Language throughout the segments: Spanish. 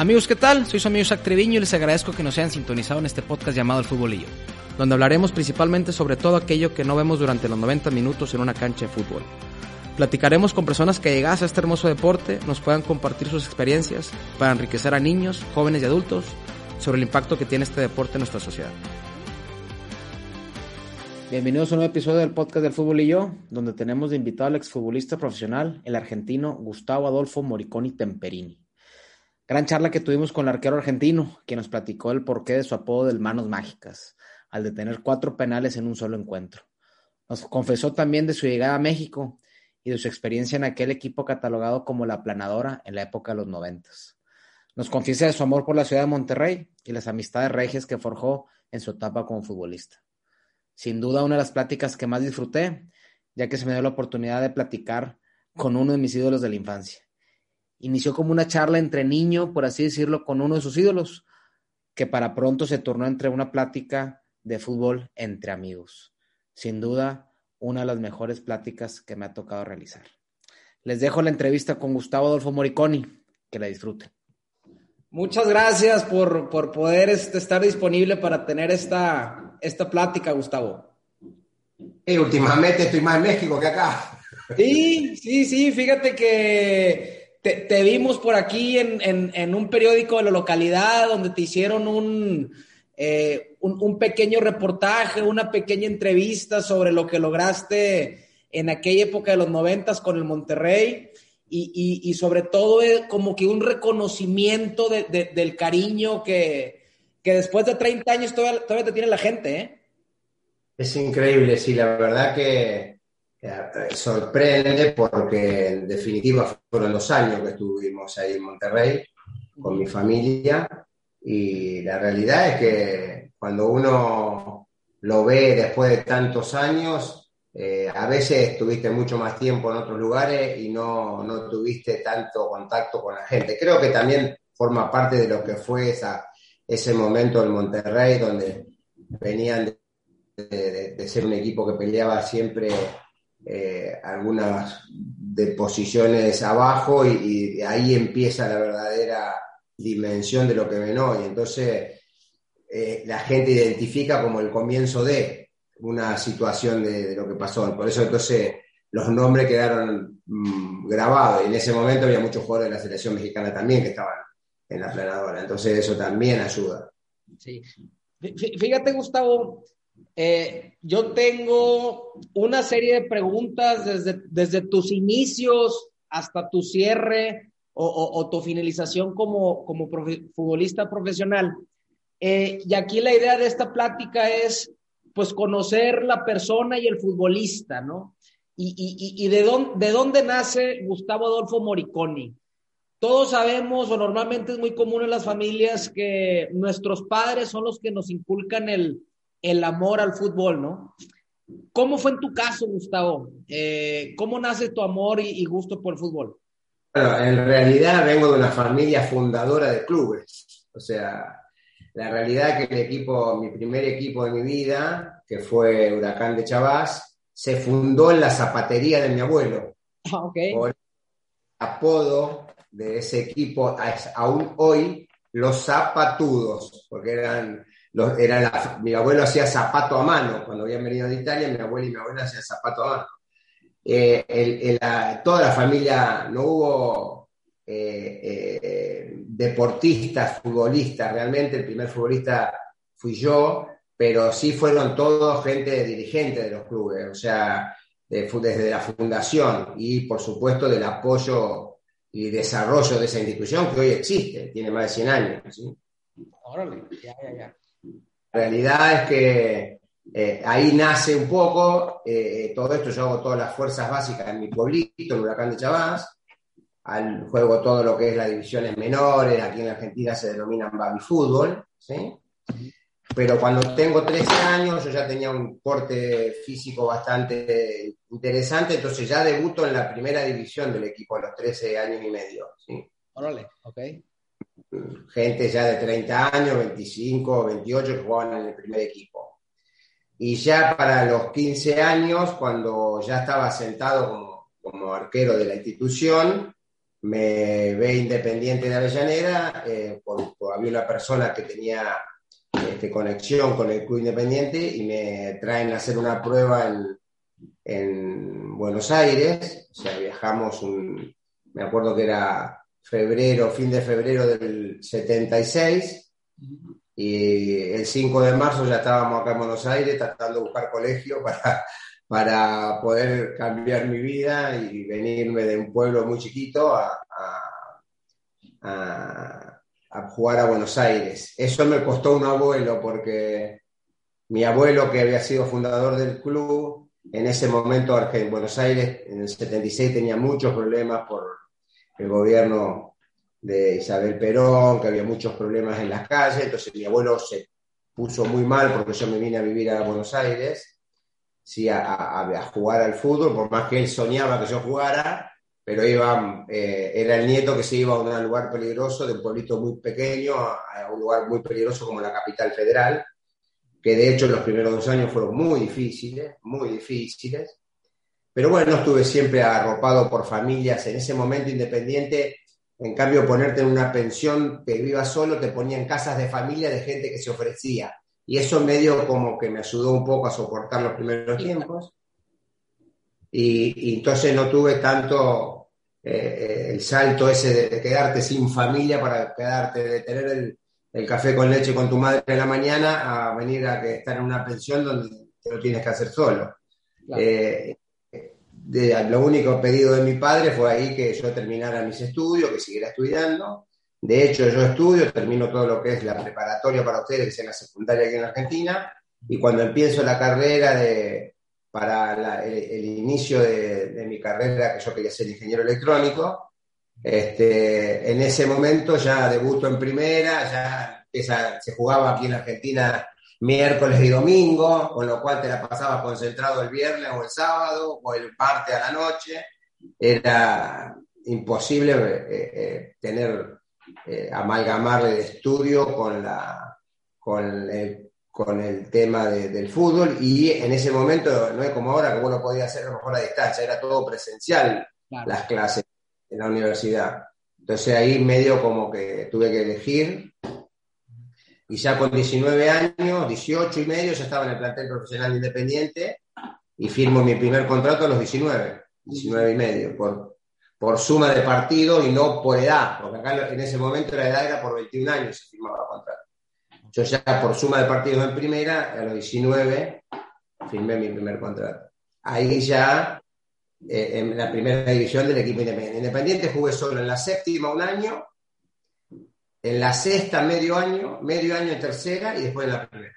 Amigos, ¿qué tal? Soy su amigo Isaac Treviño y les agradezco que nos hayan sintonizado en este podcast llamado El Futbolillo, donde hablaremos principalmente sobre todo aquello que no vemos durante los 90 minutos en una cancha de fútbol. Platicaremos con personas que llegadas a este hermoso deporte nos puedan compartir sus experiencias para enriquecer a niños, jóvenes y adultos sobre el impacto que tiene este deporte en nuestra sociedad. Bienvenidos a un nuevo episodio del podcast del Fútbol y yo, donde tenemos de invitado al exfutbolista profesional, el argentino Gustavo Adolfo Moriconi Temperini. Gran charla que tuvimos con el arquero argentino, quien nos platicó el porqué de su apodo del Manos Mágicas, al detener cuatro penales en un solo encuentro. Nos confesó también de su llegada a México y de su experiencia en aquel equipo catalogado como la planadora en la época de los noventas. Nos confiesa de su amor por la ciudad de Monterrey y las amistades regias que forjó en su etapa como futbolista sin duda una de las pláticas que más disfruté, ya que se me dio la oportunidad de platicar con uno de mis ídolos de la infancia. Inició como una charla entre niño, por así decirlo, con uno de sus ídolos, que para pronto se tornó entre una plática de fútbol entre amigos. Sin duda, una de las mejores pláticas que me ha tocado realizar. Les dejo la entrevista con Gustavo Adolfo Moriconi. Que la disfruten. Muchas gracias por, por poder este, estar disponible para tener esta, esta plática, Gustavo? Y últimamente estoy más en México que acá. Sí, sí, sí, fíjate que te, vimos por aquí en, un periódico de la localidad donde te hicieron eh, un, un, pequeño reportaje, una pequeña entrevista sobre lo que lograste en aquella época de los noventas con el Monterrey. Y, sobre todo eh, como que un reconocimiento del cariño que, después de 30 años todavía, te tiene la gente, ¿eh? Es increíble, sí, la verdad que sorprende porque en definitiva fueron los años que estuvimos ahí en Monterrey con mi familia y la realidad es que cuando uno lo ve después de tantos años, eh, a veces tuviste mucho más tiempo en otros lugares y no, no tuviste tanto contacto con la gente. Creo que también forma parte de lo que fue esa ese momento del Monterrey donde venían de, ser un equipo que peleaba siempre eh, algunas de posiciones abajo y, ahí empieza la verdadera dimensión de lo que ven hoy. Entonces eh, la gente identifica como el comienzo de una situación de, lo que pasó. Por eso entonces los nombres quedaron mm, grabados y en ese momento había muchos jugadores de la selección mexicana también que estaban en la planadora. Entonces eso también ayuda. Sí. Fíjate, Gustavo, eh, yo tengo una serie de preguntas desde, desde tus inicios hasta tu cierre o, tu finalización como, como futbolista profesional. Eh, y aquí la idea de esta plática es, pues, conocer la persona y el futbolista, ¿no? Y, y, y de, dónde, de dónde nace Gustavo Adolfo Moriconi. Todos sabemos, o normalmente es muy común en las familias, que nuestros padres son los que nos inculcan el, amor al fútbol, ¿no? ¿Cómo fue en tu caso, Gustavo? Eh, ¿Cómo nace tu amor y, gusto por el fútbol? Bueno, en realidad vengo de una familia fundadora de clubes. O sea, la realidad es que el equipo, mi primer equipo de mi vida, que fue Huracán de Chavás, se fundó en la zapatería de mi abuelo. Ah, ok. Por apodo de ese equipo aún hoy los zapatudos, porque eran, los, mi abuelo hacía zapato a mano, cuando habían venido de Italia, mi abuelo y mi abuela hacían zapato a mano. Eh, toda la familia, no hubo eh, eh, deportistas, futbolistas, realmente el primer futbolista fui yo, pero sí fueron todos gente dirigente de los clubes, o sea, desde la fundación y por supuesto del apoyo y desarrollo de esa institución que hoy existe, tiene más de 100 años. Órale, ya, ya, ya. La realidad es que eh, ahí nace un poco eh, todo esto. Yo hago todas las fuerzas básicas en mi pueblito, en Huracán de Chavás. Al, juego todo lo que es las divisiones menores, aquí en Argentina se denominan baby fútbol. ¿sí? pero cuando tengo 13 años yo ya tenía un porte físico bastante interesante, entonces ya debuto en la primera división del equipo a los 13 años y medio. ¿sí? Órale, ok. Gente ya de 30 años, 25, 28 que jugaban en el primer equipo. Y ya para los 15 años, cuando ya estaba sentado como, arquero de la institución, me ve Independiente de Avellaneda, eh, había una persona que tenía este, conexión con el Club Independiente y me traen a hacer una prueba en, en Buenos Aires, o sea, viajamos me acuerdo que era febrero, fin de febrero del 76, y el 5 de marzo ya estábamos acá en Buenos Aires tratando de buscar colegio para, para poder cambiar mi vida y venirme de un pueblo muy chiquito a, jugar a Buenos Aires. Eso me costó un abuelo porque mi abuelo, que había sido fundador del club, en ese momento en Buenos Aires, en el 76, tenía muchos problemas por el gobierno de Isabel Perón, que había muchos problemas en las calles, entonces mi abuelo se puso muy mal porque yo me vine a vivir a Buenos Aires sí, a, jugar al fútbol, por más que él soñaba que yo jugara, pero iba, eh, era el nieto que se iba a un lugar peligroso, de un pueblito muy pequeño, a, un lugar muy peligroso como la capital federal, que de hecho los primeros dos años fueron muy difíciles, muy difíciles. Pero bueno, no estuve siempre arropado por familias. En ese momento independiente, en cambio, ponerte en una pensión que viva solo, te ponía en casas de familia de gente que se ofrecía. Y eso medio como que me ayudó un poco a soportar los primeros tiempos. Y, entonces no tuve tanto eh, el salto ese de, quedarte sin familia para quedarte, de tener el, café con leche con tu madre en la mañana a venir a que estar en una pensión donde te lo tienes que hacer solo. Eh, lo único pedido de mi padre fue ahí que yo terminara mis estudios, que siguiera estudiando, de hecho, yo estudio, termino todo lo que es la preparatoria para ustedes, que es en la secundaria aquí en Argentina, y cuando empiezo la carrera de, para el, inicio de, mi carrera, que yo quería ser ingeniero electrónico, este, en ese momento ya debuto en primera, ya se jugaba aquí en Argentina miércoles y domingo, con lo cual te la pasabas concentrado el viernes o el sábado o el martes a la noche. Era imposible eh, eh, tener eh, amalgamar el estudio con, la, con, el, con el tema del fútbol y en ese momento no es como ahora que uno podía hacer a lo mejor a distancia, era todo presencial las clases en la universidad. Entonces ahí medio como que tuve que elegir y ya con 19 años, 18 y medio, ya estaba en el plantel profesional independiente y firmo mi primer contrato a los 19, 19 y medio, por, por suma de partido y no por edad, porque acá en ese momento la edad era por 21 años se firmaba contrato. Yo ya por suma de partidos en primera, a los 19, firmé mi primer contrato. Ahí ya, eh, en la primera división del equipo independiente. Independiente jugué solo en la séptima un año, en la sexta medio año, medio año en tercera y después en la primera.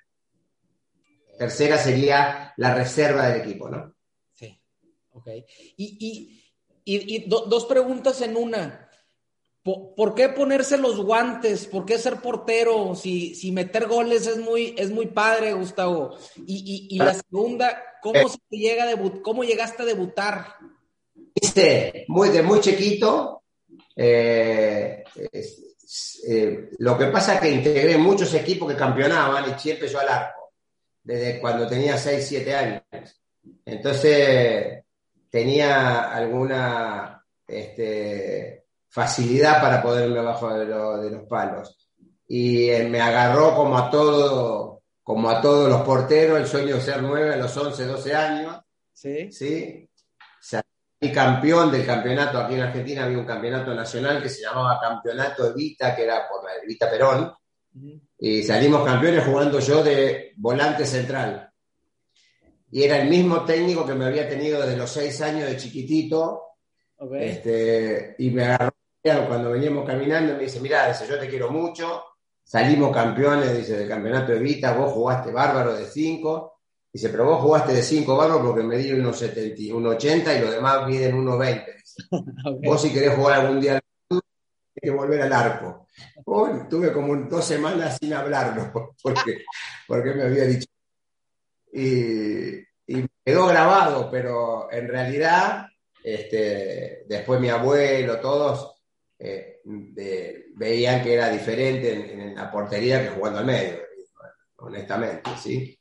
Tercera sería la reserva del equipo, ¿no? Sí, ok. Y, y y, dos preguntas en una. ¿Por, qué ponerse los guantes? ¿Por qué ser portero? Si, si meter goles es muy, es muy padre, Gustavo. Y, la segunda, ¿cómo, se llega ¿cómo llegaste a debutar? muy, de muy chiquito. Eh, eh, lo que pasa es que integré muchos equipos que campeonaban y siempre yo al arco, desde cuando tenía 6, 7 años. Entonces, tenía alguna este, facilidad para poderme abajo de, los palos. Y eh, me agarró como a todo, como a todos los porteros, el sueño de ser nueve a los 11, 12 años. Sí. ¿sí? Salí campeón del campeonato, aquí en Argentina había un campeonato nacional que se llamaba Campeonato Evita, que era por la Evita Perón. Y salimos campeones jugando yo de volante central. Y era el mismo técnico que me había tenido desde los seis años de chiquitito. Este, y me agarró cuando veníamos caminando y me dice, mira, dice, yo te quiero mucho, salimos campeones, dice, del campeonato de Vita, vos jugaste bárbaro de cinco, dice, pero vos jugaste de cinco bárbaro porque me di unos 70, unos 80 y los demás miden unos 20. Vos si querés jugar algún día tienes que volver al arco. Bueno, tuve como dos semanas sin hablarlo porque, porque me había dicho y, quedó grabado, pero en realidad, este, después mi abuelo, todos eh, veían que era diferente en, la portería que jugando al medio, honestamente, ¿sí?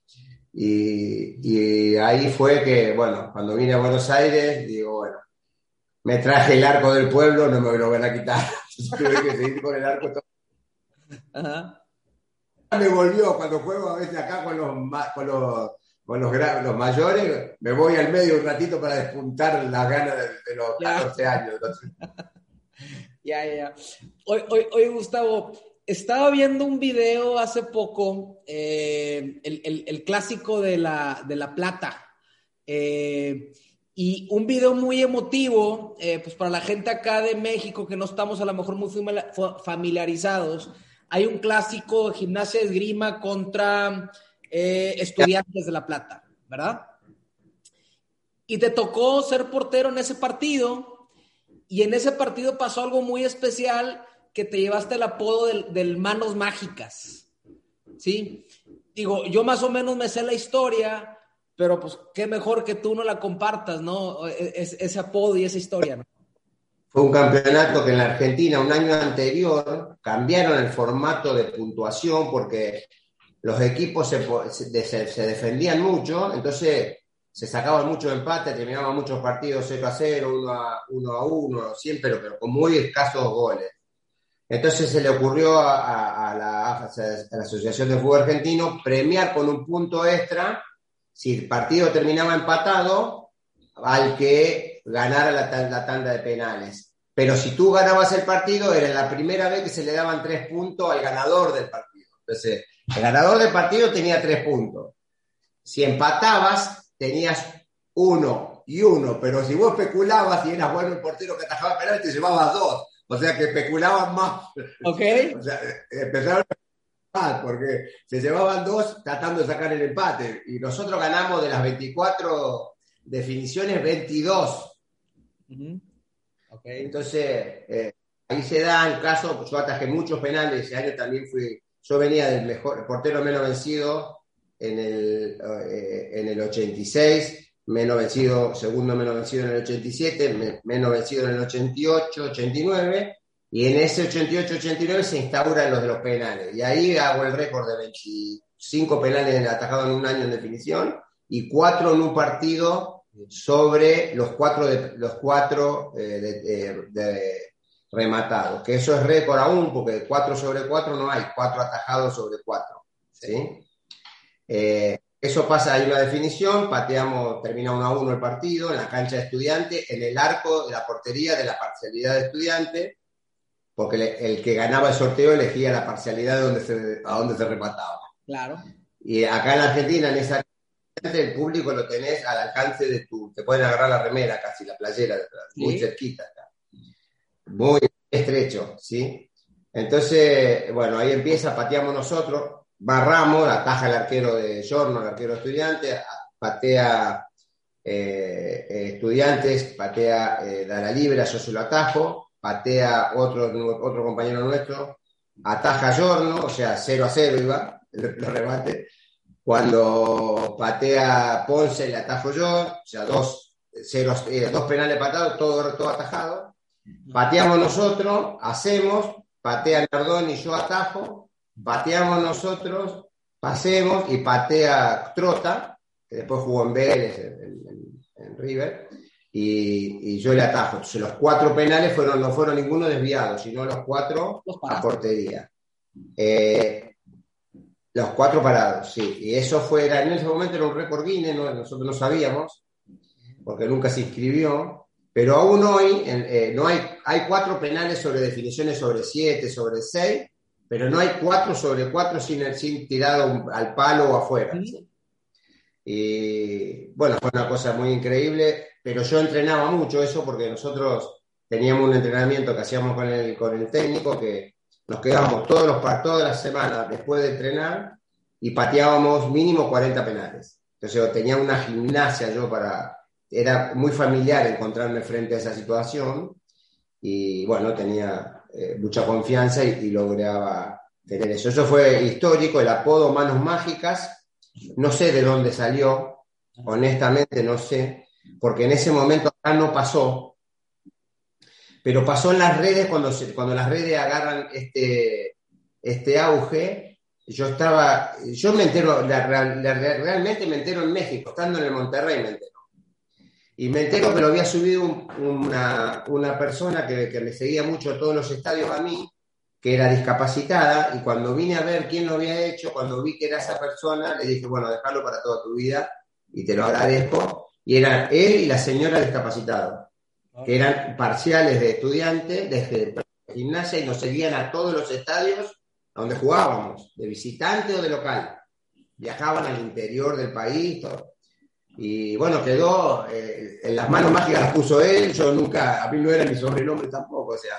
Y, ahí fue que, bueno, cuando vine a Buenos Aires, digo, bueno, me traje el arco del pueblo, no me lo van a quitar. tuve que seguir con el arco. Me volvió cuando juego a veces acá con los, con los, con los, mayores, me voy al medio un ratito para despuntar las ganas de, los 14 años. ya, ya. Hoy, hoy, hoy, Gustavo, estaba viendo un video hace poco, eh, el, clásico de la, de la plata. Eh, y un video muy emotivo, eh, pues para la gente acá de México que no estamos a lo mejor muy familiarizados, hay un clásico de gimnasia de esgrima contra estudiantes de La Plata, ¿verdad? Y te tocó ser portero en ese partido, y en ese partido pasó algo muy especial que te llevaste el apodo del, Manos Mágicas. ¿Sí? Digo, yo más o menos me sé la historia, pero pues qué mejor que tú no la compartas, ¿no? E, ese apodo y esa historia, ¿no? Fue un campeonato que en la Argentina un año anterior cambiaron el formato de puntuación porque los equipos se, se, defendían mucho, entonces se sacaban muchos empates, terminaban muchos partidos 0 a 0, 1 a 1, a 1 siempre, pero con muy escasos goles. Entonces se le ocurrió a, la, Asociación de Fútbol Argentino premiar con un punto extra si el partido terminaba empatado al que ganara la, tanda de penales. Pero si tú ganabas el partido, era la primera vez que se le daban tres puntos al ganador del partido. Entonces, el ganador del partido tenía tres puntos. Si empatabas, tenías uno y uno, pero si vos especulabas y eras bueno el portero que atajaba penal, te llevabas dos. O sea que especulaban más. Ok. O sea, empezaron a porque se llevaban dos tratando de sacar el empate. Y nosotros ganamos de las 24 definiciones 22. okay. Entonces, eh, ahí se da el caso, yo atajé muchos penales, ese año también fui, yo venía del mejor portero menos vencido en el, eh, en el 86 menos vencido, segundo menos vencido en el 87, menos vencido en el 88, 89, y en ese 88-89 se instauran los de los penales. Y ahí hago el récord de 25 penales atajados en un año en definición y cuatro en un partido sobre los cuatro, de, los cuatro eh, de, rematados. Que eso es récord aún, porque cuatro sobre cuatro no hay, cuatro atajados sobre cuatro. ¿sí? Eh, eso pasa, hay una definición, pateamos, termina 1 a 1 el partido, en la cancha de estudiante, en el arco de la portería de la parcialidad de estudiante, porque el que ganaba el sorteo elegía la parcialidad de donde se, a donde se remataba. Claro. Y acá en Argentina, en esa el público lo tenés al alcance de tu, te pueden agarrar la remera casi, la playera, muy cerquita Muy estrecho, ¿sí? Entonces, bueno, ahí empieza, pateamos nosotros, Barramos, ataja el arquero de Giorno, el arquero estudiante, patea eh, eh, estudiantes, patea eh, la libre, yo se lo atajo, patea otro, otro compañero nuestro, ataja Giorno, o sea, 0 a 0 iba, lo remate. Cuando patea Ponce, le atajo yo, o sea, dos, dos penales patados, todo, todo atajado. Pateamos nosotros, hacemos, patea Nardoni y yo atajo, pateamos nosotros, pasemos y patea Trota, que después jugó en Vélez, en, River, y, yo le atajo. Entonces los cuatro penales fueron, no fueron ninguno desviado, sino los cuatro a portería. Eh, los cuatro parados, sí. Y eso fue, en ese momento era un récord Guinness, nosotros no sabíamos, porque nunca se inscribió. Pero aún hoy eh, no hay, hay cuatro penales sobre definiciones sobre siete, sobre seis, pero no hay cuatro sobre cuatro sin, sin tirado al palo o afuera. Y bueno, fue una cosa muy increíble, pero yo entrenaba mucho eso porque nosotros teníamos un entrenamiento que hacíamos con el, con el técnico que nos quedábamos todos los, todas las semanas después de entrenar y pateábamos mínimo 40 penales. Entonces tenía una gimnasia yo para... Era muy familiar encontrarme frente a esa situación y bueno, tenía eh, mucha confianza y, lograba tener eso. Eso fue histórico, el apodo Manos Mágicas. No sé de dónde salió, honestamente no sé, porque en ese momento acá no pasó, pero pasó en las redes cuando, cuando las redes agarran este, este auge. Yo estaba, yo me entero, realmente me entero en México, estando en el Monterrey me entero. Y me entero que lo había subido una, una, persona que, que, me seguía mucho todos los estadios a mí, que era discapacitada, y cuando vine a ver quién lo había hecho, cuando vi que era esa persona, le dije, bueno, dejarlo para toda tu vida, y te lo agradezco. Y eran él y la señora discapacitada, que eran parciales de estudiantes desde gimnasia y nos seguían a todos los estadios donde jugábamos, de visitante o de local. Viajaban al interior del país, todo. Y bueno, quedó, eh, en las manos mágicas las puso él, yo nunca, a mí no era mi sobrenombre tampoco, o sea,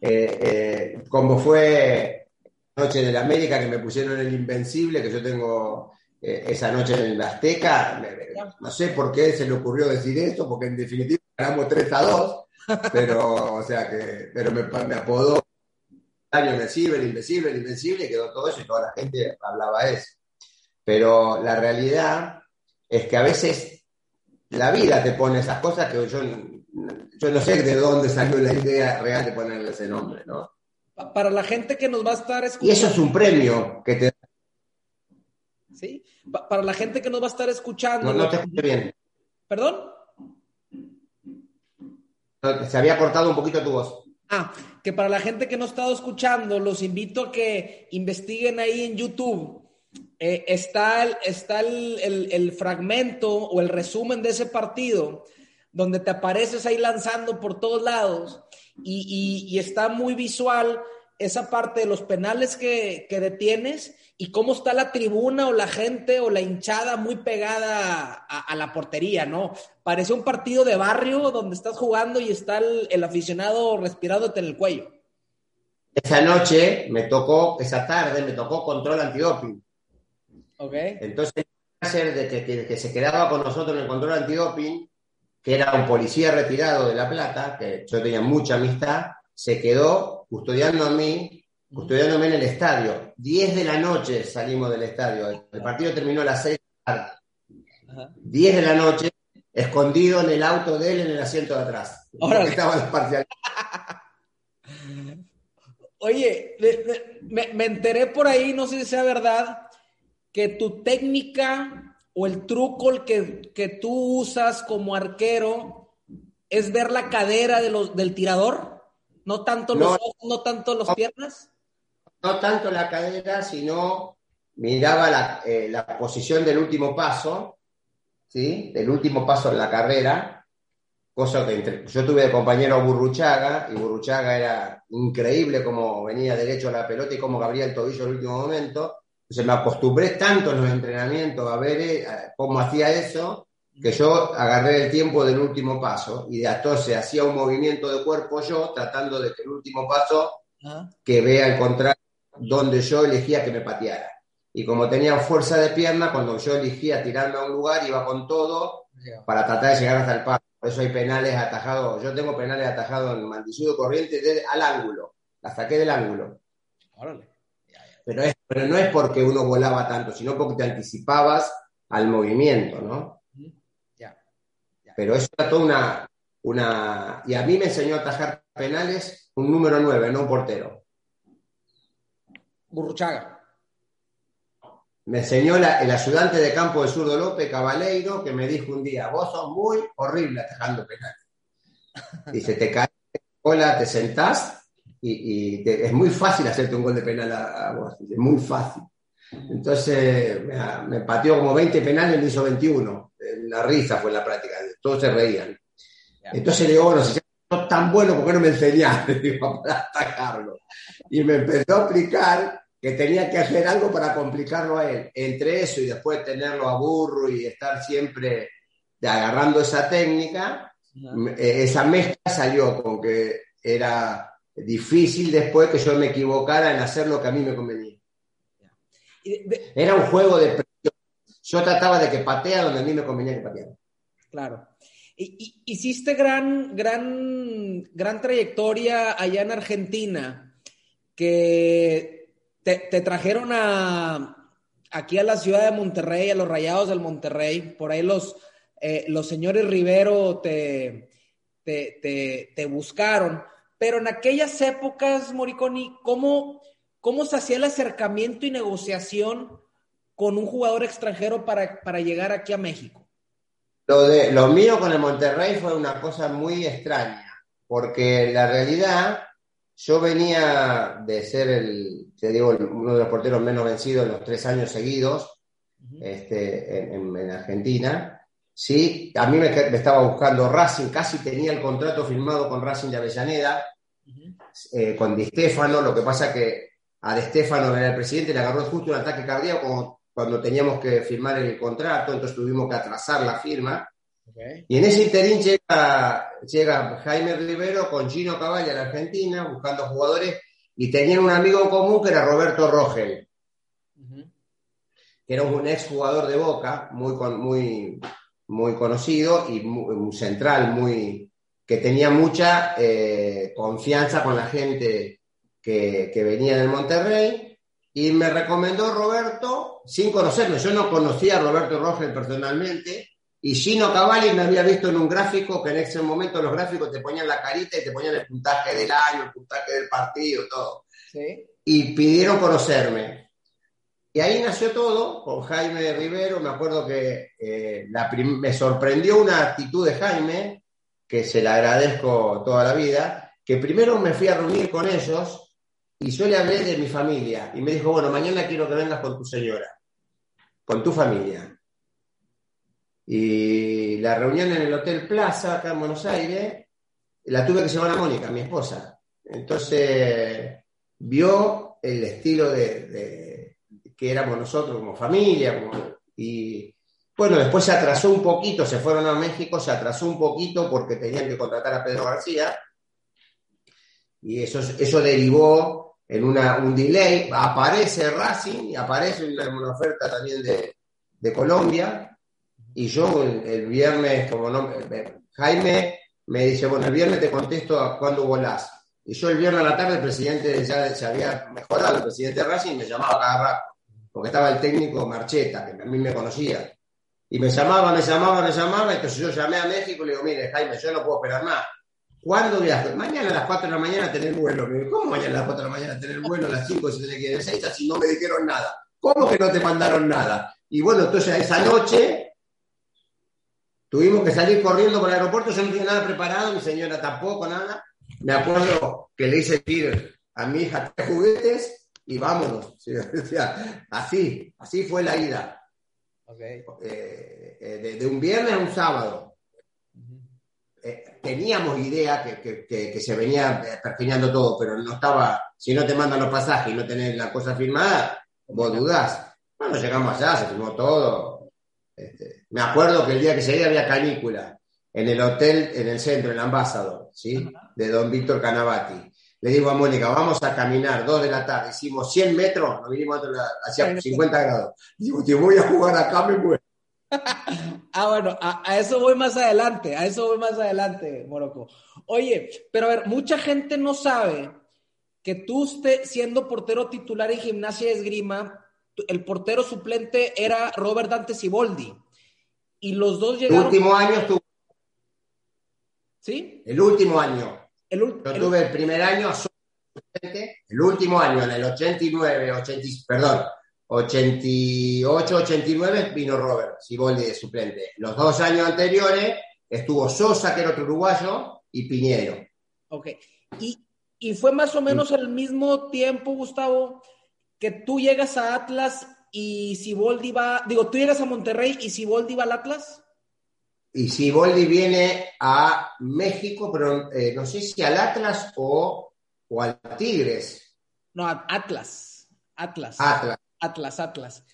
eh, eh, como fue Noche de la América que me pusieron el Invencible, que yo tengo esa noche en la Azteca, no sé por qué se le ocurrió decir esto, porque en definitiva ganamos 3 a 2, pero, o sea, que, pero me, me apodó. Año Invencible, el Invencible, el Invencible, y quedó todo eso y toda la gente hablaba eso. Pero la realidad es que a veces la vida te pone esas cosas que yo, yo no sé de dónde salió la idea real de ponerle ese nombre, ¿no? Para la gente que nos va a estar escuchando. Y eso es un premio que te ¿Sí? Para la gente que nos va a estar escuchando. No, no te escucho bien. ¿Perdón? Se había cortado un poquito tu voz. Ah, que para la gente que no ha estado escuchando, los invito a que investiguen ahí en YouTube eh, está, el, está el, fragmento o el resumen de ese partido donde te apareces ahí lanzando por todos lados y, está muy visual esa parte de los penales que, detienes y cómo está la tribuna o la gente o la hinchada muy pegada a, la portería, ¿no? Parece un partido de barrio donde estás jugando y está el, el aficionado respirándote en el cuello. Esa noche me tocó, esa tarde me tocó control antidoping. Entonces, de que, que, se quedaba con nosotros en el control antidoping, que era un policía retirado de La Plata, que yo tenía mucha amistad, se quedó custodiando a mí, custodiándome en el estadio. 10 de la noche salimos del estadio. El partido terminó a las 6 de la tarde. 10 de la noche, escondido en el auto de él en el asiento de atrás. Ahora estaban los parciales. Oye, me, me, enteré por ahí, no sé si sea verdad, que tu técnica o el truco que, que tú usas como arquero es ver la cadera de los, del tirador, no tanto los ojos, no tanto las piernas. No tanto la cadera, sino miraba la, eh, la, posición del último paso, ¿sí? Del último paso en la carrera, cosa que entre, yo tuve de compañero a Burruchaga, y Burruchaga era increíble como venía derecho a la pelota y cómo abría el tobillo en el último momento, me acostumbré tanto en los entrenamientos a ver eh, cómo hacía eso, que yo agarré el tiempo del último paso y de entonces hacía un movimiento de cuerpo yo, tratando de que el último paso que vea el contrario donde yo elegía que me pateara. Y como tenía fuerza de pierna, cuando yo elegía tirarme a un lugar, iba con todo para tratar de llegar hasta el paso. Por eso hay penales atajados. Yo tengo penales atajados en Maldicido Corriente al ángulo. La saqué del ángulo. Órale. Pero, pero no es porque uno volaba tanto, sino porque te anticipabas al movimiento, ¿no? Ya. Pero eso era toda una, una... Y a mí me enseñó a atajar penales un número 9, no un portero. Burruchaga. Me enseñó el ayudante de campo de Zurdo López, Cabaleiro, que me dijo un día, vos sos muy horrible atajando penales. Dice, te caes, hola, te sentás y, es muy fácil hacerte un gol de penal a, vos, es muy fácil. Entonces me, pateó como 20 penales y me hizo 21. Una risa fue en la práctica, todos se reían. Entonces le digo, bueno, si sos tan bueno, ¿por qué no me enseñaste para atacarlo? Y me empezó a explicar que tenía que hacer algo para complicarlo a él. Entre eso y después tenerlo a burro y estar siempre agarrando esa técnica, eh, esa mezcla salió con que era difícil después que yo me equivocara en hacer lo que a mí me convenía. Era un juego de presión. Yo trataba de que patea donde a mí me convenía que pateara. Claro. Hiciste gran, gran, gran trayectoria allá en Argentina, que te, trajeron a, aquí a la ciudad de Monterrey, a los Rayados del Monterrey, por ahí los, eh, los señores Rivero te, te, te buscaron. Pero en aquellas épocas, Moriconi, ¿cómo, cómo se hacía el acercamiento y negociación con un jugador extranjero para, llegar aquí a México? Lo, de, lo mío con el Monterrey fue una cosa muy extraña, porque la realidad, yo venía de ser el, te digo, uno de los porteros menos vencidos en los tres años seguidos este, en, Argentina. Sí, a mí me, estaba buscando Racing, casi tenía el contrato firmado con Racing de Avellaneda, eh, con Di Stefano, lo que pasa que a Di Stefano era el presidente, le agarró justo un ataque cardíaco cuando teníamos que firmar el contrato, entonces tuvimos que atrasar la firma. Y en ese interín llega, llega Jaime Rivero con Gino Cavalli a la Argentina buscando jugadores y tenían un amigo común que era Roberto Rogel, que era un ex jugador de Boca, muy, muy, muy conocido y muy, central, muy, que tenía mucha eh, confianza con la gente que, que venía del Monterrey y me recomendó Roberto, sin conocerme, yo no conocía a Roberto Rogel personalmente, y Gino Cavalli me había visto en un gráfico que en ese momento los gráficos te ponían la carita y te ponían el puntaje del año, el puntaje del partido, todo. Y pidieron conocerme. Y ahí nació todo con Jaime Rivero. Me acuerdo que eh, me sorprendió una actitud de Jaime, que se la agradezco toda la vida, que primero me fui a reunir con ellos y yo le hablé de mi familia y me dijo, bueno, mañana quiero que vengas con tu señora, con tu familia. Y la reunión en el Hotel Plaza, acá en Buenos Aires, la tuve que llevar a Mónica, mi esposa. Entonces, vio el estilo de, que éramos nosotros como familia. y bueno, después se atrasó un poquito, se fueron a México, se atrasó un poquito porque tenían que contratar a Pedro García. Y eso, eso derivó en una, un delay, aparece Racing y aparece una, oferta también de, de, Colombia. Y yo el, viernes, como no, Jaime me dice, bueno, el viernes te contesto a cuándo volás. Y yo el viernes a la tarde el presidente ya se había mejorado, el presidente de Racing me llamaba cada rato, porque estaba el técnico Marcheta, que a mí me conocía. Y me llamaba, me llamaba, me llamaba, entonces yo llamé a México y le digo, mire, Jaime, yo no puedo esperar más ¿Cuándo viajas? Mañana a las 4 de la mañana tener vuelo. ¿Cómo mañana a las 4 de la mañana tener vuelo? A las 5 se tiene que ir a 6, así no me dijeron nada. ¿Cómo que no te mandaron nada? Y bueno, entonces esa noche tuvimos que salir corriendo por el aeropuerto, yo no tenía nada preparado, mi señora tampoco, nada. Me acuerdo que le hice ir a mi hija tres juguetes y vámonos. así, así fue la ida. Okay. Eh, eh, de, un viernes a un sábado. Eh, teníamos idea que, se venía perfilando todo, pero no estaba, si no te mandan los pasajes y no tenés la cosa firmada, vos dudás. Bueno, llegamos allá, se firmó todo. Este, me acuerdo que el día que llegué había canícula en el hotel, en el centro, en el Ambassador, ¿sí? De don Víctor Canavati. Le digo a Mónica, vamos a caminar, dos de la tarde, hicimos 100 metros, nos vinimos hacia 50 grados. Digo, te voy a jugar acá, me muero. ah, bueno, a, eso voy más adelante, a eso voy más adelante, Morocco. Oye, pero a ver, mucha gente no sabe que tú esté siendo portero titular en gimnasia de esgrima, el portero suplente era Robert Dante Siboldi. Y los dos llegaron. El último año estuvo. ¿Sí? El último año. El, Yo tuve el primer año el último año, en el 89, 80, perdón, 88-89 vino Robert Siboldi de suplente. Los dos años anteriores estuvo Sosa, que era otro uruguayo, y Piñero. Ok. Y, fue más o menos al mismo tiempo, Gustavo, que tú llegas a Atlas y Siboldi va, digo, tú llegas a Monterrey y Siboldi va al Atlas. Y Siboldi viene a México, pero eh, no sé si al Atlas o, o al Tigres. No, Atlas. Atlas. Atlas. Atlas, Atlas.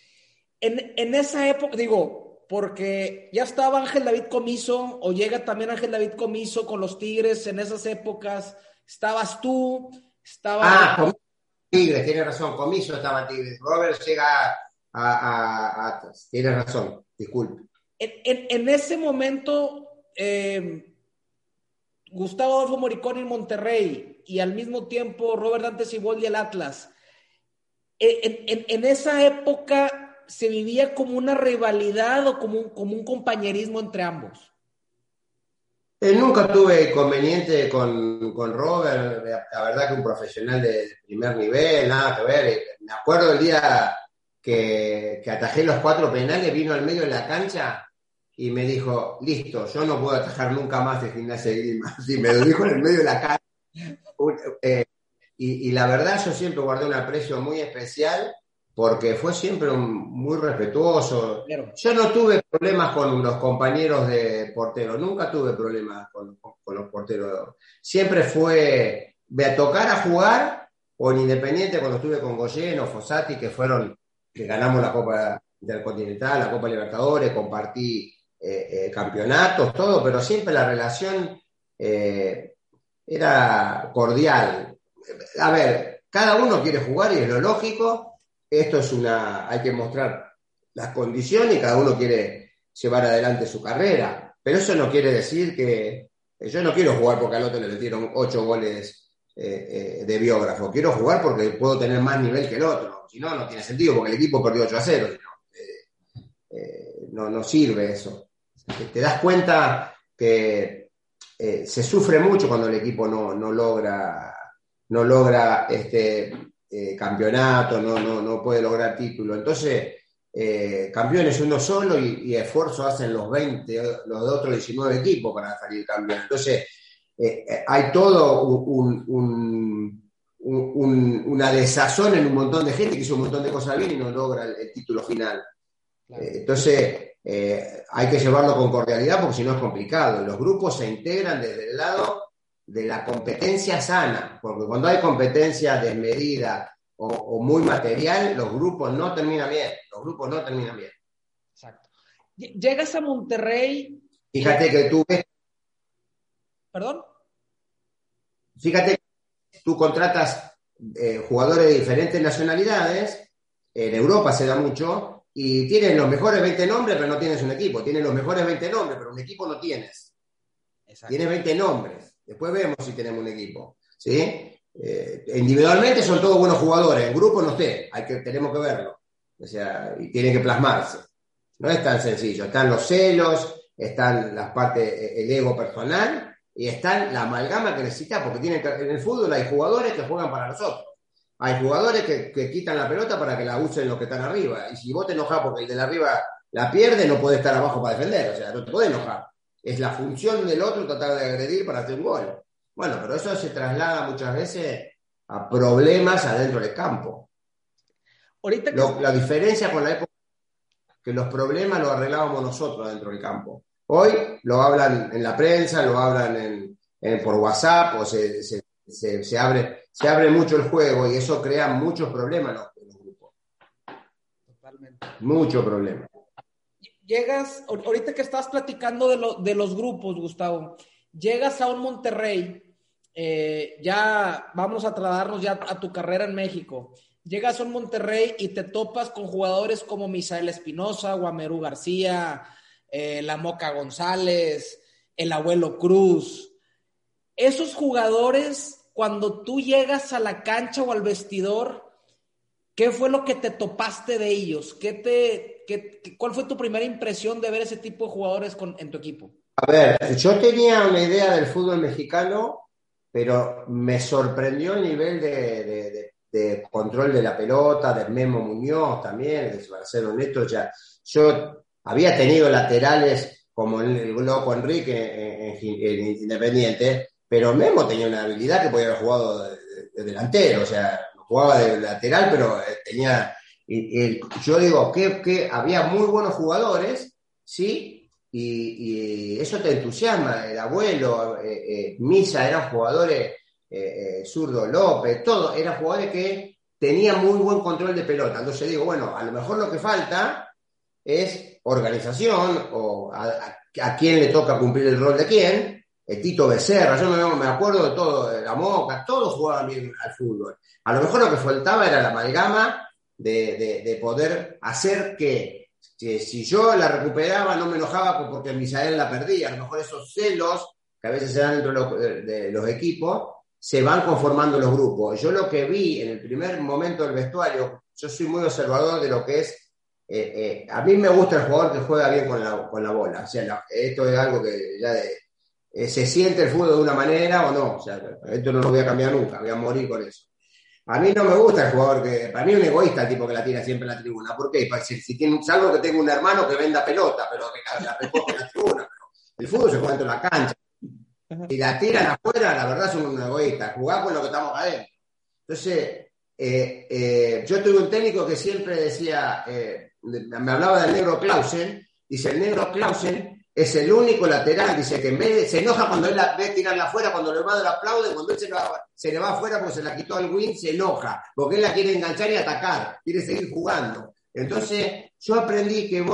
En, esa época, digo, porque ya estaba Ángel David Comiso, o llega también Ángel David Comiso con los Tigres en esas épocas, estabas tú, estaba... Ah, Tigres, tienes razón, Comiso estaba Tigres, Robert llega a, Atlas, tienes razón, disculpe. En, ese momento, eh, Gustavo Adolfo Moricón en Monterrey y al mismo tiempo Robert Dante Siboldi el Atlas en, esa época se vivía como una rivalidad o como un, como un compañerismo entre ambos. Eh, nunca tuve inconveniente con, con, Robert, la verdad que un profesional de primer nivel, nada que ver. Eh, me acuerdo el día que, que atajé los cuatro penales, vino al medio de la cancha y me dijo, listo, yo no puedo atajar nunca más de gimnasia de Grima. Y me lo dijo en el medio de la cara. Eh, y, la verdad yo siempre guardé un aprecio muy especial porque fue siempre muy respetuoso. Yo no tuve problemas con los compañeros de portero, nunca tuve problemas con, los porteros. Siempre fue, de a tocar a jugar, o en Independiente cuando estuve con Goyen o Fossati, que fueron, que ganamos la Copa Intercontinental, la Copa Libertadores, compartí eh, eh, campeonatos, todo, pero siempre la relación eh, era cordial. A ver, cada uno quiere jugar y es lo lógico. Esto es una, hay que mostrar las condiciones y cada uno quiere llevar adelante su carrera. Pero eso no quiere decir que yo no quiero jugar porque al otro le metieron ocho goles de biógrafo. Quiero jugar porque puedo tener más nivel que el otro. Si no, no tiene sentido porque el equipo perdió 8 a 0 no, no sirve eso. Te das cuenta que eh, se sufre mucho cuando el equipo no, logra, no logra este eh, campeonato, no, no, puede lograr título. Entonces, eh, campeones uno solo y, esfuerzo hacen los 20, los otros 19 equipos para salir campeón. Entonces, hay todo una desazón en un montón de gente que hizo un montón de cosas bien y no logra el título final. Eh, entonces, eh, hay que llevarlo con cordialidad porque si no es complicado. Los grupos se integran desde el lado de la competencia sana, porque cuando hay competencia desmedida o, muy material, los grupos no terminan bien. Los grupos no terminan bien. Exacto. Llegas a Monterrey. Fíjate que tú ves. ¿Perdón? Fíjate que tú contratas eh, jugadores de diferentes nacionalidades. En Europa se da mucho y tienes los mejores 20 nombres, pero no tienes un equipo. Tienes los mejores 20 nombres, pero un equipo no tienes. Tienes 20 nombres. Después vemos si tenemos un equipo. ¿sí? Eh, individualmente son todos buenos jugadores. En grupo no sé. Hay que, tenemos que verlo. O sea, y tiene que plasmarse. No es tan sencillo. Están los celos, están las partes, el ego personal y están la amalgama que necesitas, porque tiene, en el fútbol hay jugadores que juegan para nosotros. Hay jugadores que, quitan la pelota para que la usen los que están arriba. Y si vos te enojas porque el de arriba la pierde, no puede estar abajo para defender. O sea, no te puede enojar. Es la función del otro tratar de agredir para hacer un gol. Bueno, pero eso se traslada muchas veces a problemas adentro del campo. Ahorita la diferencia con la época que los problemas los arreglábamos nosotros dentro del campo. Hoy lo hablan en la prensa, lo hablan en, por WhatsApp o se, se, abre, se abre mucho el juego y eso crea muchos problemas en los, grupos. Totalmente. Mucho problema. Llegas, ahorita que estás platicando de, de los grupos, Gustavo, llegas a un Monterrey, eh, ya vamos a trasladarnos ya a tu carrera en México. Llegas a un Monterrey y te topas con jugadores como Misael Espinosa, Guamerú García, eh, La Moca González, el abuelo Cruz. Esos jugadores cuando tú llegas a la cancha o al vestidor, ¿qué fue lo que te topaste de ellos? ¿Qué te, qué, ¿Cuál fue tu primera impresión de ver ese tipo de jugadores con, en tu equipo? A ver, yo tenía una idea del fútbol mexicano, pero me sorprendió el nivel de, de, control de la pelota, del Memo Muñoz también, para ser honesto, ya yo había tenido laterales como el, loco Enrique en Independiente, pero Memo tenía una habilidad que podía haber jugado de, delantero, o sea, jugaba de lateral, pero eh, tenía. yo digo que, había muy buenos jugadores, ¿sí? Y, eso te entusiasma. El abuelo, eh, eh, Misa, eran jugadores, Zurdo López, todo, eran jugadores que tenían muy buen control de pelota. Entonces digo, bueno, a lo mejor lo que falta es organización o a quién le toca cumplir el rol de quién Tito Becerra, yo me, acuerdo de todo, de la Moca, todos jugaban bien al fútbol. A lo mejor lo que faltaba era la amalgama de, poder hacer que, si yo la recuperaba no me enojaba porque Misael la perdía. A lo mejor esos celos que a veces se dan dentro de los, equipos se van conformando los grupos. Yo lo que vi en el primer momento del vestuario, yo soy muy observador de lo que es eh, eh, a mí me gusta el jugador que juega bien con la, con la bola. O sea, esto es algo que ya de, eh, se siente el fútbol de una manera o no. O sea, esto no lo voy a cambiar nunca, voy a morir con eso. A mí no me gusta el jugador que. Para mí es un egoísta el tipo que la tira siempre en la tribuna. ¿Por qué? Si, si tiene, salvo que tengo un hermano que venda pelota, pero que la recoge en la tribuna. el fútbol se juega en la cancha. Si la tiran afuera, la verdad son un egoísta. Jugar con lo que estamos adentro. Entonces, eh, eh, yo tuve un técnico que siempre decía, eh, me hablaba del negro Clausen, dice, el negro Clausen es el único lateral, dice que en vez de, se enoja cuando él la ve tirarla afuera, cuando le va aplaude, cuando él se, se le va afuera porque se la quitó al win, se enoja, porque él la quiere enganchar y atacar, quiere seguir jugando. Entonces, yo aprendí que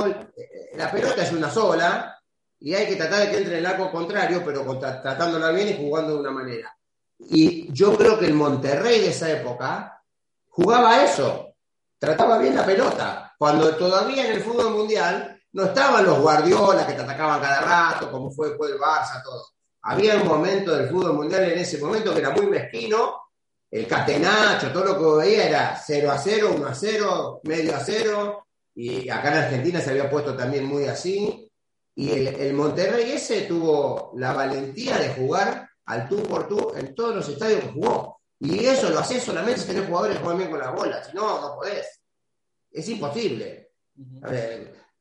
la pelota es una sola y hay que tratar de que entre en el arco contrario, pero tratándola bien y jugando de una manera. Y yo creo que el Monterrey de esa época jugaba eso, trataba bien la pelota, cuando todavía en el fútbol mundial no estaban los guardiolas que te atacaban cada rato, como fue después el Barça, todo. Había un momento del fútbol mundial en ese momento que era muy mezquino, el catenacho, todo lo que veía era 0 a 0, 1 a 0, medio a 0, y acá en Argentina se había puesto también muy así. Y el, el Monterrey ese tuvo la valentía de jugar al tú por tú en todos los estadios que jugó. Y eso lo haces solamente si tenés jugadores que juegan bien con la bola, si no, no podés. Es imposible.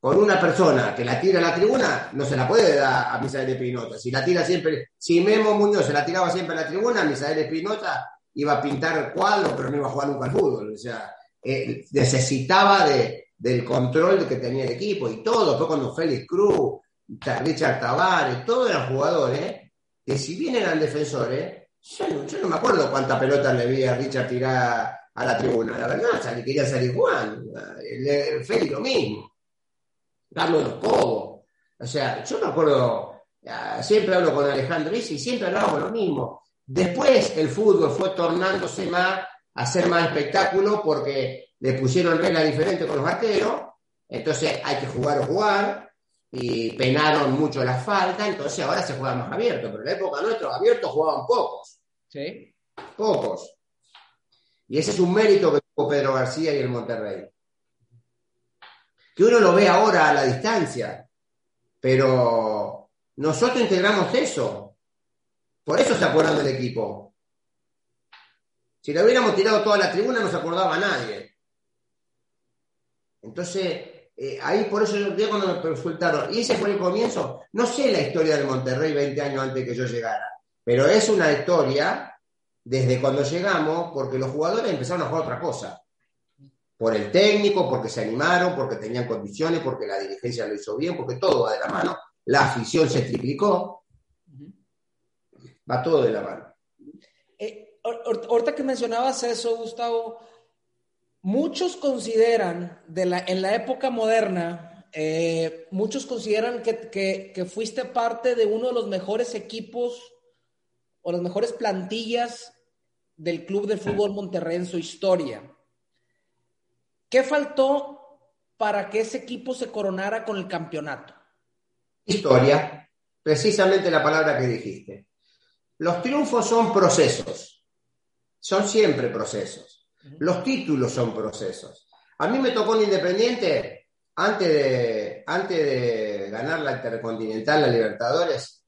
Con una persona que la tira a la tribuna, no se la puede dar a Misael Espinosa. Si la tira siempre, si Memo Muñoz se la tiraba siempre a la tribuna, Misael Espinosa iba a pintar cuadros, pero no iba a jugar nunca al fútbol. O sea, eh, necesitaba de, del control que tenía el equipo y todo. Fue cuando Félix Cruz, Richard Tavares, todos eran jugadores que si bien eran defensores, yo no, me acuerdo cuántas pelotas le vi a Richard tirar a la tribuna. La verdad, le quería salir Juan. El, Félix lo mismo. Darle los cobos. O sea, yo me acuerdo, siempre hablo con Alejandro y siempre hablábamos lo mismo. Después el fútbol fue tornándose más a hacer más espectáculo porque le pusieron reglas diferentes con los arqueros. Entonces hay que jugar o jugar y penaron mucho la falta, entonces ahora se juega más abierto, pero en la época nuestra abiertos jugaban pocos. ¿Sí? Pocos. Y ese es un mérito que tuvo Pedro García y el Monterrey. Que uno lo ve ahora a la distancia, pero nosotros integramos eso. Por eso se acuerdan del equipo. Si le hubiéramos tirado toda la tribuna no se acordaba nadie. Entonces, eh, ahí por eso yo cuando me consultaron, y ese fue el comienzo, no sé la historia del Monterrey 20 años antes que yo llegara. Pero es una historia desde cuando llegamos, porque los jugadores empezaron a jugar otra cosa. Por el técnico, porque se animaron, porque tenían condiciones, porque la dirigencia lo hizo bien, porque todo va de la mano. La afición se triplicó. Va todo de la mano. Eh, ahorita que mencionabas eso, Gustavo, muchos consideran, de la, en la época moderna, eh, muchos consideran que, que fuiste parte de uno de los mejores equipos o las mejores plantillas del Club de Fútbol Monterrey en su historia. ¿Qué faltó para que ese equipo se coronara con el campeonato? Historia, precisamente la palabra que dijiste. Los triunfos son procesos, son siempre procesos. Los títulos son procesos. A mí me tocó en Independiente, antes de, antes de ganar la Intercontinental, la Libertadores,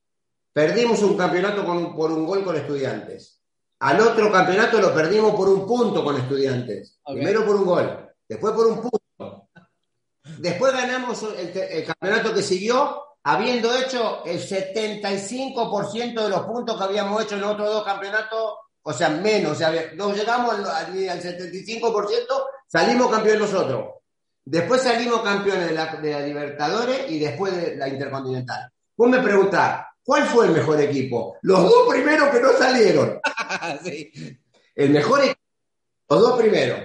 Perdimos un campeonato por un gol con estudiantes. Al otro campeonato lo perdimos por un punto con estudiantes. Primero por un gol, después por un punto. Después ganamos el, campeonato que siguió, habiendo hecho el 75% de los puntos que habíamos hecho en los otros dos campeonatos, o sea, menos. O sea, no llegamos al, al 75%, salimos campeones nosotros. Después salimos campeones de la, de la Libertadores y después de la Intercontinental. Vos me preguntás, ¿Cuál fue el mejor equipo? Los dos primeros que no salieron. El mejor equipo, los dos primeros.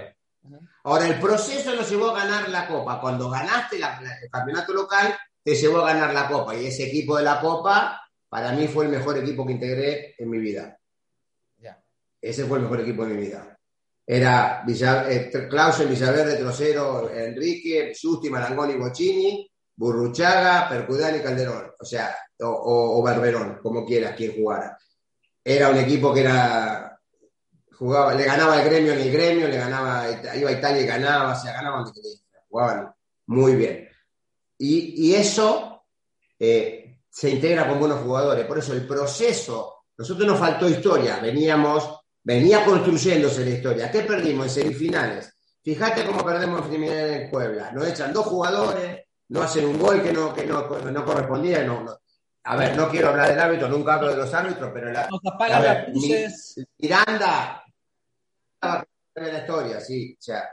Ahora, el proceso nos llevó a ganar la Copa. Cuando ganaste el campeonato local, te llevó a ganar la Copa. Y ese equipo de la Copa, para mí, fue el mejor equipo que integré en mi vida. Ese fue el mejor equipo de mi vida. Era Villa, eh, Clausen, Villaverde, Trocero, Enrique, Justi, Marangoni, Bocini, Burruchaga, Percudani y Calderón. O sea, o, Barberón, como quieras, quien jugara. Era un equipo que era jugaba, le ganaba el gremio en el gremio, le ganaba, iba a Italia y ganaba, o sea, ganaban jugaban muy bien. Y, eso eh, se integra con buenos jugadores, por eso el proceso, nosotros nos faltó historia, veníamos venía construyéndose la historia. ¿Qué perdimos en semifinales? Fíjate cómo perdemos en semifinales en Puebla. Nos echan dos jugadores, no hacen un gol que no, que no, no correspondía. No, A ver, no quiero hablar del árbitro, nunca hablo de los árbitros, pero la, Miranda la historia, sí. O sea,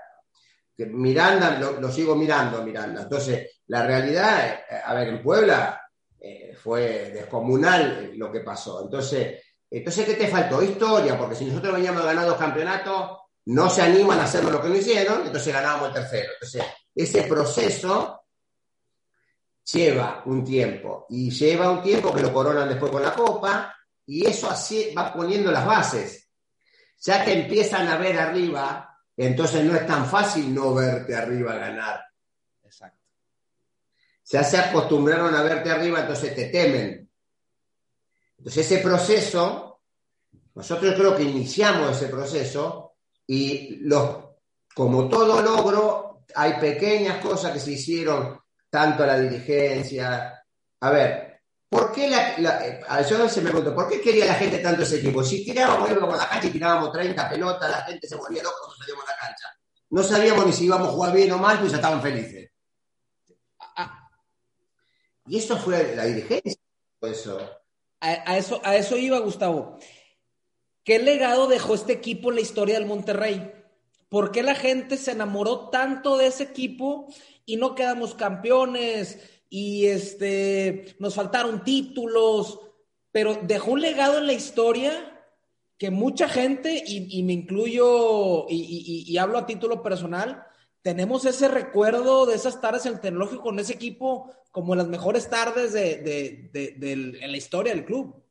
que Miranda, lo, sigo mirando Miranda. Entonces, la realidad, eh, a ver, en Puebla eh, fue descomunal lo que pasó. Entonces, entonces, ¿qué te faltó? Historia, porque si nosotros veníamos ganando campeonatos, no se animan a hacer lo que no hicieron, entonces ganábamos el tercero. Entonces, ese proceso lleva un tiempo y lleva un tiempo que lo coronan después con la copa y eso así va poniendo las bases. Ya que empiezan a ver arriba, entonces no es tan fácil no verte arriba ganar. Exacto. Ya se acostumbraron a verte arriba, entonces te temen. Entonces ese proceso, nosotros creo que iniciamos ese proceso y los, como todo logro, hay pequeñas cosas que se hicieron, tanto a la dirigencia. A ver, ¿por qué la, la yo se me pregunto, ¿por qué quería la gente tanto ese equipo? Si tirábamos, íbamos a la cancha y tirábamos 30 pelotas, la gente se volvía loca cuando salíamos a la cancha. No sabíamos ni si íbamos a jugar bien o mal, pues ya estaban felices. Y eso fue la dirigencia. Eso a, eso, a eso iba, Gustavo. ¿Qué legado dejó este equipo en la historia del Monterrey? ¿Por qué la gente se enamoró tanto de ese equipo y no quedamos campeones y este, nos faltaron títulos? Pero dejó un legado en la historia que mucha gente, y, me incluyo y, hablo a título personal, tenemos ese recuerdo de esas tardes en el tecnológico con ese equipo como las mejores tardes de, la historia del club.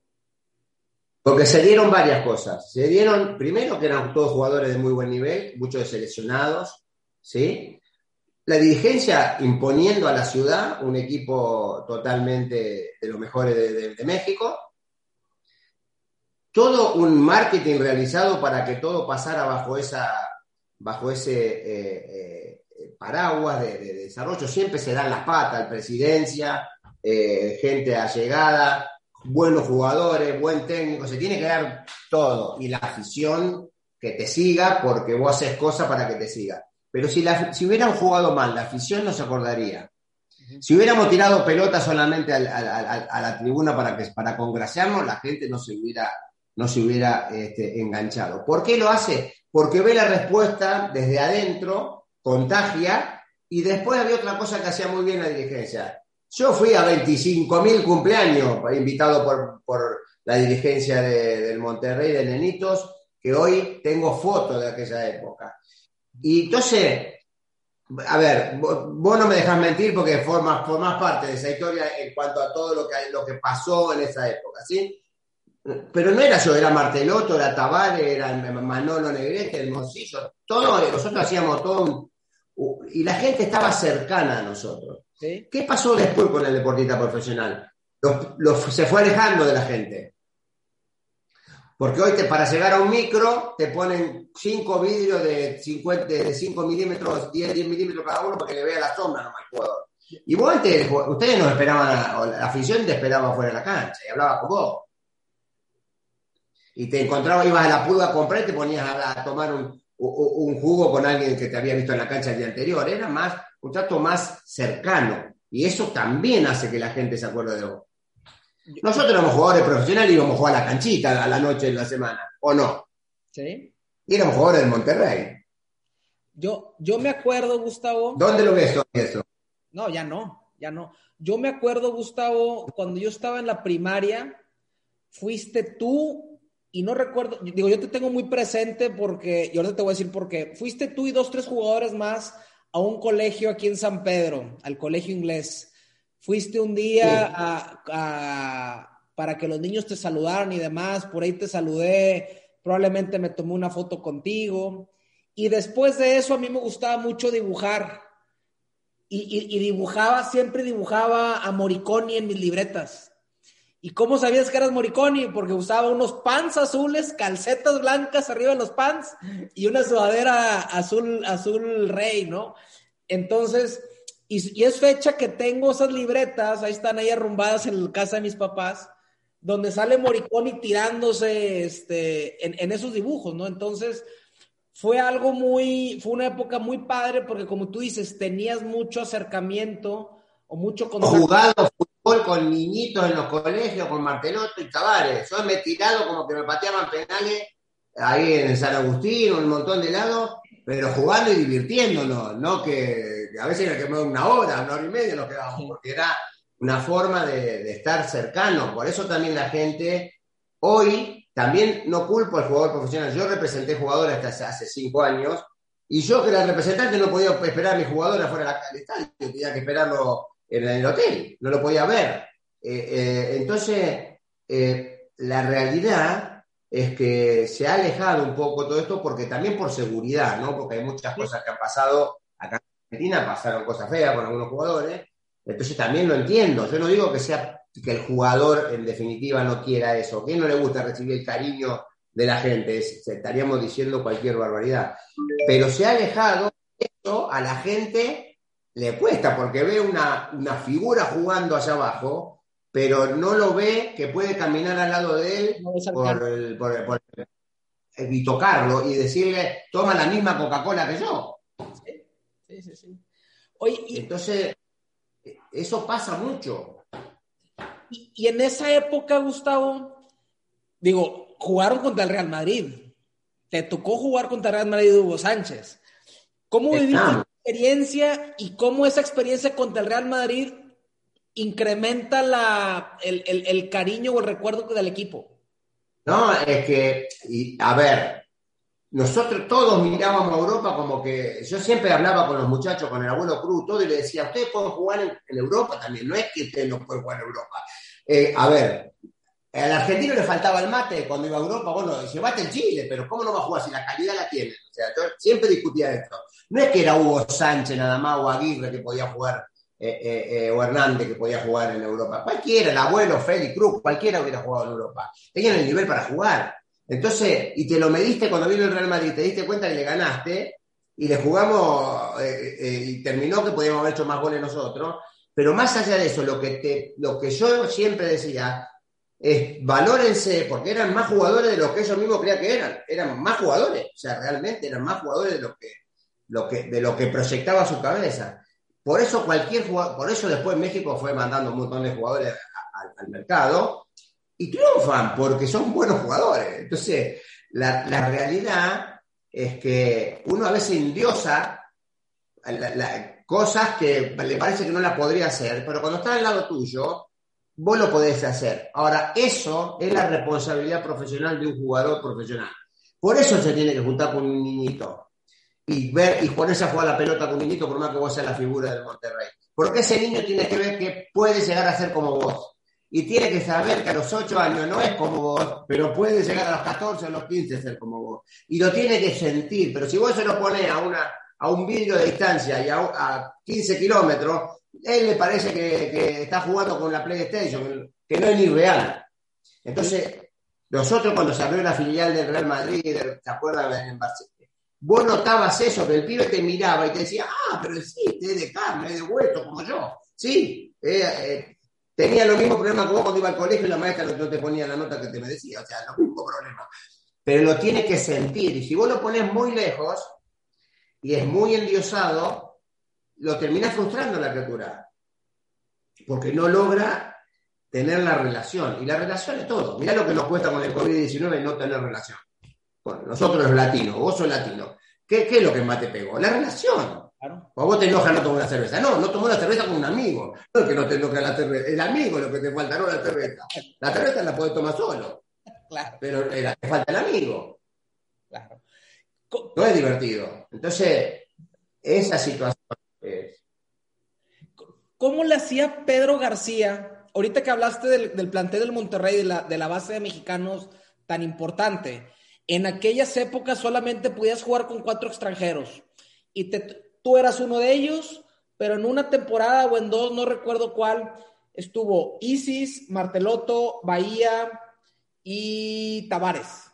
Porque se dieron varias cosas. Se dieron, primero, que eran todos jugadores de muy buen nivel, muchos seleccionados, ¿sí? La dirigencia imponiendo a la ciudad un equipo totalmente de los mejores de, México. Todo un marketing realizado para que todo pasara bajo, esa, bajo ese eh, eh, paraguas de, desarrollo, siempre se dan las patas, presidencia, eh, gente allegada, buenos jugadores, buen técnico, se tiene que dar todo y la afición que te siga porque vos haces cosas para que te siga. Pero si, la, si hubieran jugado mal, la afición no se acordaría. Si hubiéramos tirado pelota solamente a, la tribuna para, que, para congraciarnos, la gente no se hubiera, no se hubiera este, enganchado. ¿Por qué lo hace? Porque ve la respuesta desde adentro contagia, y después había otra cosa que hacía muy bien la dirigencia. Yo fui a 25 mil cumpleaños invitado por, la dirigencia del Monterrey de Nenitos, que hoy tengo fotos de aquella época. Y entonces, a ver, vos, no me dejas mentir porque formas, formas parte de esa historia en cuanto a todo lo que, lo que pasó en esa época, ¿sí? Pero no era yo, era Marteloto, era Tavares, era Manolo Negrete, el Moncillo, todo, nosotros hacíamos todo y la gente estaba cercana a nosotros. ¿Qué pasó después con el deportista profesional? se fue alejando de la gente. Porque hoy te, para llegar a un micro te ponen cinco vidrios de, 50, de 5 milímetros, 10, 10 milímetros cada uno para que le vea la sombra nomás al jugador. Y vos antes, ustedes nos esperaban, la afición te esperaba fuera de la cancha y hablaba con vos. Y te encontraba, ibas a la pulga a comprar y te ponías a tomar un, un jugo con alguien que te había visto en la cancha el día anterior, era más un trato más cercano. Y eso también hace que la gente se acuerde de vos. Nosotros éramos jugadores profesionales y íbamos a jugar a la canchita a la noche de la semana, ¿o no? Sí. Y éramos jugadores del Monterrey. Yo, yo me acuerdo, Gustavo. ¿Dónde lo ves eso? No, ya no, ya no. Yo me acuerdo, Gustavo, cuando yo estaba en la primaria, fuiste tú y no recuerdo, digo, yo te tengo muy presente porque, y ahora te voy a decir por qué. Fuiste tú y dos, tres jugadores más a un colegio aquí en San Pedro, al colegio inglés. Fuiste un día para que los niños te saludaran y demás, por ahí te saludé, probablemente me tomé una foto contigo. Y después de eso a mí me gustaba mucho dibujar. Y, y dibujaba, siempre dibujaba a Moriconi en mis libretas. ¿Y cómo sabías que eras Moriconi? Porque usaba unos pants azules, calcetas blancas arriba de los pants y una sudadera azul, azul rey, ¿no? Entonces, y, es fecha que tengo esas libretas, ahí están ahí arrumbadas en la casa de mis papás, donde sale Moriconi tirándose este, en, esos dibujos, ¿no? Entonces, fue algo muy, fue una época muy padre porque como tú dices, tenías mucho acercamiento o mucho contacto. jugado fútbol con niñitos en los colegios, con Martelotto y Tavares. Yo me he tirado como que me pateaban penales ahí en San Agustín o un montón de lados, pero jugando y divirtiéndonos, no que, a veces era que me una hora, una hora y media nos quedábamos, porque era una forma de, estar cercano. Por eso también la gente, hoy, también no culpo al jugador profesional. Yo representé jugadores hasta hace cinco años y yo que era representante no podía esperar a mi jugador afuera del estadio, tenía que esperarlo en el hotel, no lo podía ver. Eh, eh, entonces, eh, la realidad es que se ha alejado un poco todo esto porque también por seguridad, ¿no? Porque hay muchas cosas que han pasado acá en Argentina, pasaron cosas feas con algunos jugadores, entonces también lo entiendo. Yo no digo que sea que el jugador en definitiva no quiera eso, que no le gusta recibir el cariño de la gente, estaríamos diciendo cualquier barbaridad. Pero se ha alejado, eso a la gente le cuesta, porque ve una, figura jugando allá abajo, pero no lo ve que puede caminar al lado de él por, y tocarlo y decirle, toma la misma Coca-Cola que yo. Sí, sí, sí. Entonces, eso pasa mucho. Y, en esa época, Gustavo, digo, jugaron contra el Real Madrid. Te tocó jugar contra el Real Madrid Hugo Sánchez. ¿Cómo viviste experiencia y cómo esa experiencia contra el Real Madrid incrementa la, el, cariño o el recuerdo del equipo? No, es que, a ver, nosotros todos mirábamos a Europa como que yo siempre hablaba con los muchachos, con el abuelo Cruz, todo, y le decía, ustedes pueden jugar en, Europa también, no es que ustedes no pueden jugar en Europa. Eh, a ver, al argentino le faltaba el mate cuando iba a Europa, bueno, se bate en Chile, pero ¿cómo no va a jugar si la calidad la tiene? O sea, yo siempre discutía esto. No es que era Hugo Sánchez nada más o Aguirre que podía jugar, eh, eh, o Hernández que podía jugar en Europa. Cualquiera, el abuelo, Félix Cruz, cualquiera hubiera jugado en Europa. Tenían el nivel para jugar. Entonces, y te lo mediste cuando vino el Real Madrid, te diste cuenta que le ganaste y le jugamos eh, eh, y terminó que podíamos haber hecho más goles nosotros. Pero más allá de eso, lo que, te, lo que yo siempre decía es valórense, porque eran más jugadores de lo que ellos mismos creían que eran. Eran más jugadores, o sea, realmente eran más jugadores de lo que, lo que, de lo que proyectaba su cabeza. Por eso cualquier jugador, por eso después México fue mandando un montón de jugadores al mercado, y triunfan porque son buenos jugadores. Entonces, la, realidad es que uno a veces indiosa cosas que le parece que no las podría hacer, pero cuando está al lado tuyo, vos lo podés hacer. Ahora, eso es la responsabilidad profesional de un jugador profesional. Por eso se tiene que juntar con un niñito y ver y ponerse a jugar la pelota con un niñito, por más que vos seas la figura del Monterrey. Porque ese niño tiene que ver que puede llegar a ser como vos y tiene que saber que a los 8 años no es como vos, pero puede llegar a los 14 o a los 15 a ser como vos. Y lo tiene que sentir, pero si vos se lo pones a, una, a un vidrio de distancia y a, 15 kilómetros, él le parece que, está jugando con la PlayStation, que no es ni real. Entonces, nosotros cuando se abrió la filial del Real Madrid, ¿te acuerdas? En Barcelona, vos notabas eso, que el pibe te miraba y te decía, ah, pero sí, es de carne, es de hueso, como yo. Sí, eh, eh Tenía los mismos problemas que vos cuando iba al colegio y la maestra no te ponía la nota que te me decía, o sea, los mismos problemas. Pero lo tiene que sentir, y si vos lo pones muy lejos y es muy endiosado, lo termina frustrando la criatura, porque no logra tener la relación. Y la relación es todo. Mirá lo que nos cuesta con el COVID-19 no tener relación. Bueno, nosotros los latinos, vos sos latino. ¿Qué, ¿Qué, es lo que más te pegó? La relación. O vos te enojas no tomar una cerveza. No, no tomó la cerveza con un amigo. No es que no te enoja la cerveza. El amigo es lo que te falta, no la cerveza. La cerveza la podés tomar solo. Claro. Pero te falta el amigo. Claro. No es divertido. Entonces, esa situación es. ¿Cómo le hacía Pedro García? Ahorita que hablaste del, del plantel del Monterrey, de la, de la base de mexicanos tan importante, en aquellas épocas solamente podías jugar con cuatro extranjeros y te, tú eras uno de ellos, pero en una temporada o en dos, no recuerdo cuál, estuvo Isis, Marteloto, Bahía y Tavares.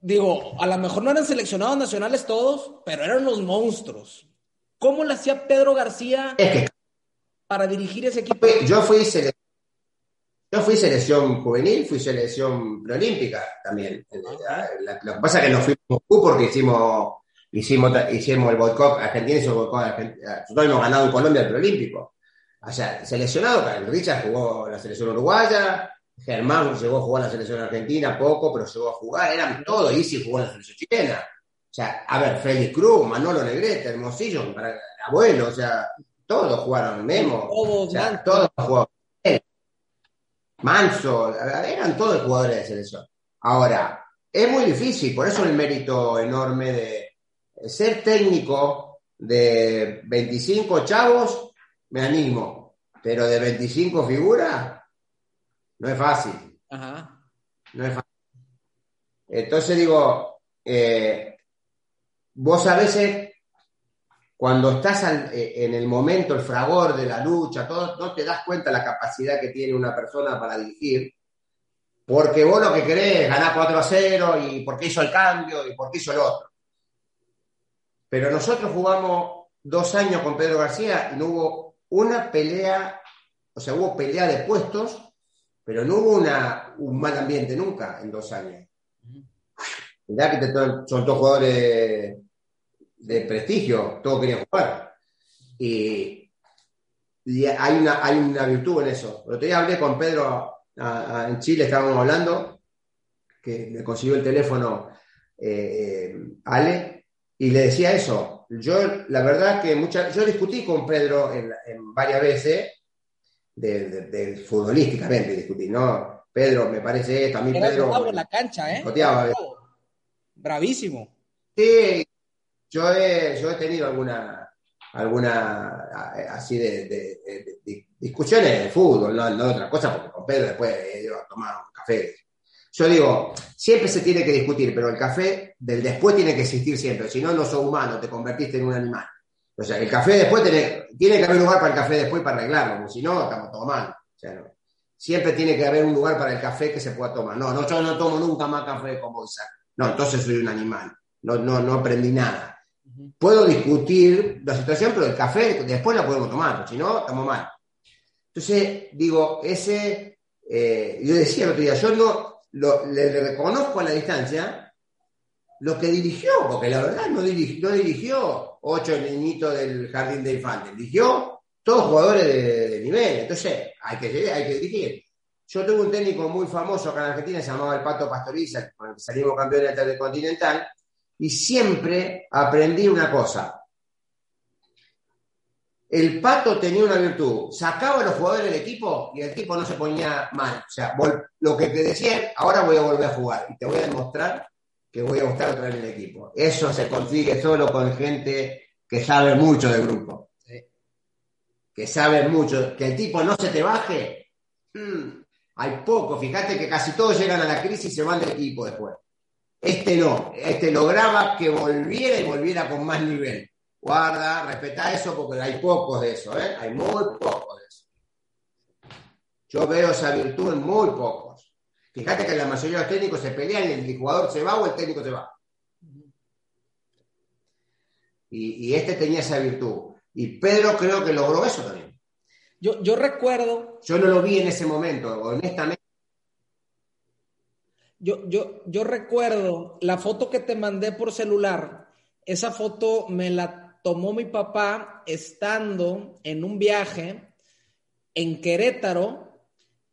Digo, a lo mejor no eran seleccionados nacionales todos, pero eran los monstruos. ¿Cómo le hacía Pedro García para dirigir ese equipo? Yo fui, yo yo fui selección juvenil, fui selección preolímpica también. lo que pasa es que nos fuimos porque hicimos, hicimos, hicimos el boicot, Argentina hizo el boicot, nosotros hemos ganado en Colombia el preolímpico. O sea, seleccionado, Richard jugó la selección uruguaya, Germán llegó a jugar la selección argentina, poco, pero llegó a jugar, eran todos, Isi jugó en la selección chilena. O sea, a ver, Félix Cruz, Manolo Negrete, Hermosillo, para abuelo, o sea, todos jugaron, Memo, todos, o sea, todos jugaron. Manso, eran todos jugadores de selección. Ahora, es muy difícil, por eso el mérito enorme de ser técnico de 25 chavos, me animo, pero de 25 figuras, no es fácil. No es fácil. Entonces digo, eh, vos a veces, cuando estás eh, en el momento, el fragor de la lucha, todo, no te das cuenta la capacidad que tiene una persona para dirigir, porque vos lo que querés es ganar 4 a 0 y porque hizo el cambio y porque hizo el otro. Pero nosotros jugamos dos años con Pedro García y no hubo una pelea, o sea, hubo pelea de puestos pero no hubo una, un mal ambiente nunca en dos años. Mirá que son todos jugadores de, prestigio, todos querían jugar. Y, hay, una, hay una virtud en eso. El otro día hablé con Pedro en Chile, estábamos hablando, que le consiguió el teléfono eh, Ale, y le decía eso. Yo, la verdad que muchas, yo discutí con Pedro en, en varias veces de, futbolísticamente discutir, ¿no? Pedro, me parece esto, a mí Pedro... por la cancha, ¿eh? Bravísimo. Sí, yo he, yo he tenido alguna, alguna así de, discusiones de fútbol, no, no de otra cosa, porque con Pedro después he ido a tomar un café. Yo digo, siempre se tiene que discutir, pero el café del después tiene que existir siempre, si no, no sos humano, te convertiste en un animal. O sea, el café después tiene, tiene que haber lugar para el café después para arreglarlo, si no, estamos todo mal. O sea, siempre tiene que haber un lugar para el café que se pueda tomar. No, no, yo no tomo nunca más café como Isaac. No, entonces soy un animal. No, no, no aprendí nada. Puedo discutir la situación, pero el café después la podemos tomar, si no, estamos mal. Entonces, digo, ese, eh, yo decía el otro día, yo no le, reconozco a la distancia lo que dirigió, porque la verdad no, dirigió, dirigió ocho niñitos del jardín de infantes. Eligió todos jugadores de, nivel. Entonces, hay que, hay que dirigir. Yo tuve un técnico muy famoso acá en Argentina, se llamaba el Pato Pastoriza, con el que salimos campeones del Continental, y siempre aprendí una cosa. El Pato tenía una virtud, sacaba a los jugadores del equipo y el equipo no se ponía mal. O sea, lo que te decía, ahora voy a volver a jugar y te voy a demostrar que voy a buscar otra vez en el equipo. Eso se consigue solo con gente que sabe mucho del grupo. Que sabe mucho. Que el tipo no se te baje. Hmm, hay poco. Fíjate que casi todos llegan a la crisis y se van del equipo después. Este no. Este lograba que volviera y volviera con más nivel. Guarda, respeta eso porque hay pocos de eso. ¿eh? Hay muy pocos de eso. Yo veo esa virtud en muy pocos. Fíjate que la mayoría de los técnicos se pelean y el jugador se va o el técnico se va. Y, este tenía esa virtud. Y Pedro creo que logró eso también. Yo, yo recuerdo. Yo no lo vi en ese momento, honestamente. Yo, yo, yo recuerdo la foto que te mandé por celular. Esa foto me la tomó mi papá estando en un viaje en Querétaro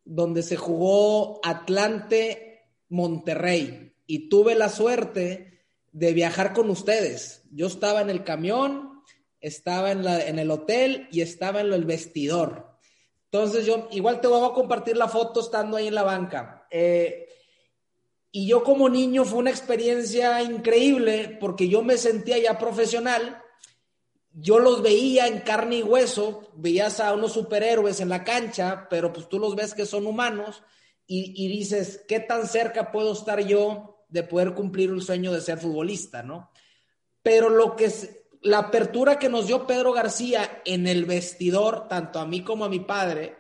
donde se jugó Atlante Monterrey y tuve la suerte de viajar con ustedes. Yo estaba en el camión, estaba en, la, en el hotel y estaba en el vestidor. Entonces yo igual te voy a compartir la foto estando ahí en la banca. Eh, y yo como niño fue una experiencia increíble porque yo me sentía ya profesional yo los veía en carne y hueso, veías a unos superhéroes en la cancha, pero pues tú los ves que son humanos y, dices, ¿qué tan cerca puedo estar yo de poder cumplir un sueño de ser futbolista, no? Pero lo que es, la apertura que nos dio Pedro García en el vestidor, tanto a mí como a mi padre,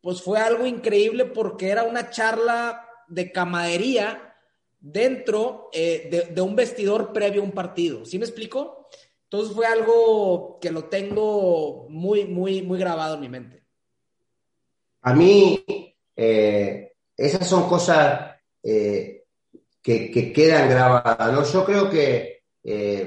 pues fue algo increíble porque era una charla de camadería dentro eh, de, un vestidor previo a un partido. ¿Sí me explico? Entonces fue algo que lo tengo muy, muy, muy grabado en mi mente. A mí, eh, esas son cosas que, que, quedan grabadas, ¿no? Yo creo que,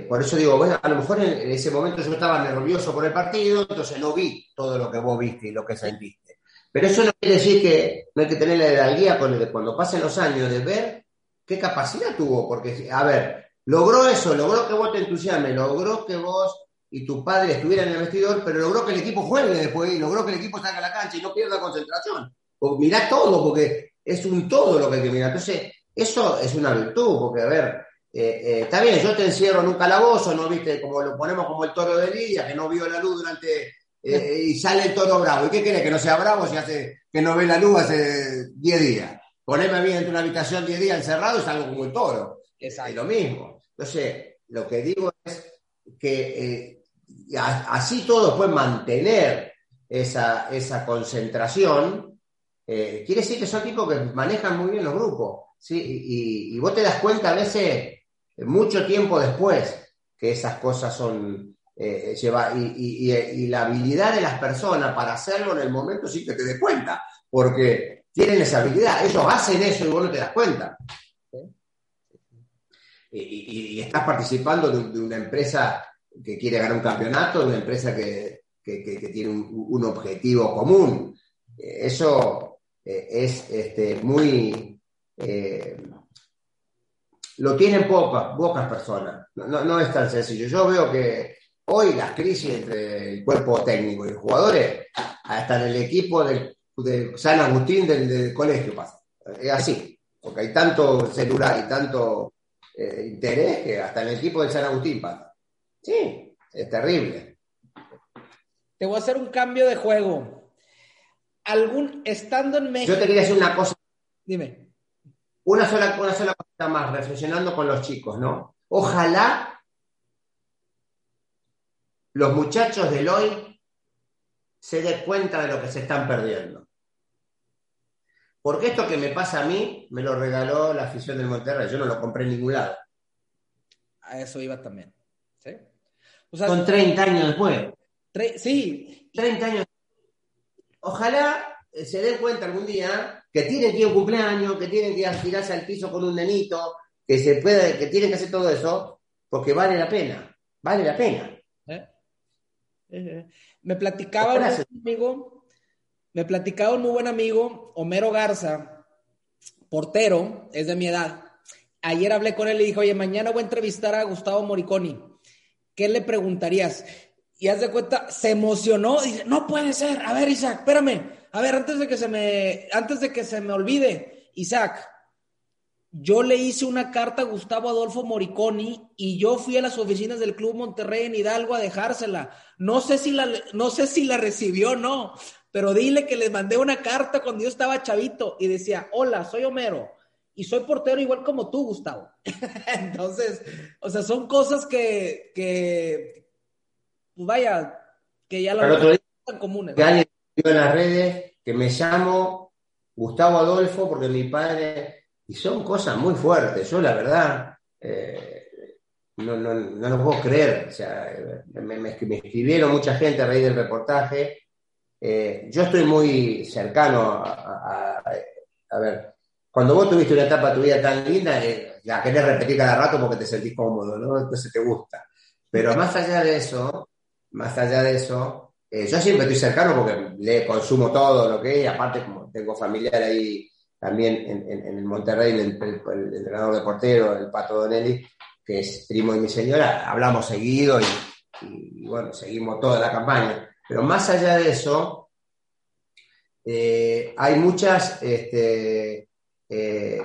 por eso digo, bueno, a lo mejor en, ese momento yo estaba nervioso por el partido, entonces no vi todo lo que vos viste y lo que sentiste. Pero eso no quiere decir que no hay que tener la guía cuando pasen los años de ver qué capacidad tuvo, porque, a ver, logró eso, logró que vos te entusiasmes, logró que vos y tu padre estuvieran en el vestidor, pero logró que el equipo juegue después y logró que el equipo salga a la cancha y no pierda concentración. O mirá todo, porque es un todo lo que hay que mirar. Entonces, eso es una virtud, porque, a ver, eh, eh, está bien, yo te encierro en un calabozo, ¿no viste? Como lo ponemos como el toro de Lidia, que no vio la luz durante. Eh, y sale el toro bravo. ¿Y qué quiere? Que no sea bravo si hace que no ve la luz hace 10 días. Poneme a mí en una habitación 10 días encerrado y salgo como el toro. Es lo mismo. Entonces, lo que digo es que eh, así todos pueden mantener esa, esa concentración. Eh, quiere decir que son tipos que manejan muy bien los grupos. ¿sí? Y, vos te das cuenta a veces, mucho tiempo después, que esas cosas son. Eh, lleva, y, y, la habilidad de las personas para hacerlo en el momento sí que te des cuenta. Porque tienen esa habilidad, ellos hacen eso y vos no te das cuenta. Y, estás participando de, una empresa que quiere ganar un campeonato, de una empresa que, tiene un, objetivo común. Eso eh, es este, muy... Eh, lo tienen pocas, pocas personas. No, no, es tan sencillo. Yo veo que hoy las crisis entre el cuerpo técnico y los jugadores, hasta en el equipo del de San Agustín del, colegio pasa. Es así, porque hay tanto celular y tanto eh, interés que hasta en el equipo del San Agustín pasa. Sí, es terrible. Te voy a hacer un cambio de juego. Algún, estando en México. Yo te quería decir una cosa. Dime. Una sola, una sola cosa más, reflexionando con los chicos, ¿no? Ojalá los muchachos del hoy se den cuenta de lo que se están perdiendo. Porque esto que me pasa a mí, me lo regaló la afición del Monterrey. Yo no lo compré en ningún lado. A eso iba también. ¿sí? Con 30 años después. sí. 30 años. Ojalá eh, se den cuenta algún día que tienen que ir a un cumpleaños, que tienen que tirarse al piso con un nenito, que se puede, que tienen que hacer todo eso, porque vale la pena. Vale la pena. Me platicaba un amigo me platicaba un muy buen amigo, Homero Garza, portero, es de mi edad. Ayer hablé con él y dije, oye, mañana voy a entrevistar a Gustavo Moriconi. ¿Qué le preguntarías? Y haz de cuenta, se emocionó, dice, no puede ser. A ver, Isaac, espérame. A ver, antes de que se me, antes de que se me olvide, Isaac, yo le hice una carta a Gustavo Adolfo Moriconi y yo fui a las oficinas del Club Monterrey en Hidalgo a dejársela. No sé si la, no sé si la recibió o no, pero dile que le mandé una carta cuando yo estaba chavito y decía, hola, soy Homero y soy portero igual como tú, Gustavo. Entonces, o sea, son cosas que, que pues vaya, que ya lo son comunes. Que alguien en las redes que me llamo Gustavo Adolfo porque mi padre, y son cosas muy fuertes, yo la verdad... Eh, no, no, no lo puedo creer. O sea, me, me, escribieron mucha gente a raíz del reportaje eh, yo estoy muy cercano a, a, ver, cuando vos tuviste una etapa de tu vida tan linda, eh, la querés repetir cada rato porque te sentís cómodo, ¿no? Entonces te gusta. Pero más allá de eso, más allá de eso, eh, yo siempre estoy cercano porque le consumo todo lo que es, aparte como tengo familiar ahí también en, en, el Monterrey, el, el, entrenador de portero, el Pato Donelli, que es primo de mi señora, hablamos seguido y, y bueno, seguimos toda la campaña. Pero más allá de eso, eh, hay muchas este, eh,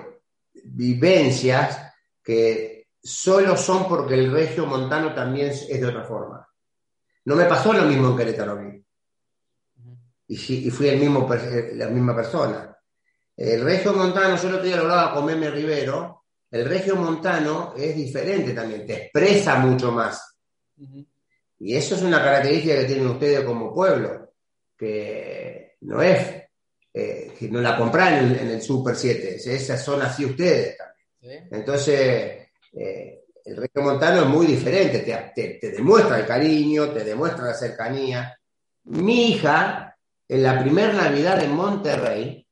vivencias que solo son porque el regio montano también es de otra forma. No me pasó lo mismo en Querétaro mí. Y, fui el mismo, la misma persona. El regio montano, yo el otro día lo hablaba con Meme Rivero, el regio montano es diferente también, te expresa mucho más. Y eso es una característica que tienen ustedes como pueblo, que no es, eh, que no la compran en, el Super 7, esas son así ustedes también. Entonces, eh, el Río Montano es muy diferente, te, te, demuestra el cariño, te demuestra la cercanía. Mi hija, en la primera Navidad en Monterrey,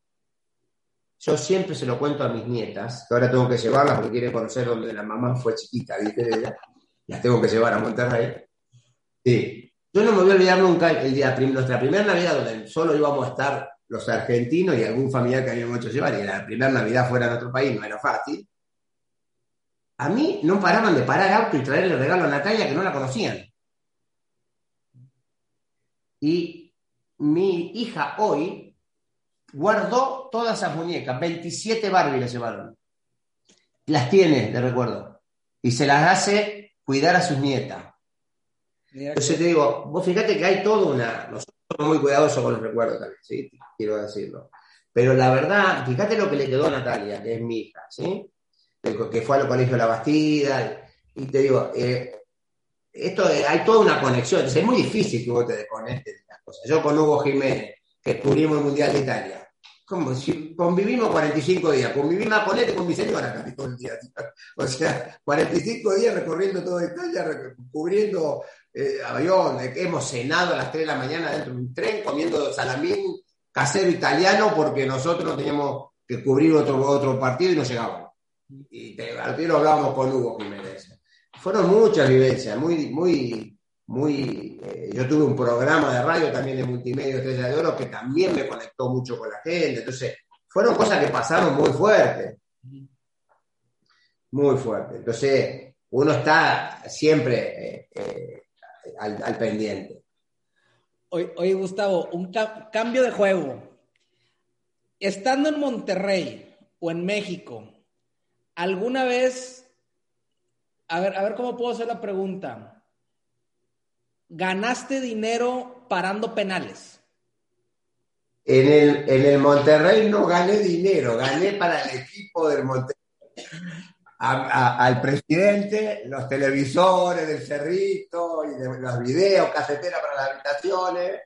yo siempre se lo cuento a mis nietas, que ahora tengo que llevarlas porque quieren conocer donde la mamá fue chiquita, ¿viste? Las tengo que llevar a Monterrey. Sí. Yo no me voy a olvidar nunca el día, nuestra primera Navidad, donde solo íbamos a estar los argentinos y algún familiar que habíamos hecho llevar, y la primera Navidad fuera en otro país no era fácil. A mí no paraban de parar auto y traerle regalo a Natalia que no la conocían. Y mi hija hoy guardó todas esas muñecas, 27 Barbie le llevaron. Las tiene de recuerdo. Y se las hace cuidar a sus nietas. Entonces te digo, vos fíjate que hay toda una. Nosotros somos muy cuidadosos con los recuerdos también, ¿sí? Quiero decirlo. Pero la verdad, fíjate lo que le quedó a Natalia, que es mi hija, ¿sí? Que fue al colegio de la Bastida. Y te digo, eh, esto hay toda una conexión. es muy difícil que vos te desconectes de las cosas. Yo con Hugo Jiménez, que descubrimos el Mundial de Italia, como si convivimos 45 días, conviví más con él que con mi señora casi todo el día. O sea, 45 días recorriendo toda Italia, cubriendo eh, avión, hemos cenado a las 3 de la mañana dentro de un tren, comiendo salamín casero italiano porque nosotros no teníamos que cubrir otro, otro partido y no llegábamos. Y al lo hablábamos con Hugo Jiménez. Fueron muchas vivencias, muy, muy, muy. Eh, yo tuve un programa de radio también de multimedia Estrella de Oro que también me conectó mucho con la gente. Entonces, fueron cosas que pasaron muy fuertes. Muy fuerte. Entonces, uno está siempre eh, al, pendiente. Oye, Gustavo, un cambio de juego. Estando en Monterrey o en México, ¿alguna vez, a ver, a ver cómo puedo hacer la pregunta, ¿ganaste dinero parando penales? En el, en el Monterrey no gané dinero, gané para el equipo del Monterrey al presidente, los televisores del cerrito y de, los videos, caseteras para las habitaciones.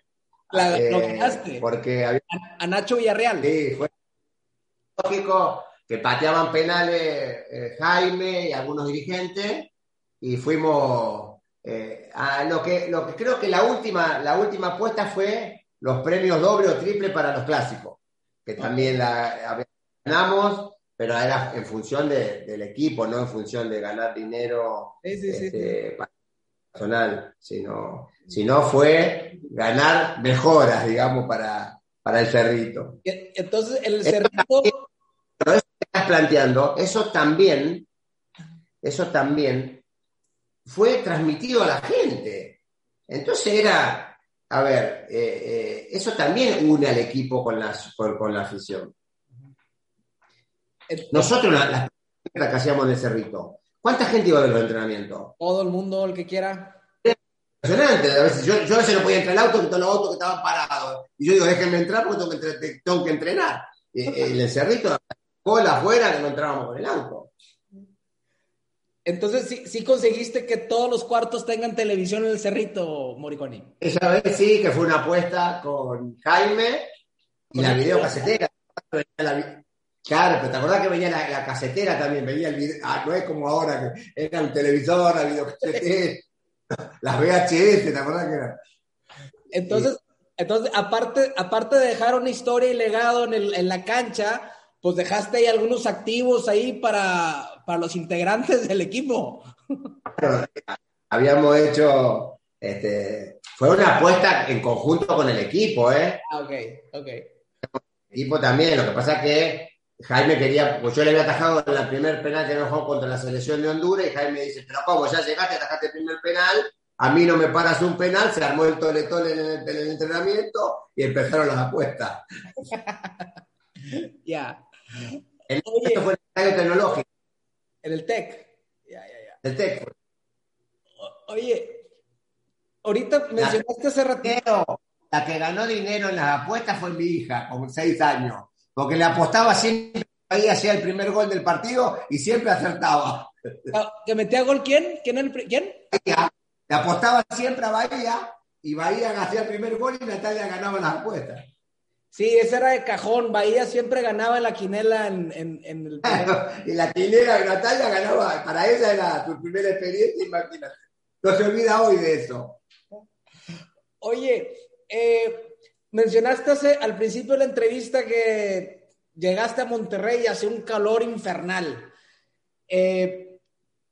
La, ¿Lo eh, Porque a, Nacho Villarreal. Sí, fue lógico que pateaban penales eh, Jaime y algunos dirigentes y fuimos eh, a lo que, lo que creo que la última, la última apuesta fue los premios doble o triple para los clásicos, que también la ganamos pero era en función del equipo, no en función de ganar dinero este, personal, sino, sino fue ganar mejoras, digamos, para, para el cerrito. Entonces, el cerrito... Pero eso que estás planteando, eso también, eso también fue transmitido a la gente. Entonces era, a ver, eh, eh, eso también une al equipo con, las, con la afición. Nosotros, las la que hacíamos en el cerrito, ¿cuánta gente iba a ver los entrenamientos? Todo el mundo, el que quiera. Impresionante. A veces, yo, yo a veces no podía entrar al auto, que todos los autos que estaban parados. Y yo digo, déjenme entrar porque tengo que, tengo que entrenar. en el cerrito, cola afuera, que no entrábamos con el auto. Entonces, ¿sí, sí, conseguiste que todos los cuartos tengan televisión en el cerrito, Moriconi. Esa vez sí, que fue una apuesta con Jaime y la videocasetera. Claro, pero te acordás que venía la, casetera también, venía el video, ah, no es como ahora que era un televisor, la videocasetera, las VHS, ¿te acordás que era? Entonces, entonces aparte, aparte de dejar una historia y legado en, el, en la cancha, pues dejaste ahí algunos activos ahí para, para los integrantes del equipo. habíamos hecho, este, fue una apuesta en conjunto con el equipo, ¿eh? Ah, ok, ok. El equipo también, lo que pasa es que Jaime quería, pues yo le había atajado en la primer penal que no jugó contra la selección de Honduras y Jaime dice, pero ¿cómo? Ya llegaste, atajaste el primer penal, a mí no me paras un penal, se armó el tole tole en el, entrenamiento y empezaron las apuestas. Ya. Esto fue el estadio tecnológico. En el TEC. Ya, ya, ya. El TEC. Oye, ahorita mencionaste hace ratito. La que ganó dinero en las apuestas fue mi hija, con seis años porque le apostaba siempre, ahí hacía el primer gol del partido y siempre acertaba. Ah, ¿Que metía gol quién? ¿Quién? El, ¿quién? Le apostaba siempre a Bahía y Bahía hacía el primer gol y Natalia ganaba las apuestas. Sí, ese era de cajón. Bahía siempre ganaba en la quinela en, el. y la quinela de Natalia ganaba, para ella era su primera experiencia, imagínate. No se olvida hoy de eso. Oye, eh, mencionaste al principio de la entrevista que llegaste a Monterrey y hace un calor infernal. Eh,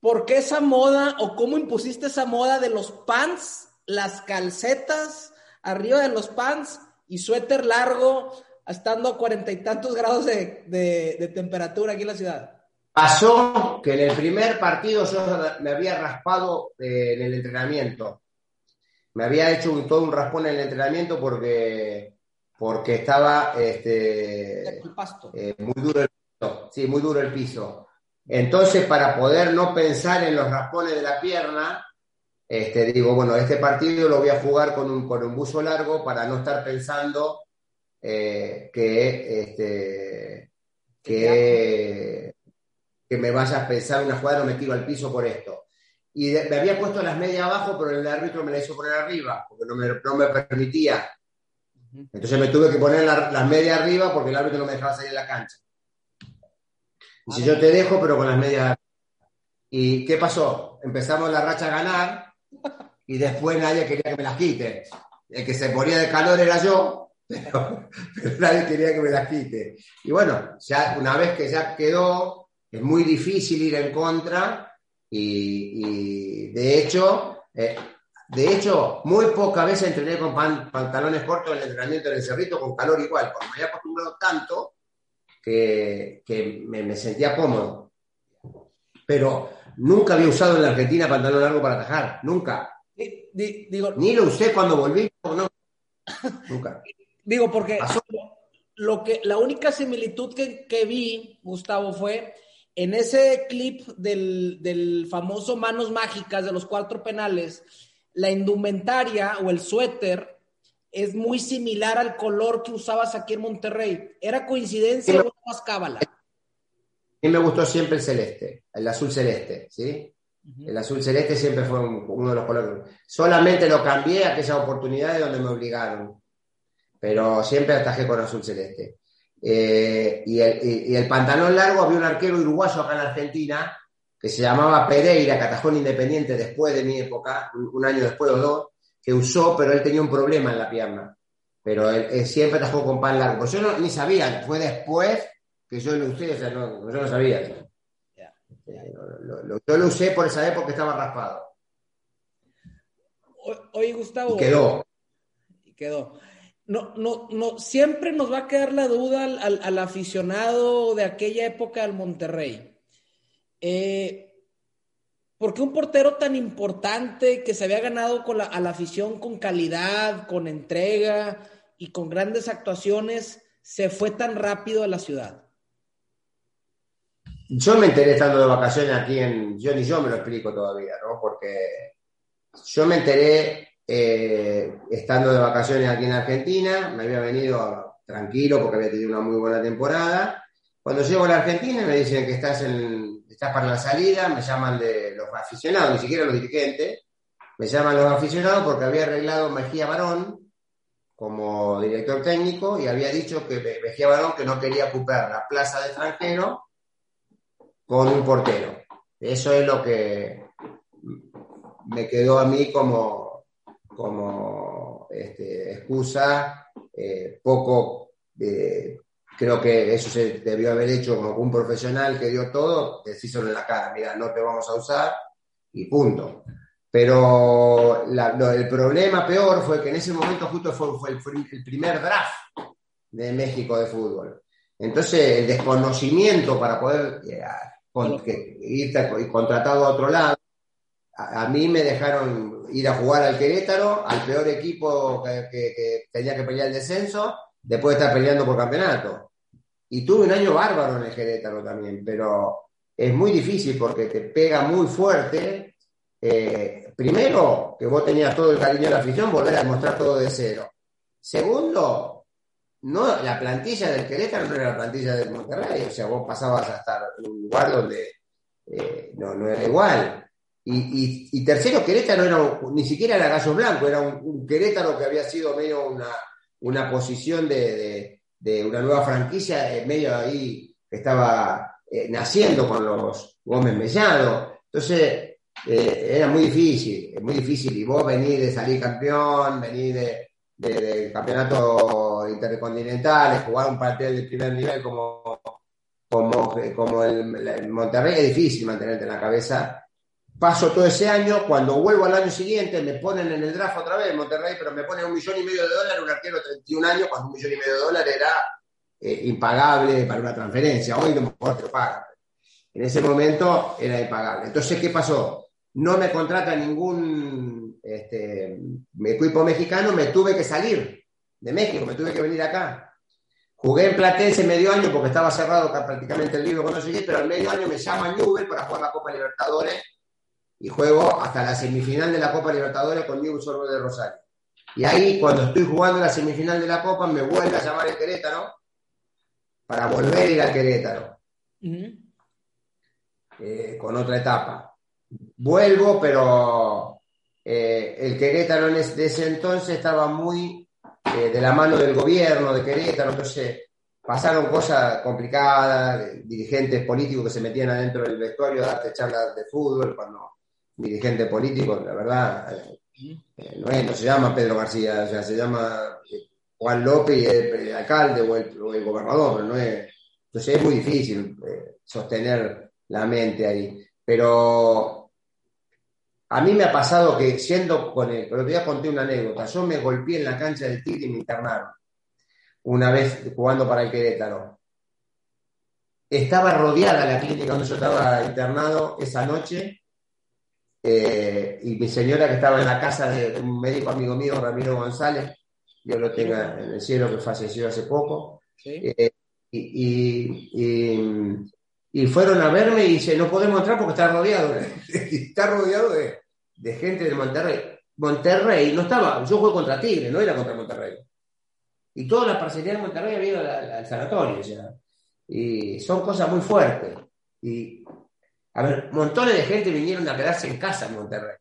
¿Por qué esa moda o cómo impusiste esa moda de los pants, las calcetas arriba de los pants y suéter largo, estando a cuarenta y tantos grados de, temperatura aquí en la ciudad? Pasó que en el primer partido yo me había raspado eh, en el entrenamiento. Me había hecho todo un raspón en el entrenamiento porque, porque estaba este, eh, muy duro el piso. Sí, muy duro el piso. Entonces, para poder no pensar en los raspones de la pierna, este, digo, bueno, este partido lo voy a jugar con un, con un buzo largo para no estar pensando eh, que, este, que, que me vaya a pensar una jugada, no me tiro al piso por esto. Y me había puesto las medias abajo, pero el árbitro me la hizo poner arriba, porque no me, no me permitía. Entonces me tuve que poner las medias arriba porque el árbitro no me dejaba salir de la cancha. Y si yo te dejo, pero con las medias. ¿Y qué pasó? Empezamos la racha a ganar y después nadie quería que me las quite. El que se moría de calor era yo, pero, nadie quería que me las quite. Y bueno, ya una vez que ya quedó, es muy difícil ir en contra y, de hecho, eh, de hecho, muy pocas veces entrené con pantalones cortos en el entrenamiento del cerrito con calor igual, porque me había acostumbrado tanto que, me, sentía cómodo. Pero nunca había usado en la Argentina pantalón largo para atajar, nunca. Ni lo usé cuando volví, no. Nunca. Digo, porque lo que, la única similitud que, vi, Gustavo, fue en ese clip del, del, famoso Manos Mágicas de los cuatro penales, la indumentaria o el suéter es muy similar al color que usabas aquí en Monterrey. ¿Era coincidencia o más cábala? Mí me gustó siempre el celeste, el azul celeste, ¿sí? El azul celeste siempre fue uno de los colores. Solamente lo cambié a aquella oportunidad de donde me obligaron, pero siempre atajé con azul celeste. Eh, y, el, pantalón largo, había un arquero uruguayo acá en Argentina que se llamaba Pereira, que atajó en Independiente después de mi época, un, año después o dos, que usó, pero él tenía un problema en la pierna. Pero él, siempre atajó con pan largo. Yo no, ni sabía, fue después que yo lo usé, o sea, no, yo no sabía. Lo, yo lo usé por esa época que estaba raspado. Oye, Gustavo. Y quedó. Y quedó. No, no, no, siempre nos va a quedar la duda al, aficionado de aquella época del Monterrey. Eh, ¿Por qué un portero tan importante que se había ganado con la, a la afición con calidad, con entrega y con grandes actuaciones se fue tan rápido a la ciudad? Yo me enteré estando de vacaciones aquí en. Yo ni yo me lo explico todavía, ¿no? Porque yo me enteré eh, estando de vacaciones aquí en Argentina, me había venido tranquilo porque había tenido una muy buena temporada. Cuando llego a la Argentina me dicen que estás, estás para la salida, me llaman de los aficionados, ni siquiera los dirigentes, me llaman los aficionados porque había arreglado Mejía Barón como director técnico y había dicho que Mejía Barón que no quería ocupar la plaza de extranjero con un portero. Eso es lo que me quedó a mí como, como este, excusa, eh, poco, eh, creo que eso se debió haber hecho como un profesional que dio todo, decíselo en la cara, mira, no te vamos a usar y punto. Pero el problema peor fue que en ese momento justo fue, fue el primer draft de México de fútbol. Entonces, el desconocimiento para poder eh, con, que irte contratado a otro lado. A, mí me dejaron ir a jugar al Querétaro, al peor equipo que, tenía que pelear el descenso, después de estar peleando por campeonato. Y tuve un año bárbaro en el Querétaro también, pero es muy difícil porque te pega muy fuerte. Eh, primero, que vos tenías todo el cariño de la afición, volver a demostrar todo de cero. Segundo, no, la plantilla del Querétaro no era la plantilla del Monterrey, o sea, vos pasabas a estar en un lugar donde eh, no, era igual. Y, tercero, Querétaro era ni siquiera era Gallo Blanco, era un, Querétaro que había sido medio una, una posición de, una nueva franquicia, en medio ahí que estaba eh, naciendo con los Gómez Mellado. Entonces, eh, era muy difícil, muy difícil. Y vos venís de salir campeón, venís de, del campeonato intercontinentales, jugar un partido de primer nivel como, como, como el, Monterrey es difícil mantenerte en la cabeza. Paso todo ese año, cuando vuelvo al año siguiente me ponen en el draft otra vez en Monterrey, pero me ponen un millón y medio de dólares, un arquero de 31 años, cuando un millón y medio de dólares era eh, impagable para una transferencia. Hoy no te lo pagan. En ese momento era impagable. Entonces, ¿qué pasó? No me contrata ningún este, equipo mexicano, me tuve que salir de México, me tuve que venir acá. Jugué en Platense medio año porque estaba cerrado prácticamente el libro cuando llegué, pero al medio año me llaman Newell para jugar la Copa Libertadores y juego hasta la semifinal de la Copa Libertadores con Newell Sorbo de Rosario. Y ahí, cuando estoy jugando la semifinal de la Copa, me vuelve a llamar el Querétaro para volver a ir al Querétaro. Eh, con otra etapa. Vuelvo, pero eh, el Querétaro en ese, entonces estaba muy eh, de la mano del gobierno de Querétaro, entonces pasaron cosas complicadas, dirigentes políticos que se metían adentro del vestuario a darte charlas de fútbol, cuando dirigente político, la verdad, no, se llama Pedro García, o sea, se llama Juan López y el, alcalde o el, gobernador, no es, entonces es muy difícil sostener la mente ahí. Pero a mí me ha pasado que siendo con él, pero te voy a contar una anécdota. Yo me golpeé en la cancha del Tigre y me internaron una vez jugando para el Querétaro. Estaba rodeada la clínica donde yo estaba internado esa noche eh, y mi señora que estaba en la casa de un médico amigo mío, Ramiro González, yo lo tenga en el cielo que falleció hace poco, eh, y, y fueron a verme y dice, no podemos entrar porque está rodeado. está rodeado de, gente de Monterrey. Monterrey no estaba, yo jugué contra Tigre, no era contra Monterrey. Y toda la parcería de Monterrey había ido al, sanatorio. Y son cosas muy fuertes. Y, a ver, montones de gente vinieron a quedarse en casa en Monterrey.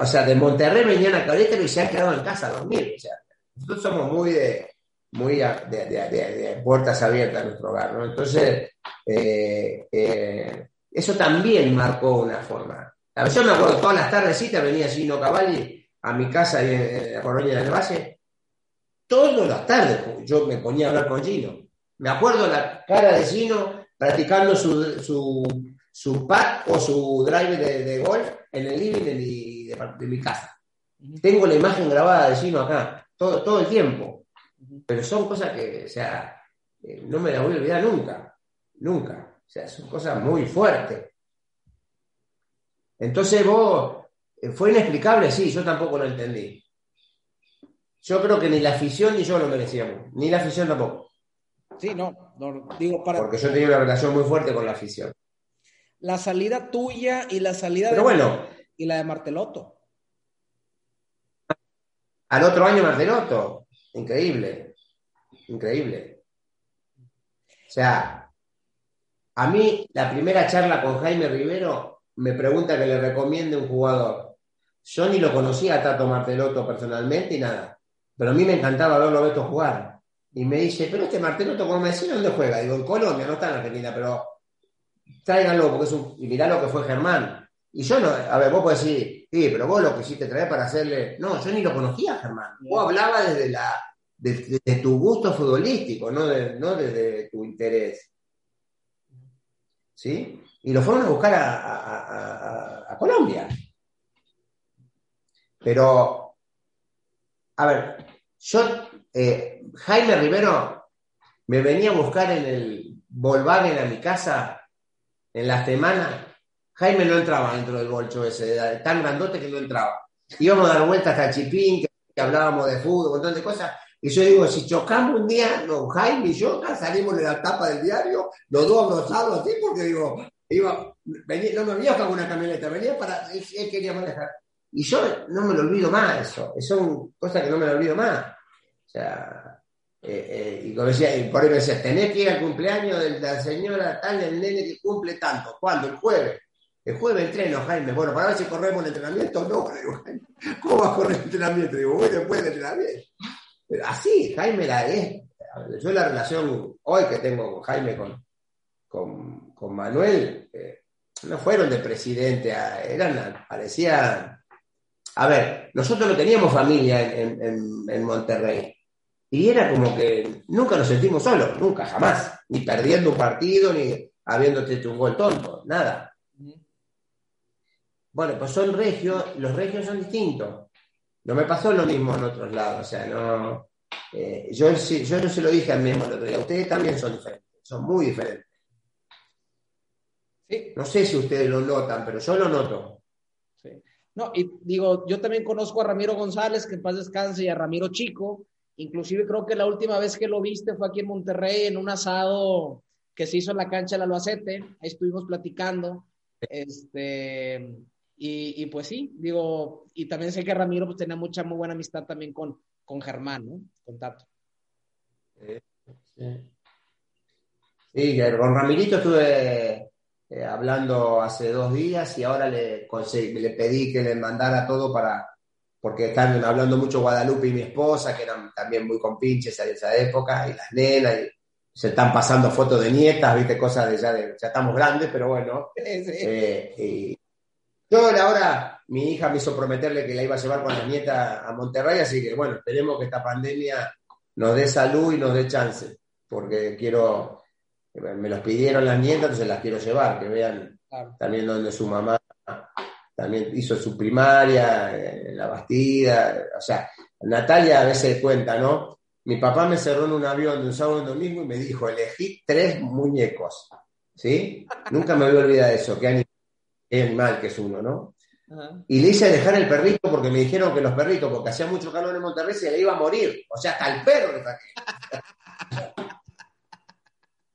O sea, de Monterrey venían a Querétaro y se han quedado en casa a dormir. O sea, nosotros somos muy de, muy de, puertas abiertas a nuestro hogar. Entonces, eh, eh, eso también marcó una forma. A yo me acuerdo todas las tardecitas venía Gino Cavalli a mi casa en, la colonia del Valle. Todas las tardes yo me ponía a hablar con Gino. Me acuerdo la cara de Gino practicando su, su, su pat o su drive de, de golf en el living de mi, de mi casa. Tengo la imagen grabada de Gino acá, todo, todo el tiempo. Pero son cosas que, o sea, eh, no me las voy a olvidar nunca, nunca. O sea, son cosas muy fuertes. Entonces vos, eh, fue inexplicable, sí, yo tampoco lo entendí. Yo creo que ni la afición ni yo lo merecíamos, ni la afición tampoco. Sí, no, digo para... Porque yo tenía una relación muy fuerte con la afición. La salida tuya y la salida Pero bueno, y la de Marteloto. Al otro año Marteloto, increíble increíble. O sea, a mí la primera charla con Jaime Rivero me pregunta que le recomiende un jugador. Yo ni lo conocía a Tato Martelotto personalmente y nada, pero a mí me encantaba verlo Beto jugar. Y me dice, pero este Martelotto, como me decía, ¿dónde juega? Digo, en Colombia, no está en Argentina, pero tráiganlo, porque es un... Y mirá lo que fue Germán. Y yo no, a ver, vos podés decir, sí, pero vos lo quisiste traer para hacerle. No, yo ni lo conocía, Germán. Vos hablaba desde la, de, tu gusto futbolístico, no, de, no desde tu interés. ¿Sí? Y lo fueron a buscar a, Colombia. Pero, a ver, yo, eh, Jaime Rivero me venía a buscar en el Volkswagen a mi casa en la semana. Jaime no entraba dentro del bolcho ese, tan grandote que no entraba. Íbamos a dar vueltas hasta Chipín, que hablábamos de fútbol, un montón de cosas, y yo digo, si chocamos un día, no, Jaime y yo salimos de la tapa del diario, los dos abrazados así, porque digo, iba, venía, no me venía con una camioneta, venía para, él, quería manejar. Y yo no me lo olvido más eso, son cosas que no me lo olvido más. O sea, eh, eh, y, como decía, y por ahí me decía, tenés que ir al cumpleaños de la señora tal, el nene que cumple tanto. ¿Cuándo? El jueves. El jueves entreno, Jaime. Bueno, para ver si corremos el entrenamiento no. Digo, ¿Cómo vas a correr el entrenamiento? Digo, voy después del entrenamiento así, Jaime la es. Yo la relación hoy que tengo con Jaime, con, Manuel, eh, no fueron de presidente, eran, parecían... A ver, nosotros no teníamos familia en, en, Monterrey. Y era como que nunca nos sentimos solos, nunca, jamás. Ni perdiendo un partido, ni habiéndote hecho un gol tonto, nada. Bueno, pues son regios, los regios son distintos. No me pasó lo mismo en otros lados, o sea, no. Eh, yo, yo no se lo dije al mismo el otro día, ustedes también son diferentes, son muy diferentes. No sé si ustedes lo notan, pero yo lo noto. No, y digo, yo también conozco a Ramiro González, que en paz descanse, y a Ramiro Chico. Inclusive creo que la última vez que lo viste fue aquí en Monterrey, en un asado que se hizo en la cancha del Albacete. Ahí estuvimos platicando. Este, y, pues sí, digo, y también sé que Ramiro pues, tenía mucha, muy buena amistad también con, con Germán, ¿no? Con Tato. Sí, sí. con Ramirito estuve eh, hablando hace dos días y ahora le, le pedí que le mandara todo para, porque están hablando mucho Guadalupe y mi esposa, que eran también muy compinches en esa época, y las nenas, y se están pasando fotos de nietas, viste, cosas de ya, de, ya estamos grandes, pero bueno. Eh, yo ahora, mi hija me hizo prometerle que la iba a llevar con la nieta a Monterrey, así que bueno, esperemos que esta pandemia nos dé salud y nos dé chance, porque quiero, me los pidieron las nietas, entonces las quiero llevar, que vean también donde su mamá también hizo su primaria, en eh, la Bastida, o sea, Natalia a veces cuenta, ¿no? Mi papá me cerró en un avión de un sábado y domingo y me dijo, elegí tres muñecos, ¿sí? Nunca me voy a olvidar de eso, qué animal, que es uno, ¿no? Y le hice dejar el perrito porque me dijeron que los perritos, porque hacía mucho calor en Monterrey, se le iba a morir. O sea, hasta el perro le saqué.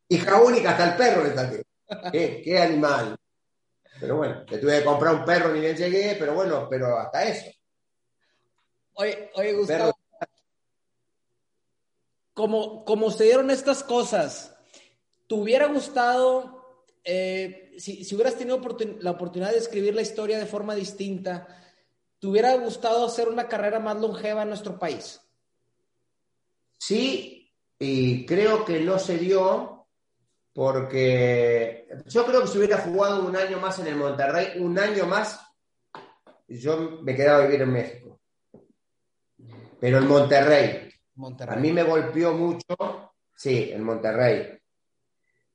Hija única, hasta el perro le saqué. ¿Qué, animal. Pero bueno, le tuve que comprar un perro ni bien llegué, pero bueno, pero hasta eso. Oye, oye Gustavo, como, como se dieron estas cosas, ¿te hubiera gustado, eh, si, si, hubieras tenido la oportunidad de escribir la historia de forma distinta, ¿te hubiera gustado hacer una carrera más longeva en nuestro país? Sí, y creo que no se dio porque yo creo que si hubiera jugado un año más en el Monterrey, un año más, yo me quedaba a vivir en México. Pero en Monterrey, Monterrey. a mí me golpeó mucho, sí, en Monterrey.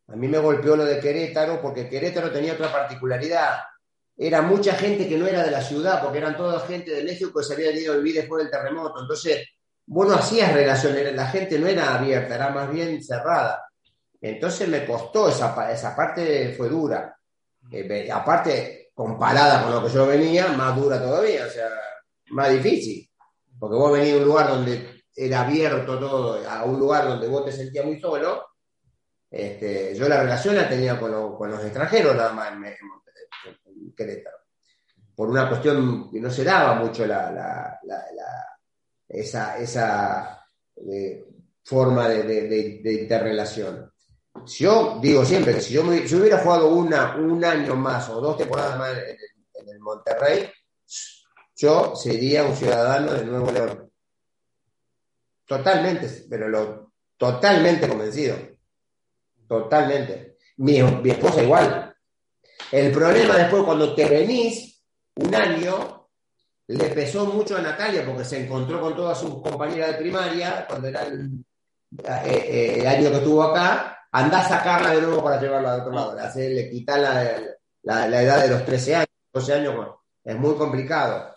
A mí me golpeó lo de Querétaro porque Querétaro tenía otra particularidad. Era mucha gente que no era de la ciudad, porque eran toda gente de México que se había ido a vivir después del terremoto. Entonces, bueno, hacías relaciones, la gente no era abierta, era más bien cerrada. Entonces me costó esa, esa parte, fue dura. Eh, aparte, comparada con lo que yo venía, más dura todavía, o sea, más difícil. Porque vos venís de un lugar donde era abierto todo, a un lugar donde vos te sentías muy solo. Este, yo la relación la tenía con, los extranjeros nada más en, Querétaro. Por una cuestión que no se daba mucho la, esa, esa eh, forma de interrelación yo digo siempre que si yo, hubiera jugado una, un año más o dos temporadas más en, el Monterrey, yo sería un ciudadano de Nuevo León. Totalmente, pero lo totalmente convencido. Totalmente. Mi, mi esposa igual. El problema después cuando te venís un año, le pesó mucho a Natalia porque se encontró con todas sus compañeras de primaria cuando era el, eh, eh, el año que estuvo acá anda a sacarla de nuevo para llevarla al otro lado. Le, quita la, edad de los 13 años, 12 años, es muy complicado.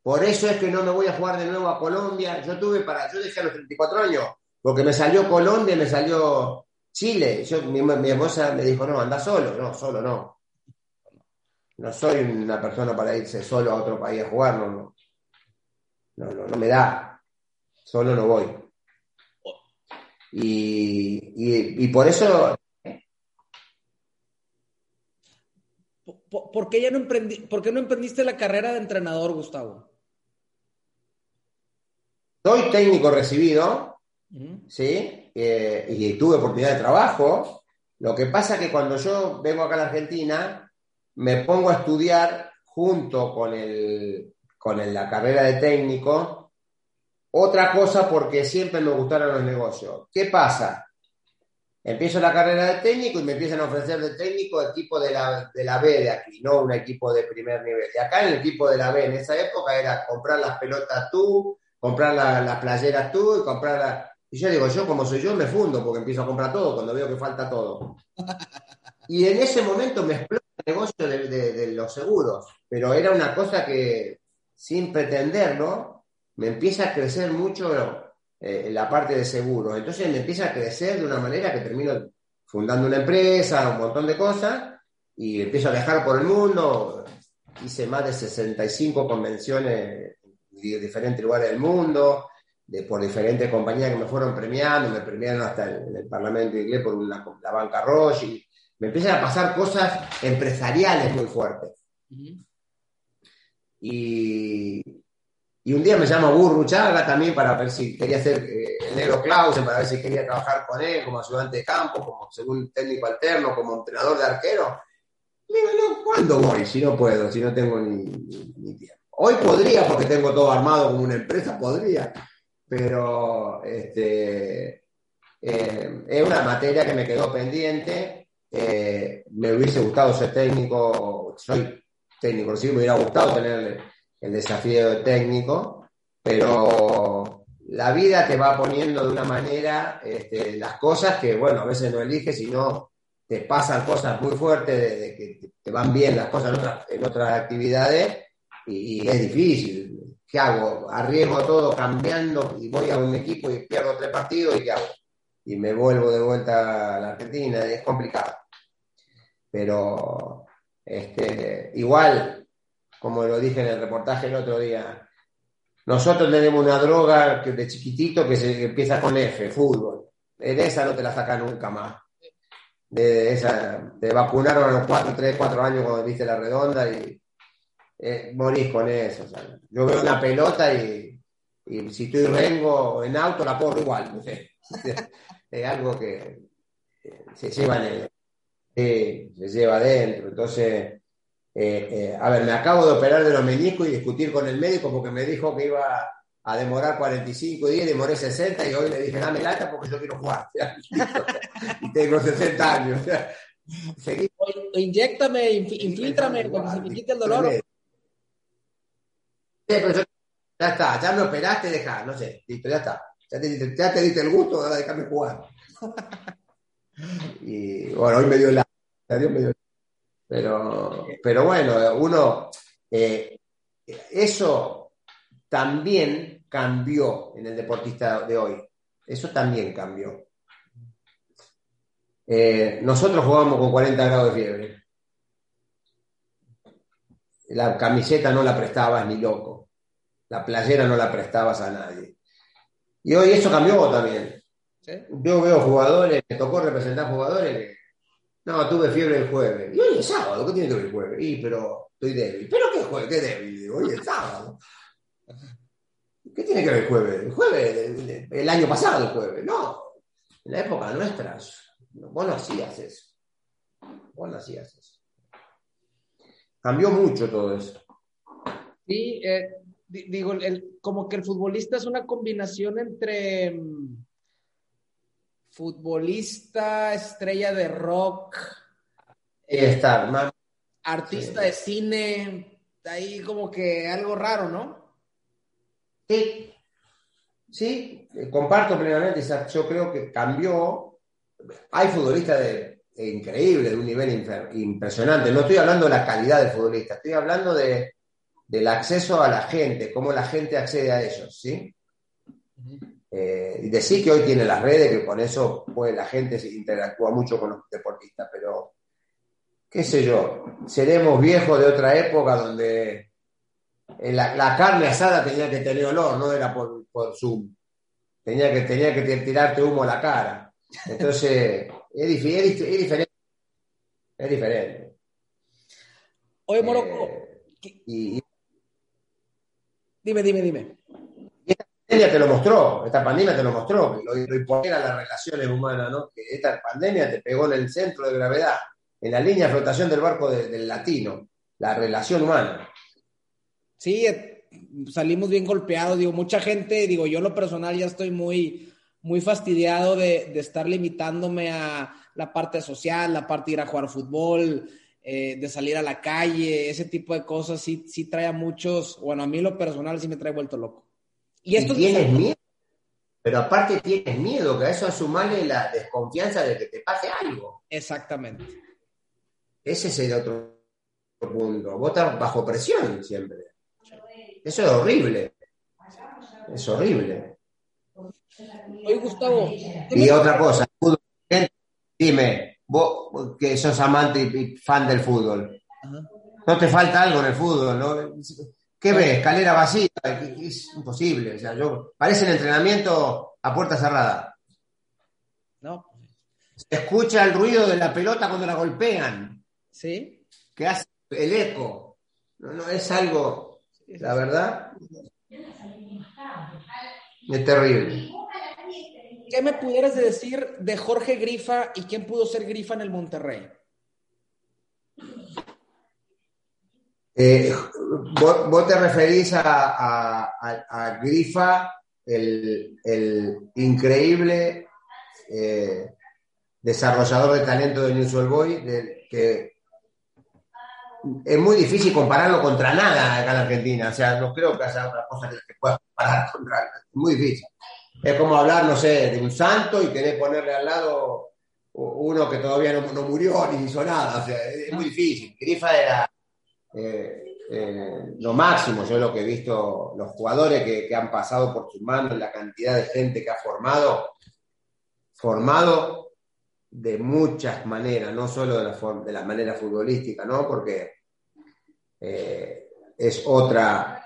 Por eso es que no me voy a jugar de nuevo a Colombia. Yo tuve para, yo dejé a los 34 años, porque me salió Colombia me salió Chile. Yo, mi, esposa me dijo, no, anda solo. No, solo no. No soy una persona para irse solo a otro país a jugar, no, no. No, no, no me da. Solo no voy. Y, por eso... ¿Por, qué ya no emprendí, ¿Por no emprendiste la carrera de entrenador, Gustavo? Soy técnico recibido, ¿sí? Eh, y tuve oportunidad de trabajo. Lo que pasa es que cuando yo vengo acá a la Argentina, me pongo a estudiar junto con, el, con la carrera de técnico otra cosa porque siempre me gustaron los negocios. ¿Qué pasa? Empiezo la carrera de técnico y me empiezan a ofrecer de técnico equipo de la, de la B de aquí, no un equipo de primer nivel. De acá en el equipo de la B en esa época era comprar las pelotas tú, comprar las playeras tú y comprar Y yo digo, yo como soy yo me fundo porque empiezo a comprar todo cuando veo que falta todo. Y en ese momento me explota el negocio de, los seguros, pero era una cosa que sin pretenderlo me empieza a crecer mucho eh, la parte de seguros. Entonces me empieza a crecer de una manera que termino fundando una empresa, un montón de cosas, y empiezo a viajar por el mundo. Hice más de 65 convenciones en diferentes lugares del mundo de, por diferentes compañías que me fueron premiando, me premiaron hasta en el Parlamento inglés por la banca Roche, me empiezan a pasar cosas empresariales muy fuertes. y, y, un día me llama Burru Chaga también para ver si quería hacer eh, el negro Clausen, para ver si quería trabajar con él como ayudante de campo, como según técnico alterno, como entrenador de arquero. Y digo, no, ¿cuándo voy? Si no puedo, si no tengo ni, ni tiempo. Hoy podría, porque tengo todo armado como una empresa, podría, pero este, eh, es una materia que me quedó pendiente. Eh, me hubiese gustado ser técnico, soy técnico, sí me hubiera gustado tener el, desafío de técnico, pero la vida te va poniendo de una manera este, las cosas que, bueno, a veces no eliges, sino te pasan cosas muy fuertes de, que te van bien las cosas en otras, actividades y, es difícil. ¿qué hago? Arriesgo todo cambiando y voy a un equipo y pierdo tres partidos y ¿qué hago? Y me vuelvo de vuelta a la Argentina, es complicado. Pero este, igual, como lo dije en el reportaje el otro día, nosotros tenemos una droga que de chiquitito que se empieza con F, fútbol. En esa no te la saca nunca más. De esa, te vacunaron a los 4, 3, 4 años cuando viste la redonda y eh, morís con eso. Yo veo una pelota y, si estoy rengo en auto la pongo igual. es algo que se lleva en se lleva adentro. Entonces, eh, eh, a ver, me acabo de operar de los meniscos y discutir con el médico porque me dijo que iba a demorar 45 días, demoré 60 y hoy le dije, dame lata porque yo quiero jugar. y tengo 60 años. O, inyectame, infiltrame, porque se me quite el dolor ya está, ya me operaste, deja, no sé, listo, ya está. Ya te, ya te diste el gusto, ahora déjame jugar. y bueno, hoy me dio la. Pero, pero bueno, uno. Eh, eso también cambió en el deportista de hoy. Eso también cambió. Eh, nosotros jugamos con 40 grados de fiebre la camiseta no la prestabas ni loco, la playera no la prestabas a nadie. Y hoy eso cambió también. Yo veo jugadores, me tocó representar jugadores no, tuve fiebre el jueves. Y hoy es sábado, ¿qué tiene que ver el jueves? Y, pero estoy débil. ¿Pero qué jueves? ¿Qué débil? Hoy es sábado. ¿Qué tiene que ver el jueves? El jueves, el año pasado el jueves. No, en la época nuestra, vos no hacías eso. Vos no hacías eso. Cambió mucho todo eso. Sí, eh, digo, como que el futbolista es una combinación entre mm, futbolista, estrella de rock, eh, artista de cine, ahí como que algo raro, ¿no? Sí, sí, comparto plenamente, yo creo que cambió. Hay futbolistas de increíble, de un nivel impresionante. No estoy hablando de la calidad del futbolista, estoy hablando de, del acceso a la gente, cómo la gente accede a ellos, ¿sí? Eh, y decir que hoy tiene las redes, que con eso pues, la gente se interactúa mucho con los deportistas, pero qué sé yo, seremos viejos de otra época donde eh, la, carne asada tenía que tener olor, no era por, por Zoom. Tenía que, tenía que tirarte humo a la cara. Entonces, es, diferente. Es diferente. Oye, Morocco. Eh, dime, dime, dime. Pandemia te lo mostró, esta pandemia te lo mostró, lo, lo a las relaciones humanas, ¿no? Que esta pandemia te pegó en el centro de gravedad, en la línea de flotación del barco del latino, la relación humana. Sí, eh, salimos bien golpeados, digo, mucha gente, digo, yo lo personal ya estoy muy muy fastidiado de, estar limitándome a la parte social, la parte de ir a jugar fútbol, eh, de salir a la calle, ese tipo de cosas, sí, sí trae a muchos, bueno, a mí lo personal sí me trae vuelto loco. ¿Y esto tienes miedo? pero aparte tienes miedo, que a eso sumarle la desconfianza de que te pase algo. Exactamente. Ese es el otro punto. Vos estás bajo presión siempre. Eso es horrible. Es horrible. Oye, Gustavo. Y otra cosa, dime, vos que sos amante y fan del fútbol, ¿no te falta algo en el fútbol? ¿no? ¿Qué ves? Escalera vacía, es imposible. O sea, yo, parece el entrenamiento a puerta cerrada. No. Se escucha el ruido de la pelota cuando la golpean. Sí. Que hace el eco. No, no, es algo, la verdad, es terrible. ¿Qué me pudieras decir de Jorge Grifa y quién pudo ser Grifa en el Monterrey? Eh, vos, te referís a, Grifa, el, increíble eh, desarrollador de talento de News Boy, que es muy difícil compararlo contra nada acá en Argentina. O sea, no creo que haya otra cosa que, que pueda comparar contra. Es muy difícil. Es como hablar, no sé, de un santo y querer ponerle al lado uno que todavía no, no murió ni hizo nada. O sea, es muy difícil. Grifa era eh, eh, lo máximo, yo lo que he visto, los jugadores que, han pasado por sus manos, la cantidad de gente que ha formado, formado de muchas maneras, no solo de la, de la manera futbolística, ¿no? Porque eh, es otra,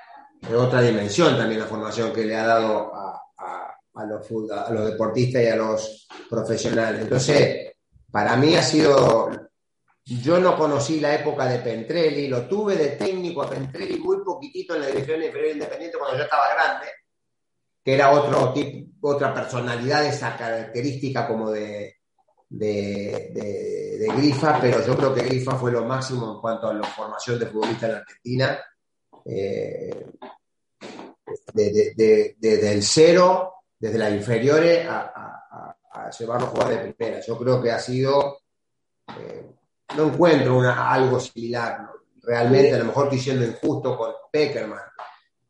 otra dimensión también la formación que le ha dado a los deportistas y a los profesionales. Entonces, para mí ha sido yo no conocí la época de Pentrelli, lo tuve de técnico a Pentrelli muy poquitito en la división inferior independiente cuando yo estaba grande, que era otro tipo, otra personalidad, esa característica como de, de, Grifa, pero yo creo que Grifa fue lo máximo en cuanto a la formación de futbolistas en Argentina. Eh, desde el cero, desde las inferiores, a, a, a jugar de primera. Yo creo que ha sido eh, no encuentro algo similar. Realmente, a lo mejor estoy siendo injusto con Peckerman.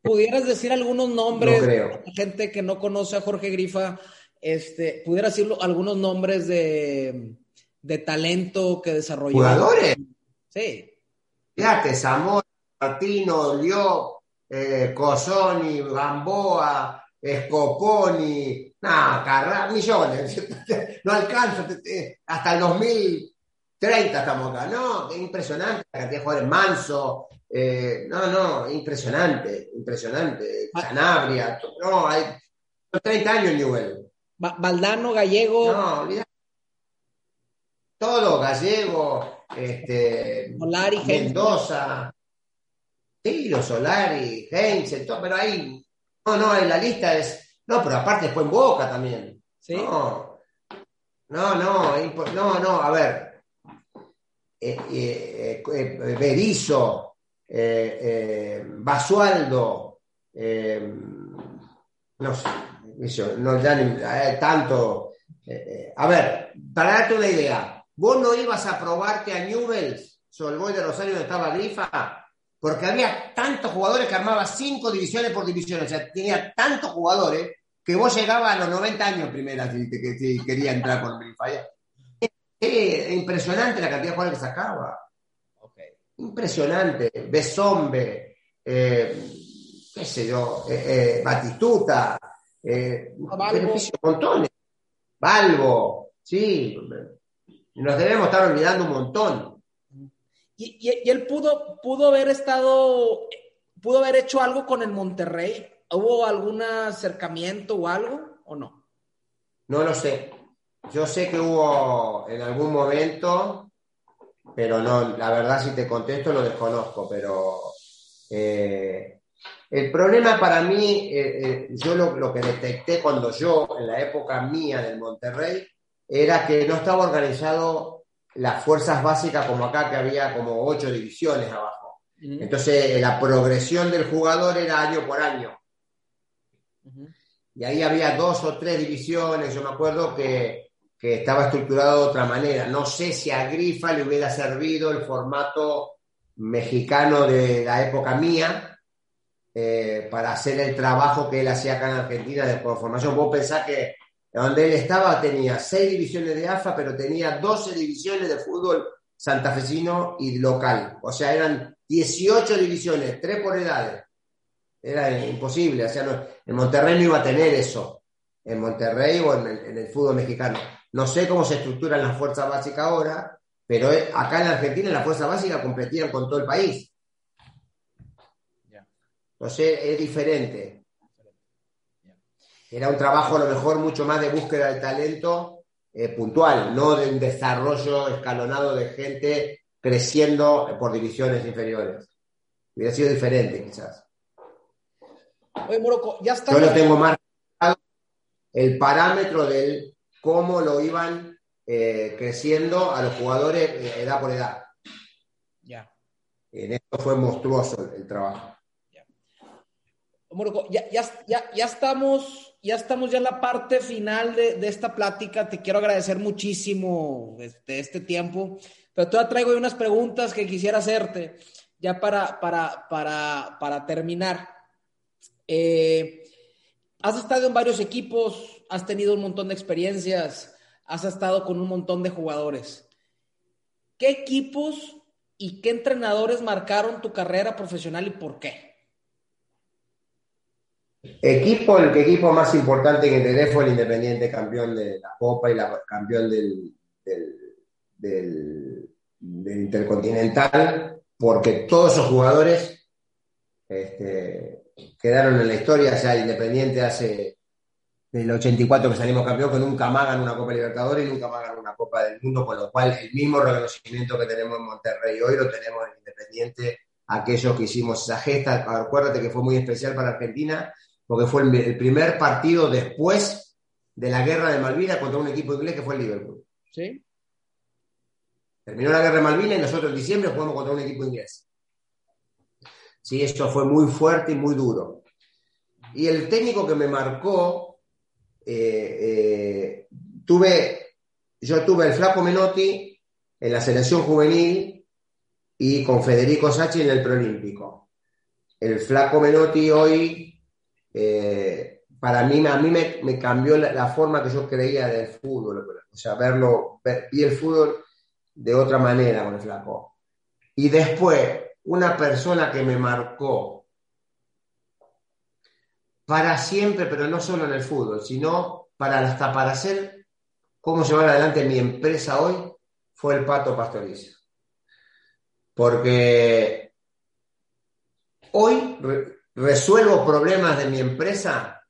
¿Pudieras decir algunos nombres de gente que no conoce a Jorge Grifa? Este, ¿Pudieras decir algunos nombres de, talento que desarrolló? ¿Jugadores? Sí. Fíjate, Zamora, Martino, Lió, eh, Cosoni, Gamboa, Scoponi, no, millones. no alcanzo, hasta el 2000 30 estamos acá. No, es impresionante la cantidad de jugadores. Manso. Eh, no, no, impresionante, impresionante. Sanabria. No, hay 30 años en Newell. Valdano, Gallego. No, olvidá. Todo, Gallego, este, Solari, Mendoza. Sí, los Solari, Heinz, todo, pero ahí. No, no, en la lista es. No, pero aparte después en Boca también. Sí. No, no, no, no, no, a ver eh, eh, eh, Berizo, Basualdo, no sé, no ya tanto. a ver, para darte una idea, vos no ibas a probarte a Newells, Solboy de Rosario donde estaba Grifa, porque había tantos jugadores que armaba cinco divisiones por división, o sea, tenía tantos jugadores que vos llegabas a los 90 años primera si, si quería entrar con Grifa. Es impresionante la cantidad de jugadores que sacaba. Impresionante. Besombe, eh, qué sé yo, eh, eh, Batistuta, eh, montones. Balbo, sí. Nos debemos estar olvidando un montón. Y, él pudo, pudo haber estado, pudo haber hecho algo con el Monterrey. ¿Hubo algún acercamiento o algo o no? No lo sé. Yo sé que hubo en algún momento, pero no, la verdad si te contesto lo desconozco, pero eh, el problema para mí, eh, eh, yo lo, que detecté cuando yo, en la época mía del Monterrey, era que no estaba organizado las fuerzas básicas como acá, que había como ocho divisiones abajo. Entonces, la progresión del jugador era año por año. Y ahí había dos o tres divisiones, yo me acuerdo que que estaba estructurado de otra manera. No sé si a Grifa le hubiera servido el formato mexicano de la época mía, eh, para hacer el trabajo que él hacía acá en Argentina de formación. Vos pensás que donde él estaba tenía seis divisiones de AFA, pero tenía 12 divisiones de fútbol santafesino y local. O sea, eran 18 divisiones, tres por edades. Era imposible. O sea, en Monterrey no iba a tener eso. En Monterrey o en el, fútbol mexicano. No sé cómo se estructuran las fuerzas básicas ahora, pero acá en Argentina las fuerzas básicas competían con todo el país. Entonces es diferente. Era un trabajo a lo mejor mucho más de búsqueda de talento eh, puntual, no de un desarrollo escalonado de gente creciendo por divisiones inferiores. Hubiera sido diferente quizás. Oye, Moroco, ya está. Yo lo tengo más el parámetro del cómo lo iban eh, creciendo a los jugadores eh, edad por edad. Ya. En esto fue monstruoso el trabajo. Ya, ya, ya, ya, estamos, ya estamos ya en la parte final de, esta plática. Te quiero agradecer muchísimo este, este tiempo, pero todavía traigo unas preguntas que quisiera hacerte ya para, para, para, para terminar. Eh, has estado en varios equipos, has tenido un montón de experiencias, has estado con un montón de jugadores. ¿Qué equipos y qué entrenadores marcaron tu carrera profesional y por qué? Equipo, el equipo más importante que integré fue el Independiente, campeón de la Copa y la, campeón del, del, Intercontinental, porque todos esos jugadores este, quedaron en la historia, o sea, Independiente hace del 84 que salimos campeón, que nunca más ganó una Copa Libertadores y nunca más ganó una Copa del Mundo, con lo cual el mismo reconocimiento que tenemos en Monterrey hoy lo tenemos en Independiente, aquellos que hicimos esa gesta, acuérdate que fue muy especial para Argentina porque fue el, primer partido después de la guerra de Malvinas contra un equipo inglés que fue el Liverpool. ¿Sí? Terminó la guerra de Malvinas y nosotros en diciembre jugamos contra un equipo inglés. Sí, eso fue muy fuerte y muy duro. Y el técnico que me marcó, eh, eh, tuve, yo tuve el Flaco Menotti en la selección juvenil y con Federico Sachi en el preolímpico. El Flaco Menotti hoy eh, para mí, a mí me, cambió la, forma que yo creía del fútbol. O sea, verlo, vi el fútbol de otra manera con el flaco. Y después, una persona que me marcó para siempre, pero no solo en el fútbol, sino para hasta para hacer cómo llevar adelante mi empresa hoy, fue el Pato Pastoriza. Porque hoy resuelvo problemas de mi empresa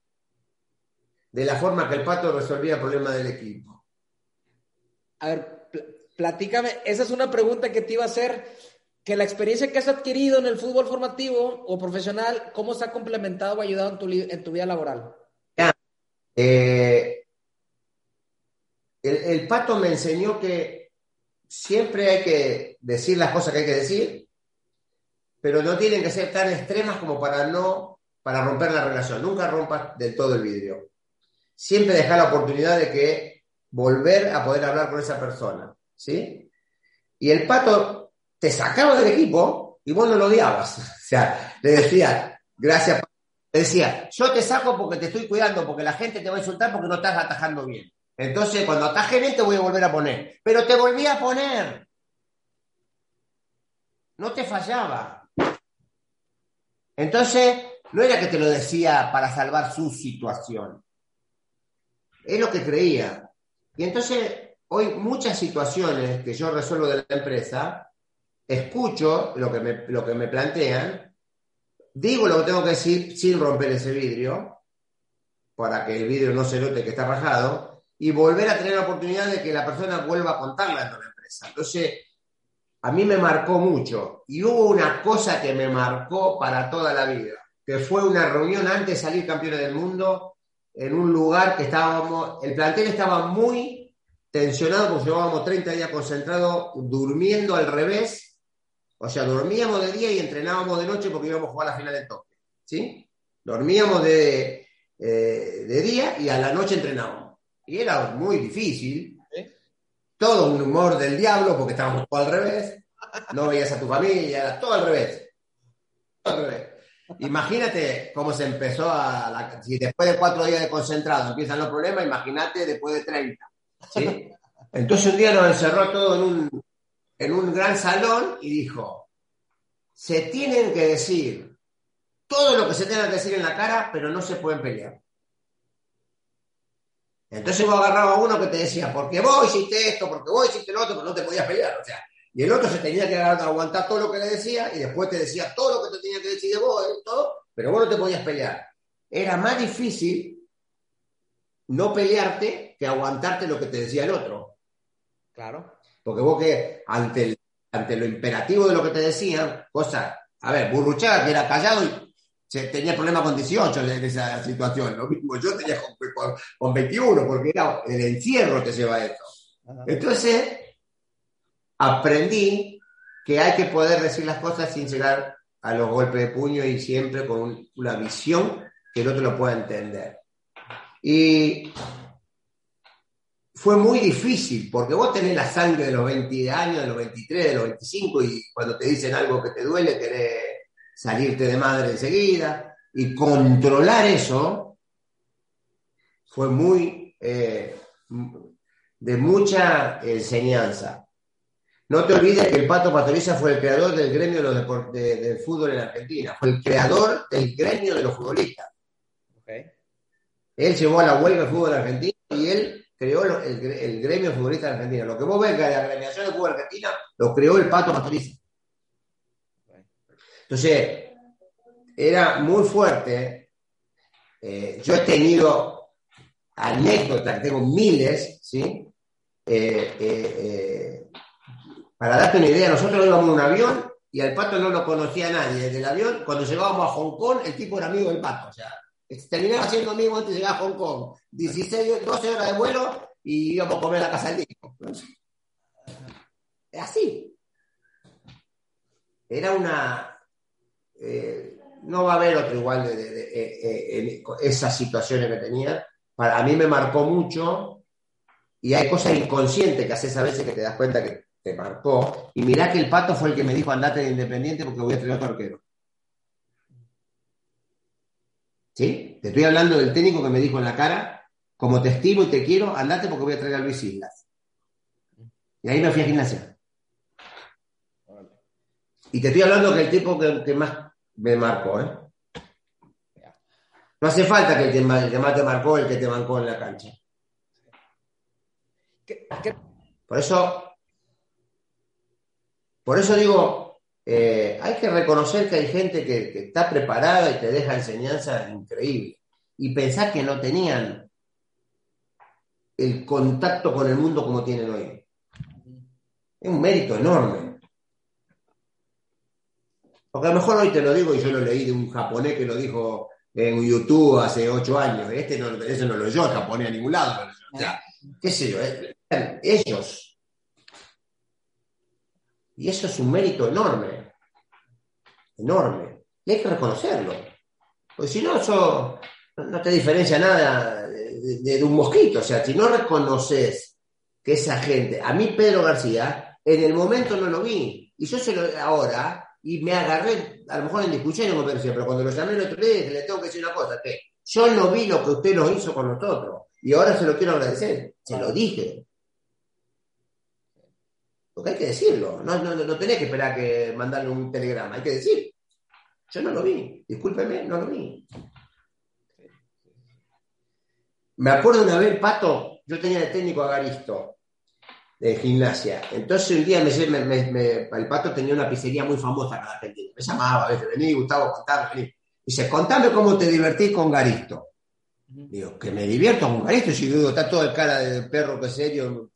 de la forma que el pato resolvía problemas del equipo. A ver, platícame, esa es una pregunta que te iba a hacer, que la experiencia que has adquirido en el fútbol formativo o profesional, ¿cómo se ha complementado o ayudado en tu, en tu vida laboral? Eh, el pato me enseñó que siempre hay que decir las cosas que hay que decir pero no tienen que ser tan extremas como para no, para romper la relación. Nunca rompas del todo el vidrio. Siempre dejar la oportunidad de que volver a poder hablar con esa persona, ¿sí? Y el pato te sacaba del equipo y vos no lo odiabas. O sea, le decía, gracias, le decía, yo te saco porque te estoy cuidando, porque la gente te va a insultar porque no estás atajando bien. Entonces, cuando ataje bien, te voy a volver a poner. Pero te volví a poner. No te fallaba. Entonces, no era que te lo decía para salvar su situación. Es lo que creía. Y entonces, hoy muchas situaciones que yo resuelvo de la empresa, escucho lo que me, lo que me plantean, digo lo que tengo que decir sin romper ese vidrio, para que el vidrio no se note que está rajado, y volver a tener la oportunidad de que la persona vuelva a contarla en la empresa. Entonces, a mí me marcó mucho. Y hubo una cosa que me marcó para toda la vida, que fue una reunión antes de salir campeones del mundo en un lugar que estábamos, el plantel estaba muy tensionado porque llevábamos 30 días concentrados durmiendo al revés. O sea, dormíamos de día y entrenábamos de noche porque íbamos a jugar la final de toque. ¿Sí? Dormíamos de, eh, de día y a la noche entrenábamos. Y era muy difícil todo un humor del diablo, porque estábamos todo al revés, no veías a tu familia, era todo al revés. Todo al revés. imagínate cómo se empezó a... La, si después de cuatro días de concentrado empiezan los problemas, imagínate después de 30. ¿sí? Entonces un día nos encerró todo en un, en un gran salón y dijo, se tienen que decir todo lo que se tenga que decir en la cara, pero no se pueden pelear. Entonces vos agarraba a uno que te decía, porque vos hiciste esto, porque vos hiciste lo otro, pero no te podías pelear. O sea, y el otro se tenía que aguantar todo lo que le decía y después te decía todo lo que te tenía que decir de vos, ¿eh? todo, pero vos no te podías pelear. Era más difícil no pelearte que aguantarte lo que te decía el otro. Claro. Porque vos que ante, ante lo imperativo de lo que te decían, cosa, a ver, Burruchaga que era callado y tenía problemas con 18 en esa situación. Lo mismo yo tenía con, 21, porque era el encierro que lleva esto. Entonces, aprendí que hay que poder decir las cosas sin llegar a los golpes de puño y siempre con una visión que el otro lo pueda entender. Y fue muy difícil, porque vos tenés la sangre de los 20 años, de los 23, de los 25, y cuando te dicen algo que te duele, querés salirte de madre enseguida, y controlar eso fue muy, eh, de mucha enseñanza. No te olvides que el Pato Pastoriza fue el creador del gremio de los del fútbol en Argentina, fue el creador del gremio de los futbolistas. Él llevó a la huelga el fútbol argentino y él creó el, gremio futbolista de Argentina. Lo que vos ves que la agremiación de fútbol argentina lo creó el Pato Pastoriza. Entonces, era muy fuerte. Eh, yo he tenido anécdotas, tengo miles, ¿sí? Eh, eh, para darte una idea, nosotros íbamos en un avión y al pato no lo conocía nadie. Desde el avión, cuando llegábamos a Hong Kong, el tipo era amigo del pato. O sea, terminaba siendo amigo antes de llegar a Hong Kong. 16, 12 horas de vuelo y íbamos a comer la casa del tipo. Es así. Era una eh, no va a haber otro igual de, eh, eh, esas situaciones que tenía. Para, mí me marcó mucho y hay cosas inconscientes que haces a veces que te das cuenta que te marcó. Y mirá que el pato fue el que me dijo andate de Independiente porque voy a tener otro arquero. ¿Sí? Te estoy hablando del técnico que me dijo en la cara, como te estimo y te quiero, andate porque voy a traer a Luis Islas. Y ahí me fui a gimnasia. Y te estoy hablando que el tipo que más me marcó, ¿eh? No hace falta que el que, más, te marcó el que te marcó en la cancha. Por eso, por eso digo, eh, hay que reconocer que hay gente que, está preparada y te deja enseñanza increíble. Y pensar que no tenían el contacto con el mundo como tienen hoy. Es un mérito enorme. Porque a lo mejor hoy te lo digo y yo lo leí de un japonés que lo dijo en YouTube hace ocho años. Este no, eso no lo oyó el japonés a ningún lado. Qué sé yo, eh, ellos. Y eso es un mérito enorme. Enorme. Y hay que reconocerlo. Porque si no, eso no te diferencia nada de, un mosquito. O sea, si no reconoces que esa gente, a mí Pedro García, en el momento no lo vi. Y yo se lo, ahora, y me agarré, a lo mejor en discusión me parecía, pero cuando lo llamé el otro día le tengo que decir una cosa, que yo no vi lo que usted nos hizo con nosotros y ahora se lo quiero agradecer, se lo dije. Porque hay que decirlo, no, no, no tenés que esperar que mandarle un telegrama, hay que decir. Yo no lo vi, discúlpeme, no lo vi. Me acuerdo una vez, Pato, yo tenía de técnico a Garisto, de gimnasia. Entonces un día me, el pato tenía una pizzería muy famosa en Argentina. Me llamaba a veces, vení, Gustavo, contame, vení. Dice, contame cómo te divertís con Garisto. Digo, que me divierto con Garisto. Si digo, está todo el cara de perro que serio,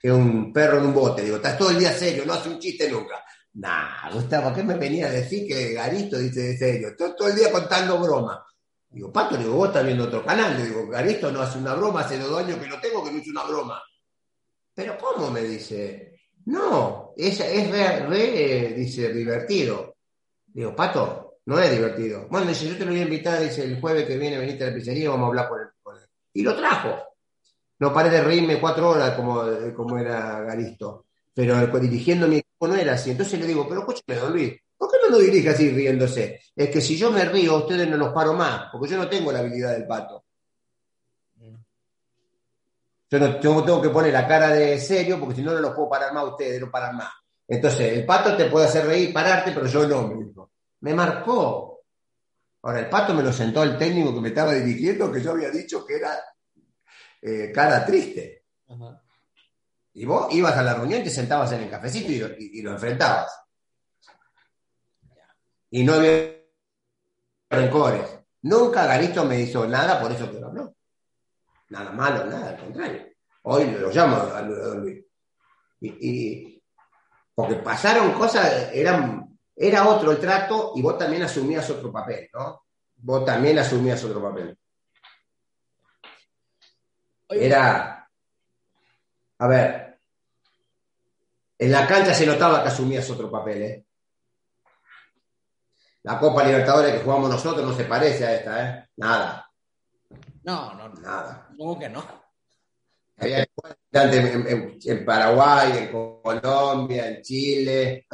que, un, perro en un bote. Digo, está todo el día serio, no hace un chiste nunca. Nah, Gustavo, ¿qué me venía a decir que Garisto dice serio? Todo, todo el día contando broma. Digo, Pato, digo, vos estás viendo otro canal. digo, Garisto no hace una broma, hace dos años que lo tengo que no hizo una broma. Pero ¿cómo? Me dice. No, es, es re, dice, divertido. Digo, Pato, no es divertido. Bueno, dice, yo te lo voy a invitar, dice, el jueves que viene veniste a la pizzería vamos a hablar con él. Y lo trajo. No paré de reírme cuatro horas como, como era Garisto. Pero dirigiendo mi equipo no era así. Entonces le digo, pero escúchame, don Luis, ¿por qué no lo dirige así riéndose? Es que si yo me río, ustedes no los paro más, porque yo no tengo la habilidad del pato. Yo no tengo que poner la cara de serio, porque si no, no los puedo parar más ustedes, no paran más. Entonces, el pato te puede hacer reír, pararte, pero yo no, me dijo. Me marcó. Ahora, el pato me lo sentó el técnico que me estaba dirigiendo, que yo había dicho que era eh, cara triste. Y vos ibas a la reunión y te sentabas en el cafecito y lo, enfrentabas. Y no había rencores. Nunca Garito me hizo nada por eso que lo habló. Nada malo, nada, al contrario. Hoy lo llamo a Luis. Y, porque pasaron cosas, eran, era otro el trato y vos también asumías otro papel, ¿no? Vos también asumías otro papel. Era, a ver, en la cancha se notaba que asumías otro papel, ¿eh? La Copa Libertadores que jugamos nosotros no se parece a esta, ¿eh? Nada. No, no, nada. ¿Cómo que no? Había en, en, Paraguay, en Colombia, en Chile,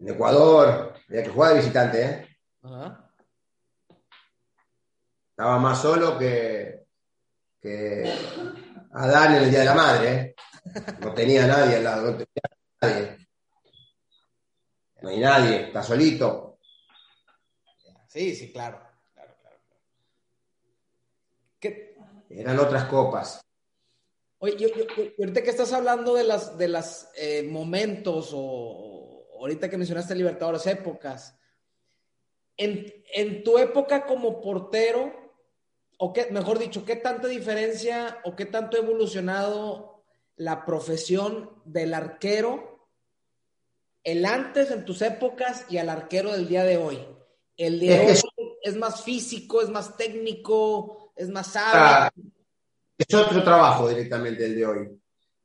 en Ecuador. Había que jugar de visitante, ¿eh? Estaba más solo que, que Adán en el Día de la Madre, ¿eh? No tenía nadie al lado, no tenía nadie. No hay nadie, está solito. Sí, sí, claro. Eran otras copas. Oye, yo, ahorita que estás hablando de las de las eh, momentos o, ahorita que mencionaste Libertadores, épocas, en, tu época como portero, o qué, mejor dicho, ¿qué tanta diferencia o qué tanto ha evolucionado la profesión del arquero, el antes en tus épocas y al arquero del día de hoy? El de hoy es más físico, es más técnico, es más ah, es otro trabajo directamente el de hoy.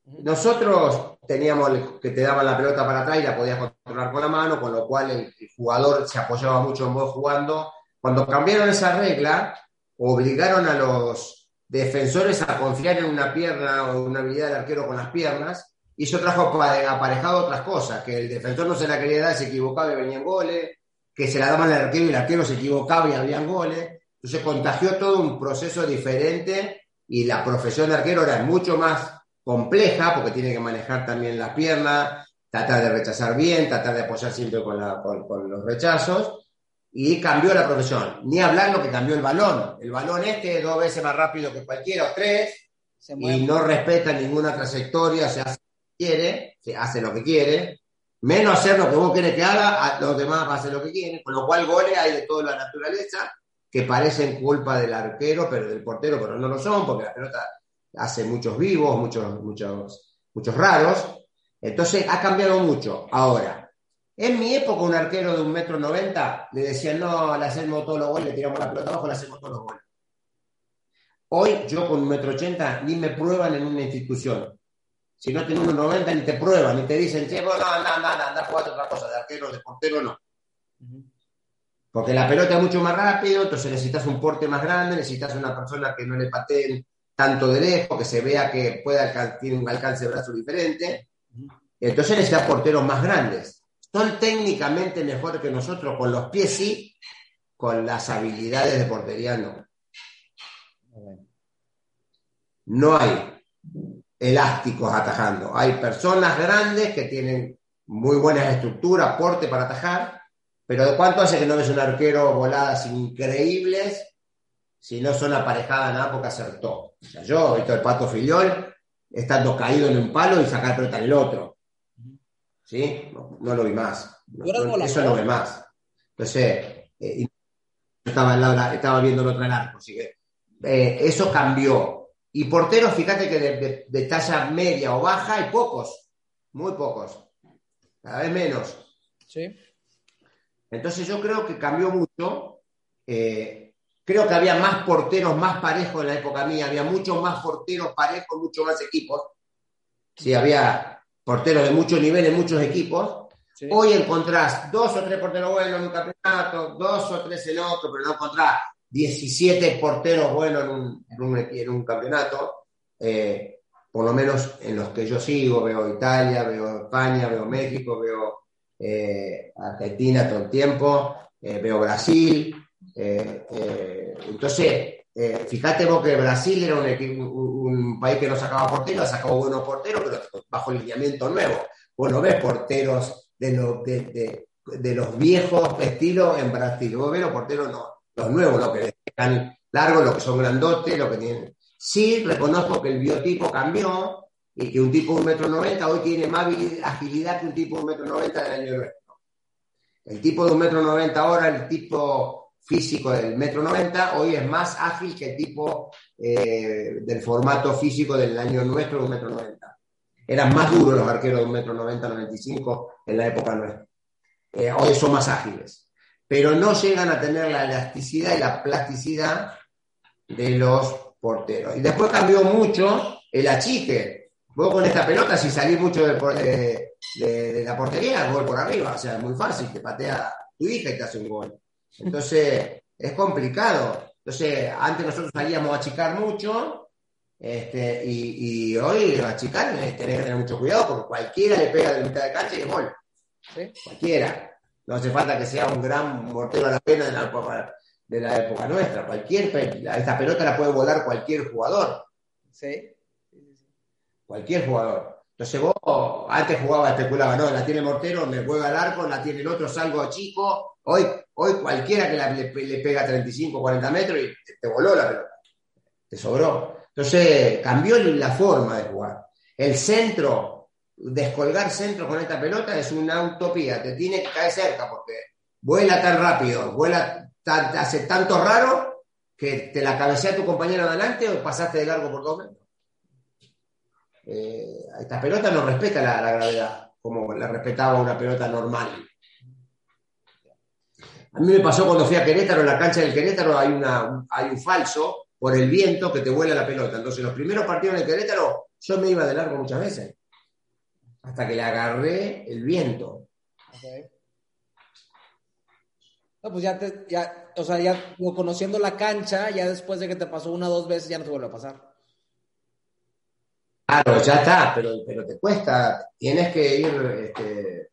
Nosotros teníamos que te daban la pelota para atrás y la podías controlar con la mano, con lo cual el, jugador se apoyaba mucho en vos jugando. Cuando cambiaron esa regla, obligaron a los defensores a confiar en una pierna o una habilidad del arquero con las piernas, y eso trajo aparejado otras cosas, que el defensor no se la quería dar, se equivocaba y venían goles, que se la daban al arquero y el arquero se equivocaba y habían goles. Entonces contagió todo un proceso diferente y la profesión de arquero era mucho más compleja porque tiene que manejar también la pierna, tratar de rechazar bien, tratar de apoyar siempre con, los rechazos y cambió la profesión. Ni hablar lo que cambió el balón. El balón este es dos veces más rápido que cualquiera o tres y no respeta ninguna trayectoria, se hace lo que quiere, se hace lo que quiere, menos hacer lo que vos querés que haga, los demás hacen lo que quieren, con lo cual goles hay de toda la naturaleza que parecen culpa del arquero, pero del portero, pero no lo son, porque la pelota hace muchos vivos, muchos, muchos, muchos raros. Entonces ha cambiado mucho. Ahora, en mi época, un arquero de un metro noventa le decían, no, le hacemos todos los goles, le tiramos la pelota abajo, le hacemos todos los goles. Hoy, yo con un metro ochenta, ni me prueban en una institución. Si no tengo un 90, ni te prueban, ni te dicen, che, no, anda, anda, anda, jugando otra cosa, de arquero, de portero, no. Porque la pelota es mucho más rápido, entonces necesitas un porte más grande, necesitas una persona que no le pateen tanto de lejos, que se vea que pueda, tiene un alcance de brazo diferente. Entonces necesitas porteros más grandes. Son técnicamente mejores que nosotros, con los pies sí, con las habilidades de portería no. No hay elásticos atajando. Hay personas grandes que tienen muy buenas estructuras, porte para atajar, pero ¿de cuánto hace que no ves un arquero voladas increíbles si no son aparejadas nada porque acertó? O sea, yo he visto el pato filiol estando caído en un palo y sacar pelota en el otro. ¿Sí? No, lo vi más. eso no ve más. Entonces, eh, estaba, estaba viendo el otro en arco, así que eh, eso cambió. Y porteros, fíjate que de, de talla media o baja hay pocos, muy pocos, cada vez menos. Sí. Entonces yo creo que cambió mucho. Eh, creo que había más porteros más parejos en la época mía, había muchos más porteros parejos, muchos más equipos. Sí, había porteros de mucho nivel en muchos equipos. Hoy encontrás dos o tres porteros buenos en un campeonato, dos o tres en otro, pero no encontrás 17 porteros buenos en un, campeonato. Eh, por lo menos en los que yo sigo, veo Italia, veo España, veo México, veo eh, Argentina todo el tiempo, eh, veo Brasil. Entonces, fíjate vos que Brasil era un, país que no sacaba porteros, ha sacado buenos porteros, pero bajo lineamiento nuevo. Vos no ves porteros de, de, los viejos estilos en Brasil. Vos ves los porteros no, los nuevos, los que están largos, los que son grandotes, los que tienen. Sí, reconozco que el biotipo cambió y que un tipo de un metro noventa hoy tiene más agilidad que un tipo de un metro noventa del año nuestro. El tipo de un metro noventa ahora, el tipo físico del metro noventa, hoy es más ágil que el tipo eh, del formato físico del año nuestro de un metro noventa. Eran más duros los arqueros de un metro noventa, 95 en la época nuestra. Eh, hoy son más ágiles. Pero no llegan a tener la elasticidad y la plasticidad de los porteros. Y después cambió mucho el achique Vos con esta pelota, si salís mucho de, la portería, gol por arriba. O sea, es muy fácil, te patea tu hija y te hace un gol. Entonces, es complicado. Entonces, antes nosotros salíamos a achicar mucho, este, y, hoy achicar tener que tener mucho cuidado, porque cualquiera le pega de mitad de cancha y es gol. Cualquiera. No hace falta que sea un gran mortero a la pena de la época, de la época nuestra. Cualquier, esta pelota la puede volar cualquier jugador. Sí cualquier jugador. Entonces vos antes jugaba, especulaba, no, la tiene Mortero, me juega al arco, la tiene el otro, salgo chico. Hoy, hoy cualquiera que le, pega 35, 40 metros y te, voló la pelota. Te sobró. Entonces cambió la forma de jugar. El centro, descolgar centro con esta pelota es una utopía. Te tiene que caer cerca porque vuela tan rápido, vuela, hace tanto raro que te la cabecea tu compañero adelante o pasaste de largo por dos metros eh, esta pelota no respeta la, gravedad como la respetaba una pelota normal. A mí me pasó cuando fui a Querétaro, en la cancha del Querétaro hay, una, hay un falso por el viento que te vuela la pelota. Entonces, los primeros partidos en el Querétaro, yo me iba de largo muchas veces. Hasta que le agarré el viento. No, pues ya, ya, o sea, ya conociendo la cancha, ya después de que te pasó una o dos veces, ya no te vuelve a pasar. Claro, ya está, pero, pero te cuesta, tienes que ir, este,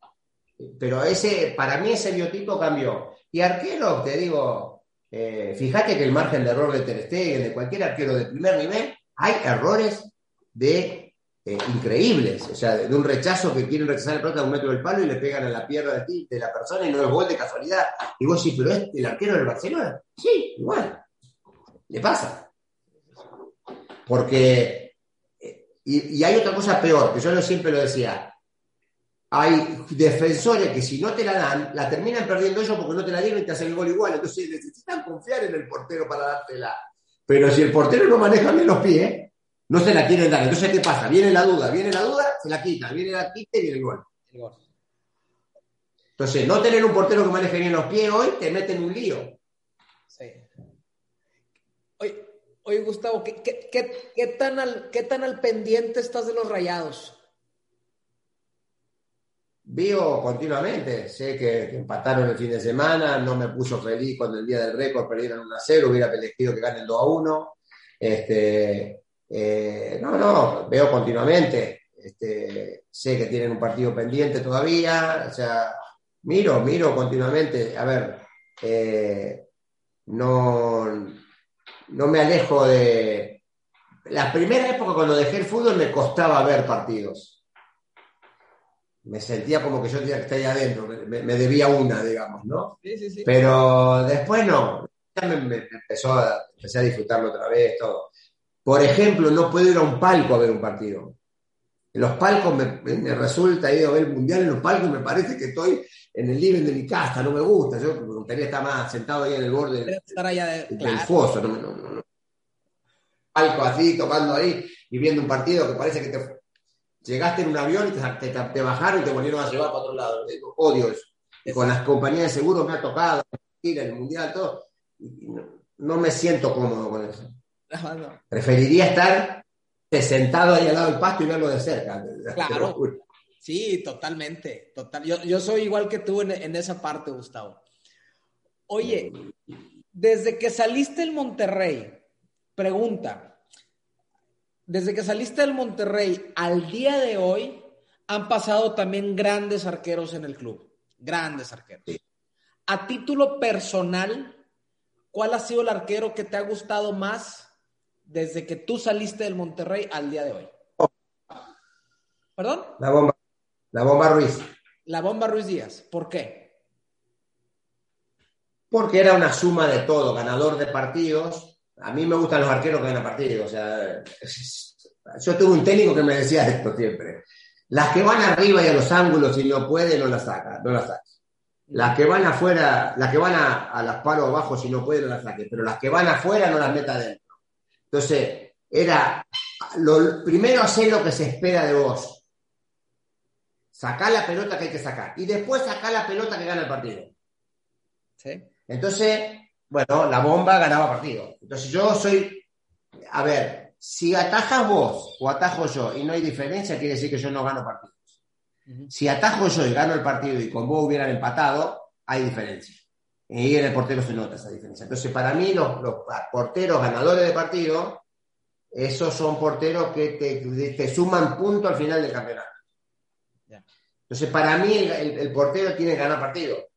pero ese, para mí ese biotipo cambió. Y arquero, te digo, eh, fíjate que el margen de error de Ter Stegen, de cualquier arquero de primer nivel, hay errores de eh, increíbles, o sea, de, un rechazo que quieren rechazar el pelota a un metro del palo y le pegan a la pierna de, ti, de la persona y no es gol de casualidad. Y vos sí, pero es el arquero del Barcelona. Sí, igual. Le pasa. Porque y, hay otra cosa peor, que yo siempre lo decía. Hay defensores que si no te la dan, la terminan perdiendo ellos porque no te la dieron y te hacen el gol igual. Entonces necesitan confiar en el portero para dártela. Pero si el portero no maneja bien los pies, no se la quieren dar. Entonces, ¿qué pasa? Viene la duda, viene la duda, se la quita, viene la quita y viene el gol. Entonces, no tener un portero que maneje bien los pies hoy te mete en un lío. Sí. Oye, Gustavo, ¿qué, tan al, ¿qué tan al pendiente estás de los rayados? Vivo continuamente, sé que, empataron el fin de semana, no me puso feliz cuando el día del récord perdieron 1 a 0, hubiera elegido que ganen 2 a 1. Este, eh, no, no, veo continuamente, este, sé que tienen un partido pendiente todavía, o sea, miro, miro continuamente, a ver, eh, no, no me alejo de... La primera época cuando dejé el fútbol me costaba ver partidos. Me sentía como que yo tenía que estar ahí adentro, me, debía una, digamos, ¿no? Sí, sí, sí. Pero después no, ya me, empezó a, empecé a disfrutarlo otra vez, todo. Por ejemplo, no puedo ir a un palco a ver un partido. En los palcos me, resulta ir a ver el mundial en los palcos, me parece que estoy en el living de mi casa, no me gusta. Yo me gustaría estar más sentado ahí en el borde del, foso. No, Palco así, tocando ahí y viendo un partido que parece que te llegaste en un avión y te, bajaron y te volvieron a llevar para otro lado. Odio eso. con las compañías de seguro me ha tocado, en el mundial, todo. no, me siento cómodo con eso. Preferiría estar sentado ahí al lado del pasto y verlo de cerca. Claro. Sí, totalmente. Total. Yo, soy igual que tú en, esa parte, Gustavo. Oye, desde que saliste del Monterrey, pregunta, desde que saliste del Monterrey al día de hoy, han pasado también grandes arqueros en el club. grandes arqueros. A título personal, ¿cuál ha sido el arquero que te ha gustado más desde que tú saliste del Monterrey al día de hoy? ¿Perdón? La bomba, la bomba Ruiz. La bomba Ruiz Díaz. ¿Por qué? Porque era una suma de todo, ganador de partidos. A mí me gustan los arqueros que ganan partidos. O sea, yo tuve un técnico que me decía esto siempre. Las que van arriba y a los ángulos y no puede, no las saca, no las saca. Las que van afuera, las que van a, a las palos abajo, si no puede, no las saque. Pero las que van afuera, no las meta adentro. Entonces, era lo primero hacer lo que se espera de vos. Sacar la pelota que hay que sacar. Y después sacar la pelota que gana el partido. ¿Sí? Entonces, bueno, la bomba ganaba partido. Entonces yo soy, a ver, si atajas vos o atajo yo y no hay diferencia, quiere decir que yo no gano partidos. Si atajo yo y gano el partido y con vos hubieran empatado, hay diferencia. Y en el portero se nota esa diferencia. Entonces, para mí, los, los porteros ganadores de partido, esos son porteros que te, te suman punto al final del campeonato. Entonces, para mí, el, el, portero tiene que ganar partido.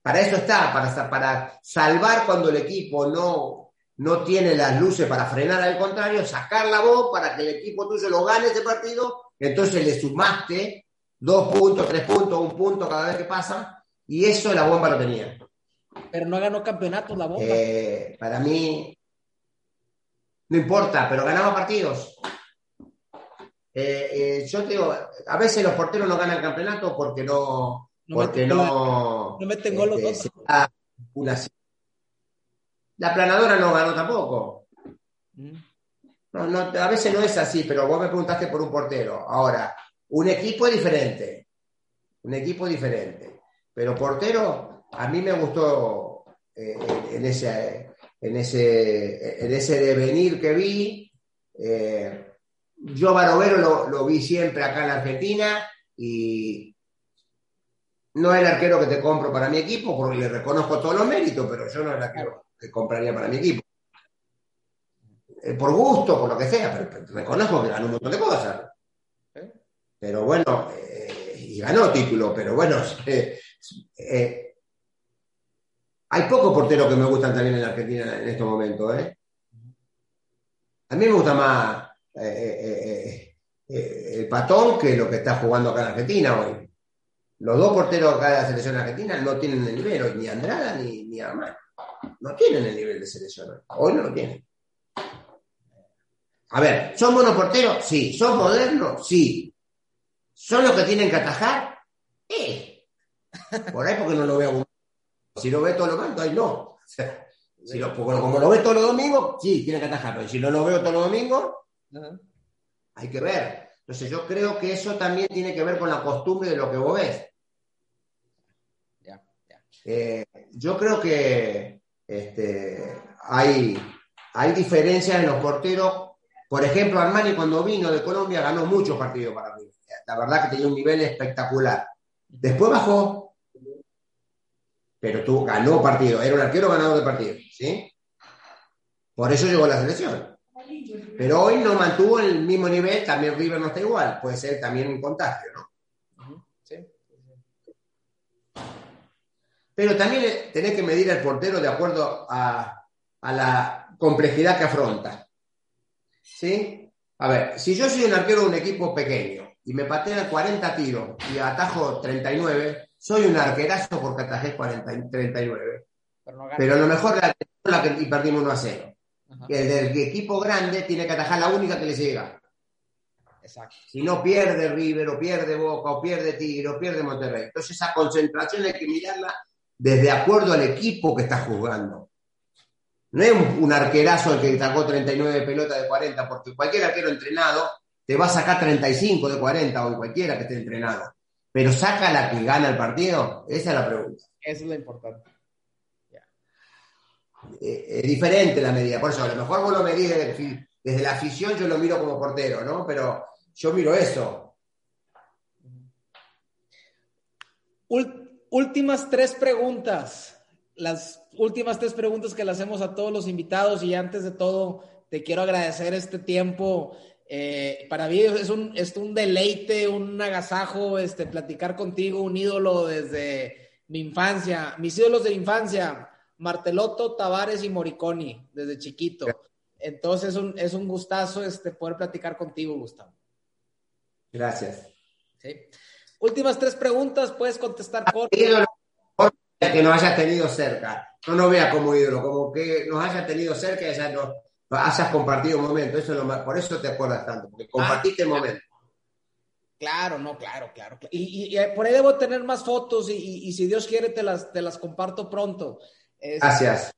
Para eso está, para, para salvar cuando el equipo no, no tiene las luces para frenar al contrario, sacar la voz para que el equipo tuyo lo gane ese partido, entonces le sumaste dos puntos, tres puntos, un punto cada vez que pasa, y eso la bomba lo tenía. Pero no ganó campeonato la bomba. Eh, para mí, no importa, pero ganaba partidos. Eh, eh, yo te digo, a veces los porteros no ganan el campeonato porque no. No porque meten no. No meten gol los este, dos. La planadora no ganó tampoco. Mm. No, no, a veces no es así, pero vos me preguntaste por un portero. Ahora, un equipo es diferente. Un equipo es diferente. Pero portero, a mí me gustó eh, en, ese, en, ese, en ese devenir que vi. Eh, yo Barovero lo, lo vi siempre acá en la Argentina y no es el arquero que te compro para mi equipo porque le reconozco todos los méritos, pero yo no es el arquero que compraría para mi equipo. Eh, por gusto, por lo que sea, pero, reconozco que ganó un montón de cosas. ¿Eh? Pero bueno, eh, y ganó título, pero bueno, eh, eh, hay pocos porteros que me gustan también en la Argentina en estos momentos. ¿eh? A mí me gusta más eh, eh, eh, el patón que lo que está jugando acá en Argentina hoy. Los dos porteros acá de la selección argentina no tienen el nivel hoy, ni Andrada ni, ni Armani. No tienen el nivel de selección hoy. No lo tienen. A ver, ¿son buenos porteros? Sí. ¿Son modernos? Sí. ¿Son los que tienen que atajar? Por ahí porque no lo veo. Si lo ve todos los mandos, ahí no. Si lo, como lo ve todos los domingos, sí, tiene que atajar. Pero si no lo veo todos los domingos, Ajá. hay que ver. Entonces yo creo que eso también tiene que ver con la costumbre de lo que vos ves. Eh, yo creo que este, hay, hay diferencias en los porteros. Por ejemplo, Armani cuando vino de Colombia ganó muchos partidos para mí. La verdad que tenía un nivel espectacular. Después bajó, pero tú ganó partido. Era un arquero ganador de partidos, ¿sí? Por eso llegó a la selección. Pero hoy no mantuvo el mismo nivel, también River no está igual. Puede ser también un contagio, ¿no? Pero también tenés que medir al portero de acuerdo a, a la complejidad que afronta. ¿Sí? A ver, si yo soy un arquero de un equipo pequeño y me patean 40 tiros y atajo 39, soy un arquerazo porque atajé 40, y 39. Pero no gana. Pero a lo mejor la, la que, y perdimos 1 a 0. Ajá. El del equipo grande tiene que atajar la única que le llega. Exacto. Si no pierde River, o pierde Boca, o pierde Tigre, o pierde Monterrey. Entonces esa concentración hay que mirarla desde acuerdo al equipo que está jugando. No es un, arquerazo el que sacó 39 pelotas de 40, porque cualquier arquero entrenado te va a sacar 35 de 40, o cualquiera que esté entrenado. Pero saca la que gana el partido, esa es la pregunta. Eso es lo importante. Eh, es diferente la medida. Por eso, a lo mejor vos lo medís desde, desde la afición, yo lo miro como portero, ¿no? Pero yo miro eso. Últimas tres preguntas. Las últimas tres preguntas que le hacemos a todos los invitados y antes de todo te quiero agradecer este tiempo Eh, para mí es un, es un deleite, un agasajo, este, platicar contigo, un ídolo desde mi infancia, mis ídolos de infancia, Martelotto, Tavares y Moriconi, desde chiquito. Entonces es un, es un gustazo este, poder platicar contigo, Gustavo. Gracias. Últimas tres preguntas, puedes contestar corto. Que nos haya tenido cerca. No nos vea como ídolo, como que nos haya tenido cerca y ya no, hayas compartido un momento. Eso es lo más, por eso te acuerdas tanto, porque compartiste el momento. Claro, no, claro, claro. Y, y, por ahí debo tener más fotos y, y, si Dios quiere te las, te las comparto pronto. Gracias.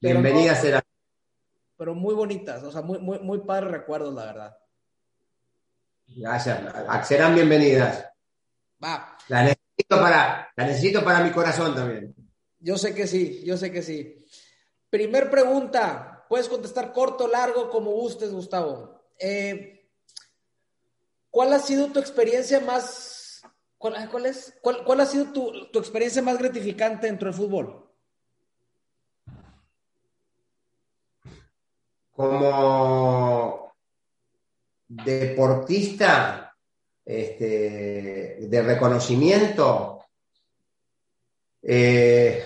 Bienvenidas no, Pero muy bonitas, o sea, muy, muy, muy padres recuerdos, la verdad. Gracias. Serán bienvenidas. Va. La necesito para, la necesito para mi corazón también. Yo sé que sí, yo sé que sí. Primer pregunta, puedes contestar corto, largo, como gustes, Gustavo. Eh, ¿Cuál ha sido tu experiencia más, cuál, es, cuál, cuál ha sido tu, tu, experiencia más gratificante dentro del fútbol? Como deportista este, de reconocimiento, eh,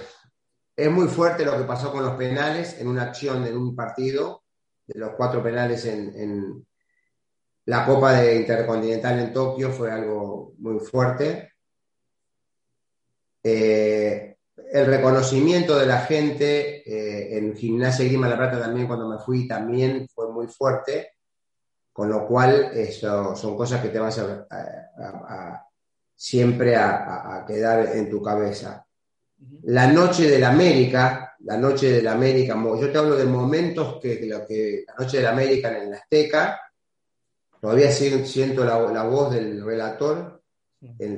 es muy fuerte lo que pasó con los penales en una acción en un partido, de los cuatro penales en, la Copa de Intercontinental en Tokio, fue algo muy fuerte. Eh, el reconocimiento de la gente eh, en Gimnasia Grima La Plata también cuando me fui también fue muy fuerte con lo cual, eso son cosas que te vas a, siempre a, quedar en tu cabeza. La noche de la América, la noche de la América, yo te hablo de momentos que, lo que la noche de la América en la Azteca, todavía siento la, voz del relator,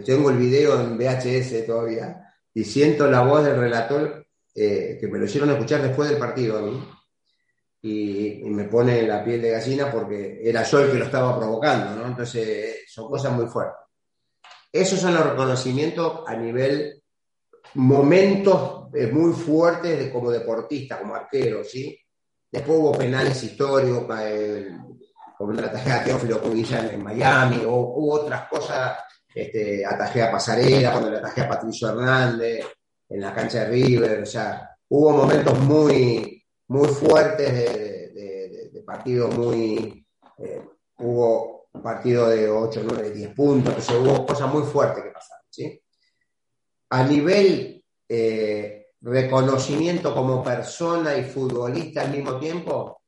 tengo el video en VHS todavía, y siento la voz del relator eh, que me lo hicieron escuchar después del partido a mí y, me pone la piel de gallina porque era yo el que lo estaba provocando, ¿no? Entonces, son cosas muy fuertes. Esos son los reconocimientos a nivel momentos eh, muy fuertes de, como deportista, como arquero, ¿sí? Después hubo penales históricos, eh, como la tajea Teófilo Cudilla en Miami, o hubo otras cosas, este, atajé a Pasarela, cuando le atajé a Patricio Hernández, en la cancha de River, o sea, hubo momentos muy, muy fuertes de, partidos muy... Eh, hubo un partido de 8, 9, 10 puntos, entonces hubo cosas muy fuertes que pasaron. ¿sí? A nivel eh, reconocimiento como persona y futbolista al mismo tiempo,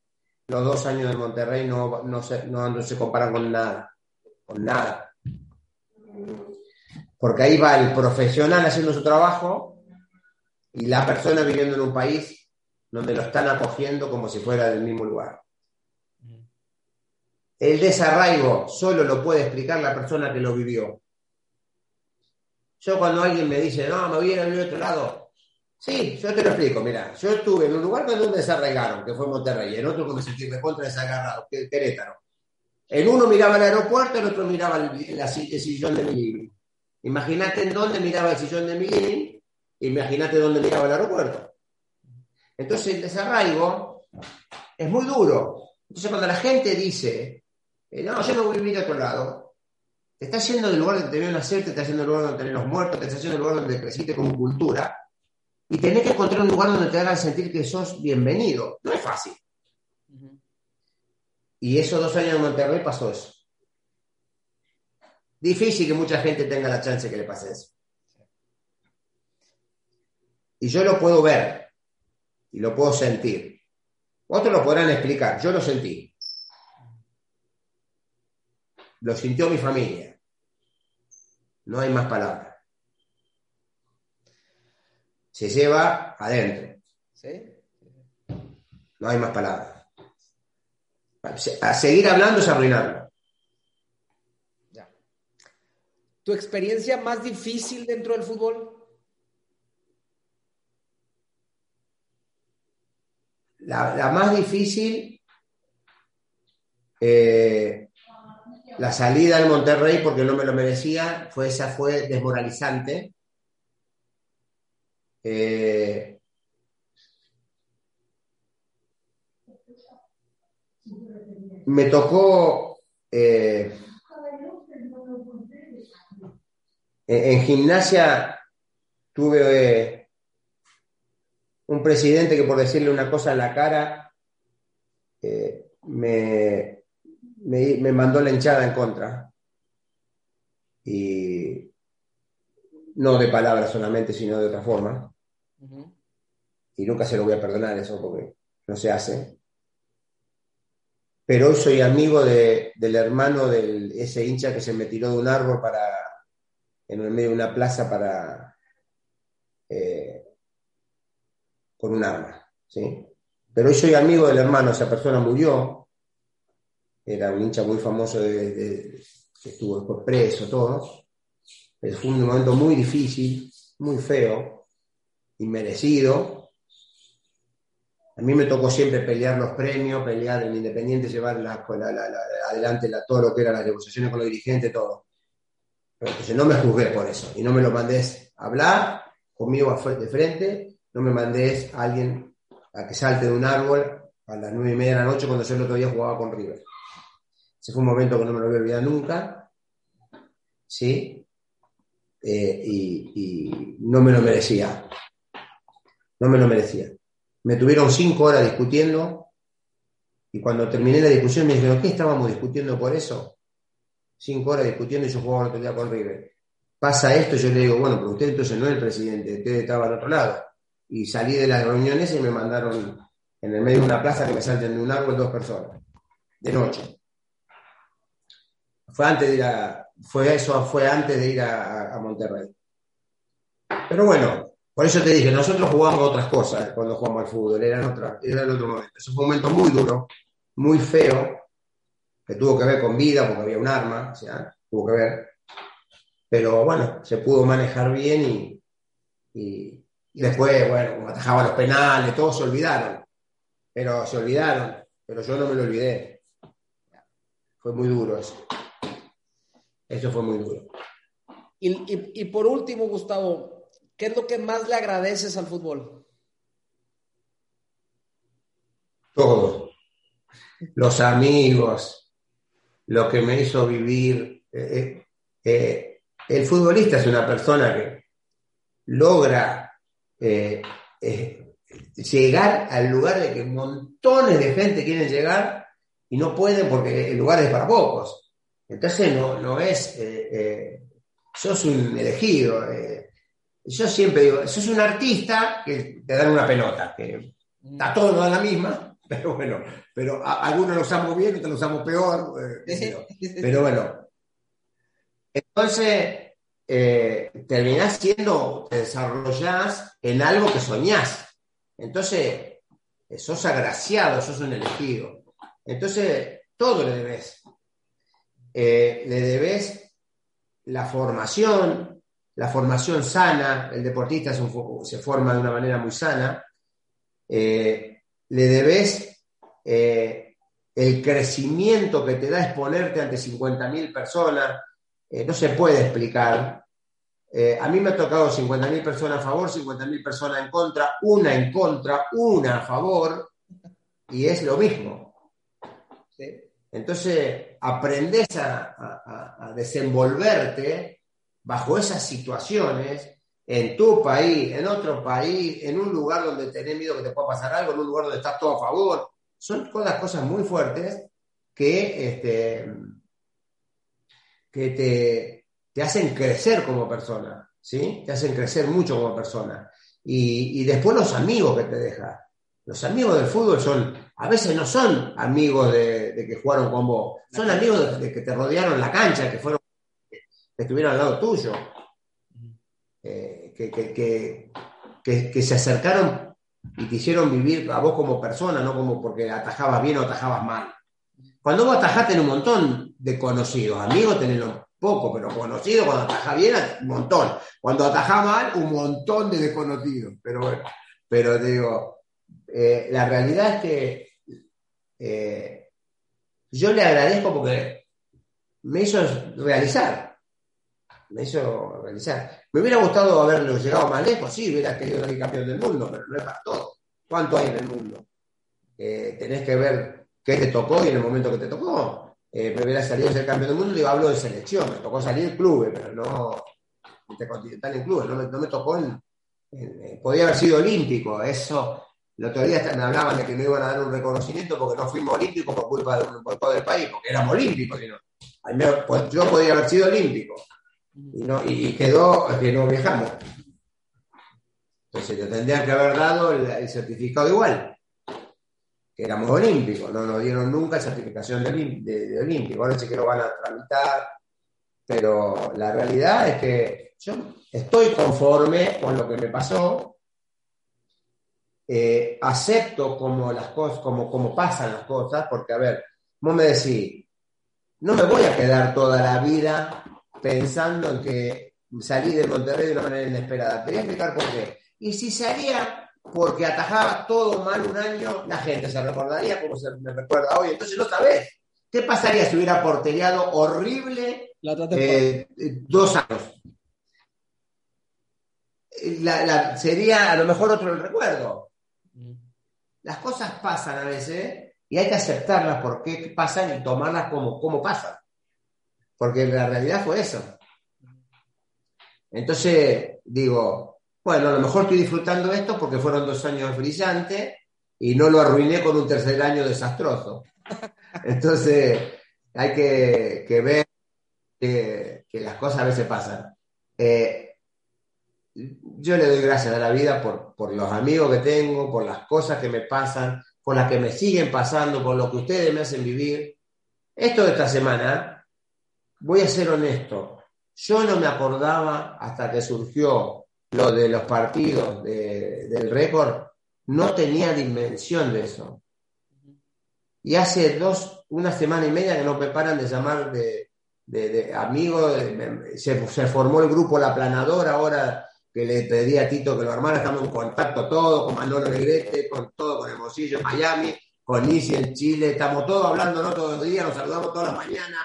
los dos años de Monterrey no, no, se, no se comparan con nada, con nada. Porque ahí va el profesional haciendo su trabajo y la persona viviendo en un país donde lo están acogiendo como si fuera del mismo lugar. El desarraigo solo lo puede explicar la persona que lo vivió. Yo cuando alguien me dice, no, me voy a ir al otro lado, sí, yo te lo explico, mira, yo estuve en un lugar donde me desarraigaron, que fue Monterrey, en otro que me sentí contra desagarrado, que Querétaro. En uno miraba el aeropuerto, en otro miraba el, el sillón de mi living. Imagínate en dónde miraba el sillón de mi living, imagínate dónde miraba el aeropuerto. Entonces el desarraigo es muy duro. Entonces cuando la gente dice, eh, no, yo no voy a vivir a otro lado, te está yendo del lugar donde te veo nacer, te está yendo del lugar donde tenés los muertos, te está yendo del lugar donde creciste como cultura, y tenés que encontrar un lugar donde te hagan sentir que sos bienvenido. No es fácil. Y esos dos años en Monterrey pasó eso. Difícil que mucha gente tenga la chance que le pase eso. Y yo lo puedo ver y lo puedo sentir. Otros lo podrán explicar, yo lo sentí. Lo sintió mi familia. No hay más palabras. Se lleva adentro. No hay más palabras. A seguir hablando es arruinarlo. ¿Tu experiencia más difícil dentro del fútbol? La, más difícil, eh, la salida del Monterrey porque no me lo merecía, fue, esa fue desmoralizante. Eh, me tocó eh, en, gimnasia tuve un presidente que por decirle una cosa en la cara me, me, mandó la hinchada en contra. Y no de palabras solamente, sino de otra forma. Y nunca se lo voy a perdonar eso porque no se hace. Pero hoy soy amigo del hermano de ese hincha que se me tiró de un árbol para, en el medio de una plaza para, eh, con un arma. ¿sí? Pero hoy soy amigo del hermano, esa persona murió, era un hincha muy famoso que estuvo después preso, todo. fue un momento muy difícil, muy feo, inmerecido. A mí me tocó siempre pelear los premios, pelear en Independiente, llevar adelante todo lo que eran las negociaciones con los dirigentes, todo. No me juzgué por eso y no me lo mandés a hablar conmigo de frente, no me mandés a alguien a que salte de un árbol a las nueve y media de la noche cuando yo el otro día jugaba con River. Ese fue un momento que no me lo voy a olvidar nunca. ¿Sí? Eh, y, no me lo merecía. No me lo merecía. Me tuvieron cinco horas discutiendo y cuando terminé la discusión me dijeron, ¿qué estábamos discutiendo por eso? Cinco horas discutiendo y yo jugaba el otro día con River. Pasa esto, yo le digo, bueno, pero usted entonces no es el presidente, usted estaba al otro lado. Y salí de las reuniones y me mandaron en el medio de una plaza que me salten de un árbol dos personas, de noche. Fue antes de ir a, fue eso, fue antes de ir a, Monterrey. Pero bueno, por eso te dije, nosotros jugamos otras cosas cuando jugamos al fútbol, era, otra, era el otro momento. Eso fue un momento muy duro, muy feo, que tuvo que ver con vida, porque había un arma, o sea, tuvo que ver. Pero bueno, se pudo manejar bien y, y, después, bueno, como atajaba los penales, todos se olvidaron. Pero se olvidaron, pero yo no me lo olvidé. Fue muy duro eso. Eso fue muy duro. Y, por último, Gustavo, ¿qué es lo que más le agradeces al fútbol? Todo. Los amigos, lo que me hizo vivir. Eh, eh, eh, el futbolista es una persona que logra llegar al lugar de que montones de gente quieren llegar y no pueden porque el lugar es para pocos. Entonces no, no es, eh, eh, sos un elegido. Yo siempre digo, sos un artista que te dan una pelota, que está todo en la misma, pero bueno, pero algunos lo usamos bien, otros lo usamos peor. pero, bueno. Entonces, terminás siendo, te desarrollás en algo que soñás. Entonces, sos agraciado, sos un elegido. Entonces, todo le debes. Eh, le debes la formación, la formación sana, el deportista se forma de una manera muy sana, eh, le debes eh, el crecimiento que te da exponerte ante 50.000 personas, no se puede explicar. a mí me ha tocado 50.000 personas a favor, 50.000 personas en contra, una en contra, una a favor, y es lo mismo. Entonces, aprendes a, desenvolverte bajo esas situaciones en tu país, en otro país, en un lugar donde tenés miedo que te pueda pasar algo, en un lugar donde estás todo a favor. Son todas cosas muy fuertes que, este, que te, hacen crecer como persona, ¿sí? Te hacen crecer mucho como persona. Y, y después los amigos que te deja. Los amigos del fútbol son, a veces no son amigos de, que jugaron con vos, son amigos de, que te rodearon la cancha, que fueron, que estuvieron al lado tuyo, eh, que, se acercaron y te hicieron vivir a vos como persona, no como porque atajabas bien o atajabas mal. Cuando vos atajás tenés un montón de conocidos, amigos tenés poco, pero conocidos, cuando atajás bien, un montón. Cuando atajás mal, un montón de desconocidos. Pero bueno, pero digo, eh, la realidad es que eh, yo le agradezco porque me hizo realizar. Me hizo realizar. Me hubiera gustado haberlo llegado más lejos, sí, hubiera querido ser campeón del mundo, pero no es para todo. ¿Cuánto hay en el mundo? Eh, tenés que ver qué te tocó y en el momento que te tocó. eh, me hubiera salido a ser campeón del mundo, digo, hablo de selección, me tocó salir clubes, pero no intercontinental en clubes, no me, no me tocó en, podía haber sido olímpico, eso, el otro día me hablaban de que no iban a dar un reconocimiento porque no fuimos olímpicos por culpa de, por todo el país, porque éramos olímpicos, sino, pues, yo podía haber sido olímpico, y, no, y quedó que no viajamos. Entonces, le tendrían que haber dado el, certificado igual que éramos olímpicos, no nos dieron nunca certificación de, de, olímpico, ahora sí que lo van a tramitar, pero la realidad es que yo estoy conforme con lo que me pasó, eh, acepto como las cosas, como, como pasan las cosas, porque a ver, vos me decís, no me voy a quedar toda la vida pensando en que salí de Monterrey de una manera inesperada. Te voy a explicar por qué. Y si salía porque atajaba todo mal un año, la gente se recordaría como se me recuerda hoy. Entonces, otra vez, ¿qué pasaría si hubiera porteriado horrible eh, dos años? sería a lo mejor otro el recuerdo. Las cosas pasan a veces y hay que aceptarlas por qué pasan y tomarlas como, como pasan. Porque la realidad fue eso. Entonces, digo, bueno, a lo mejor estoy disfrutando esto porque fueron dos años brillantes y no lo arruiné con un tercer año desastroso. Entonces, hay que, ver que, las cosas a veces pasan. Eh, yo le doy gracias a la vida por, por los amigos que tengo, por las cosas que me pasan, por las que me siguen pasando, por lo que ustedes me hacen vivir. Esto de esta semana, voy a ser honesto, yo no me acordaba hasta que surgió lo de los partidos del récord, no tenía dimensión de eso. Y hace dos, una semana y media que no preparan de llamar de, de, amigos, se, formó el grupo La Planadora, ahora que le pedí a Tito que lo armara, estamos en contacto todos, con Manolo Negrete, con todo, con Hermosillo Miami, con Isi en Chile, estamos todos hablando ¿no? todos los días, nos saludamos todas las mañanas,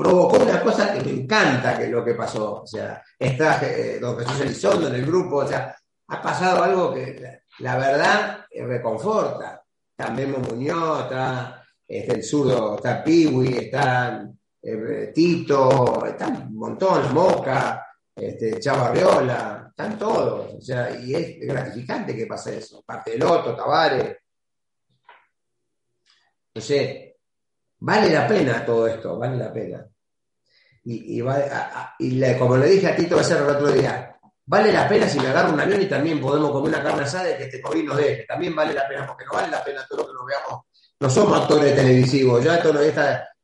provocó una cosa que me encanta que lo que pasó. O sea, está eh, don Jesús Elizondo en el grupo, o sea, ha pasado algo que la, verdad eh, reconforta. Está Memo Muñoz, está este, el zurdo, está Piwi, está eh, Tito, está un montón, Moca, este, Chavo Arriola, están todos. O sea, y es gratificante que pase eso. Parte del Otto, Tavares. No sé, Vale la pena todo esto, vale la pena. Y, y, como le dije a Tito va a el otro día, vale la pena si me agarro un avión y también podemos comer una carne asada y que este COVID nos deje. También vale la pena, porque no vale la pena todo lo que nos veamos. No somos actores televisivos, ya esto,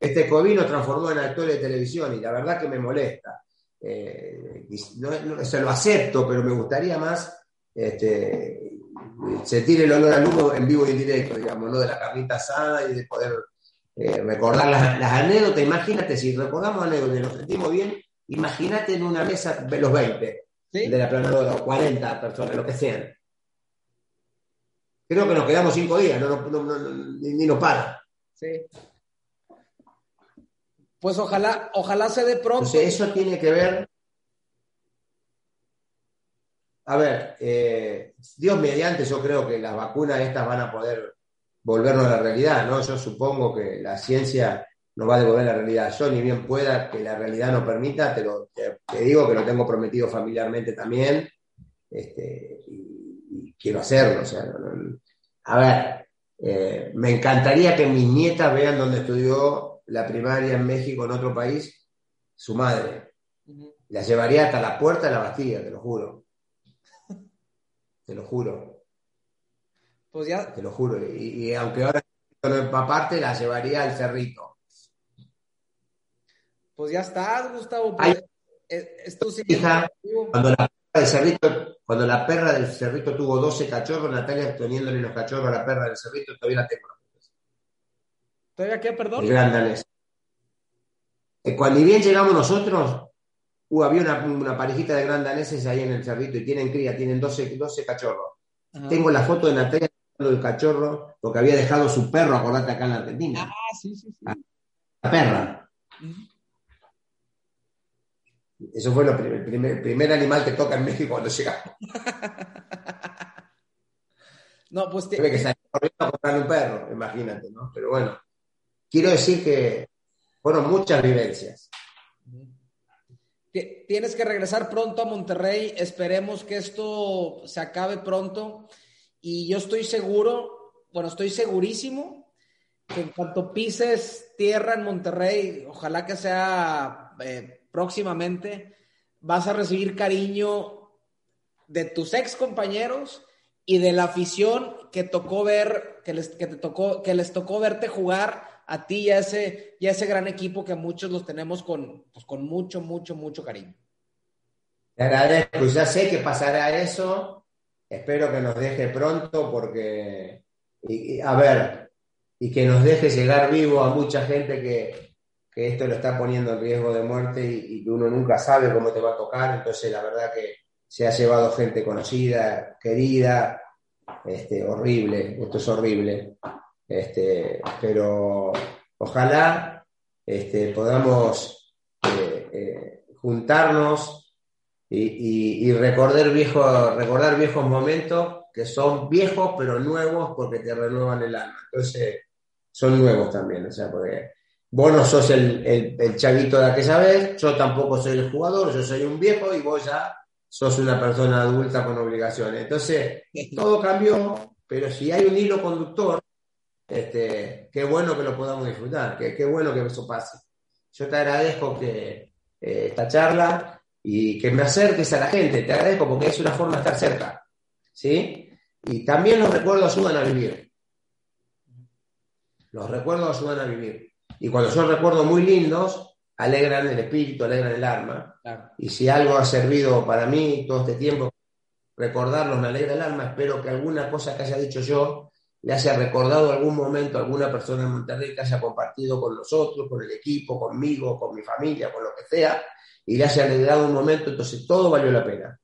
este COVID nos transformó en actores de televisión y la verdad que me molesta. Eh, se lo acepto, pero me gustaría más este, sentir el olor al humo en vivo y en directo, digamos, ¿no? de la carnita asada y de poder eh, recordar las, anécdotas, imagínate, si recordamos anécdotas y nos sentimos bien, imagínate en una mesa de los 20 de la planadora, o 40 personas, lo que sean. Creo que nos quedamos cinco días, ni, nos para. Sí. Pues ojalá, ojalá se dé pronto. eso tiene que ver. A ver, eh, Dios mediante, yo creo que las vacunas estas van a poder volvernos a la realidad, ¿no? Yo supongo que la ciencia nos va a devolver la realidad. Yo ni bien pueda que la realidad no permita, te, lo, te, digo que lo tengo prometido familiarmente también, este, y, quiero hacerlo. O sea, a ver, eh, me encantaría que mis nietas vean dónde estudió la primaria en México, en otro país, su madre. La llevaría hasta la puerta de la Bastilla, te lo juro. Te lo juro. Pues ya. Te lo juro. Y, aunque ahora no parte la llevaría al cerrito. Pues ya está, Gustavo. Pues, hija, cuando la, perra del cerrito, cuando la perra del cerrito tuvo 12 cachorros, Natalia teniéndole los cachorros a la perra del cerrito, todavía la tengo. ¿Todavía qué, perdón? El gran danés. Eh, cuando bien llegamos nosotros, uh, había una, parejita de gran daneses ahí en el cerrito y tienen cría, tienen 12, 12 cachorros. Tengo la foto de Natalia del cachorro, porque había dejado su perro, acordate acá en la Argentina. Ah, sí, sí, sí. La perra. Eso fue el primer, primer, animal que toca en México cuando llegamos. no, pues te... que salir a comprar un perro, imagínate, ¿no? Pero bueno, quiero decir que fueron muchas vivencias. Tienes que regresar pronto a Monterrey, esperemos que esto se acabe pronto y yo estoy seguro, bueno, estoy segurísimo que en cuanto pises tierra en Monterrey, ojalá que sea eh, próximamente, vas a recibir cariño de tus ex compañeros y de la afición que tocó ver, que les, que te tocó, que les tocó verte jugar a ti y a ese, y ese gran equipo que muchos los tenemos con, pues, con mucho, mucho, mucho cariño. Te agradezco, ya sé que pasará eso, espero que nos deje pronto porque, a ver, y que nos deje llegar vivo a mucha gente que, que esto lo está poniendo en riesgo de muerte y, y, uno nunca sabe cómo te va a tocar, entonces la verdad que se ha llevado gente conocida, querida, este, horrible, esto es horrible. Este, pero ojalá este, podamos eh, eh, juntarnos y, recordar, viejo, recordar viejos momentos que son viejos pero nuevos porque te renuevan el alma. Entonces, son nuevos también, o sea, porque vos no sos el, el, el chavito de aquella vez, yo tampoco soy el jugador, yo soy un viejo y vos ya sos una persona adulta con obligaciones. Entonces, todo cambió, pero si hay un hilo conductor, este, qué bueno que lo podamos disfrutar, qué, qué bueno que eso pase. Yo te agradezco que eh, esta charla y que me acerques a la gente, te agradezco porque es una forma de estar cerca, ¿sí? Y también los recuerdos ayudan a vivir. Los recuerdos ayudan a vivir. Y cuando son recuerdos muy lindos, alegran el espíritu, alegran el alma. Y si algo ha servido para mí todo este tiempo, recordarlos me alegra el alma. Espero que alguna cosa que haya dicho yo le haya recordado algún momento a alguna persona en Monterrey que haya compartido con nosotros, con el equipo, conmigo, con mi familia, con lo que sea, y le haya alegrado un momento, entonces todo valió la pena.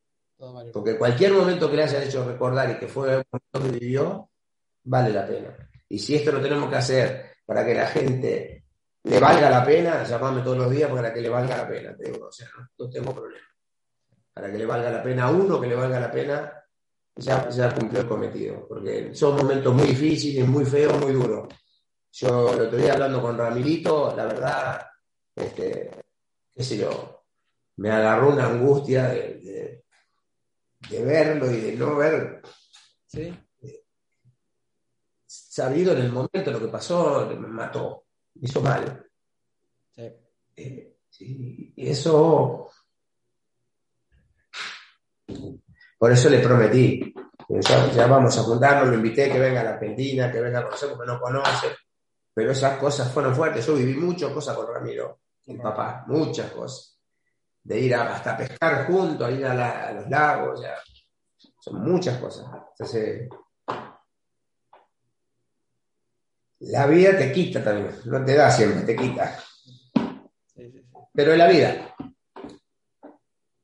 Porque cualquier momento que le haya hecho recordar y que fue el momento que vivió, vale la pena. Y si esto lo tenemos que hacer para que la gente le valga la pena, llamarme todos los días para que le valga la pena, te digo, o sea, no, tengo problema. Para que le valga la pena a uno, que le valga la pena, ya, ya cumplió el cometido, porque son momentos muy difíciles, muy feos, muy duros. Yo lo estoy hablando con Ramilito, la verdad, este, qué sé yo, me agarró una angustia de, de, verlo y de no ver. ¿Sí? Sabido en el momento lo que pasó, me mató hizo mal. Eh, y eso, por eso le prometí, ya, vamos a juntarnos, lo invité que venga a la Argentina, que venga a conocer porque no conoce, pero esas cosas fueron fuertes. Yo viví muchas cosas con Ramiro, mi papá, muchas cosas. De ir hasta pescar juntos, a ir a, los lagos, ya. son muchas cosas. Entonces, la vida te quita también, no te da siempre, te quita. Pero es la vida.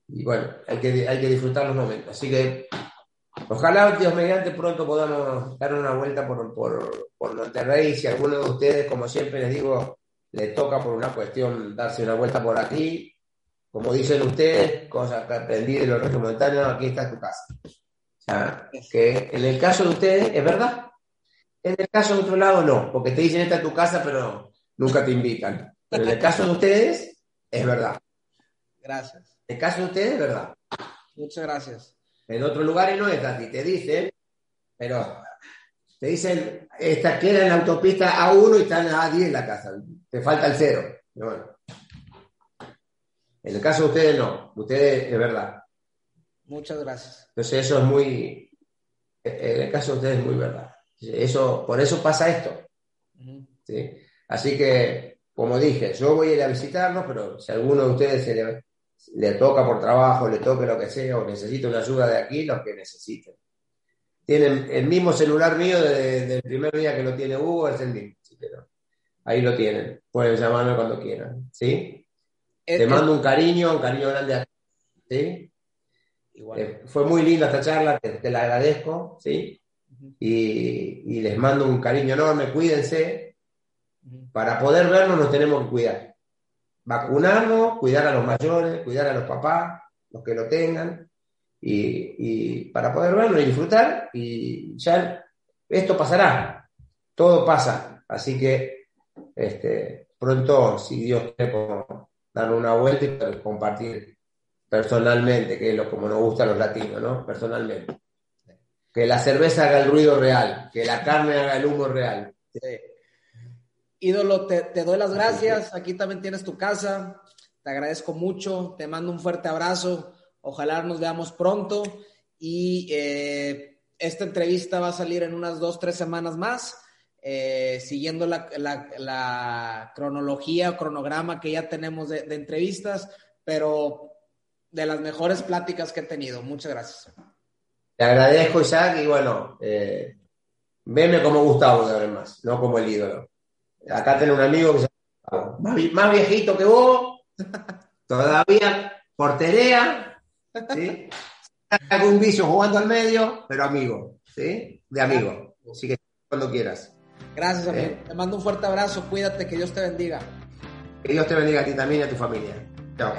Y bueno, hay que, hay que disfrutar los momentos. Así que ojalá, Dios mediante, pronto podamos dar una vuelta por, por, por Monterrey. Si alguno de ustedes, como siempre les digo, le toca por una cuestión darse una vuelta por aquí, como dicen ustedes, cosas que aprendí de los regiomontanos, aquí está tu casa. O sea, que en el caso de ustedes, es verdad, en el caso de otro lado, no, porque te dicen esta es tu casa, pero nunca te invitan. Pero en el caso de ustedes, es verdad. Gracias. En el caso de ustedes, es verdad. Muchas gracias. En otros lugares no es así, te dicen, pero te dicen, esta queda en la autopista A1 y están a A10 en la casa, te falta el cero. bueno. En el caso de ustedes no, ustedes es verdad. Muchas gracias. Entonces eso es muy, en el caso de ustedes es muy verdad. Eso, por eso pasa esto. Así que, como dije, yo voy a ir a visitarlos, pero si a alguno de ustedes se le, toca por trabajo, le toque lo que sea, o necesita una ayuda de aquí, lo que necesiten. Tienen el mismo celular mío desde, el primer día que lo tiene Hugo, es el mismo. ahí lo tienen. Pueden llamarme cuando quieran. ¿sí? Te mando un cariño, un cariño grande a ¿sí? Eh, fue muy linda esta charla, te, te la agradezco, ¿sí? y, les mando un cariño enorme, cuídense. Para poder vernos nos tenemos que cuidar. Vacunarnos, cuidar a los mayores, cuidar a los papás, los que lo tengan, y, para poder vernos y disfrutar, y ya esto pasará, todo pasa. Así que este, pronto, si Dios quiere, dar una vuelta y compartir personalmente, que es lo como nos gusta a los latinos, ¿no? Personalmente. Que la cerveza haga el ruido real, que la carne haga el humo real. Ídolo, te, te, doy las gracias. Aquí también tienes tu casa. Te agradezco mucho. Te mando un fuerte abrazo. Ojalá nos veamos pronto. Y eh, esta entrevista va a salir en unas dos, tres semanas más. Eh, siguiendo la, la, la, cronología o cronograma que ya tenemos de, de entrevistas, pero de las mejores pláticas que he tenido. Muchas gracias. Te agradezco, Isaac, y bueno, eh, veme como Gustavo de más, no como el ídolo. Acá tengo un amigo que se más, más viejito que vos, todavía porterea, ¿sí? algún vicio jugando al medio, pero amigo, ¿sí? De amigo. Así que cuando quieras. Gracias, amigo. ¿Eh? Te mando un fuerte abrazo, cuídate, que Dios te bendiga. Que Dios te bendiga a ti también y a tu familia. Chao.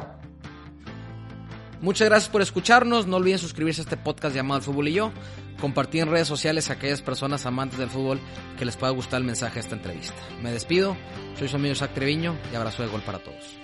Muchas gracias por escucharnos. No olviden suscribirse a este podcast llamado El Fútbol y yo. Compartir en redes sociales a aquellas personas amantes del fútbol que les pueda gustar el mensaje de esta entrevista. Me despido. Soy su amigo Isaac Treviño y abrazo de gol para todos.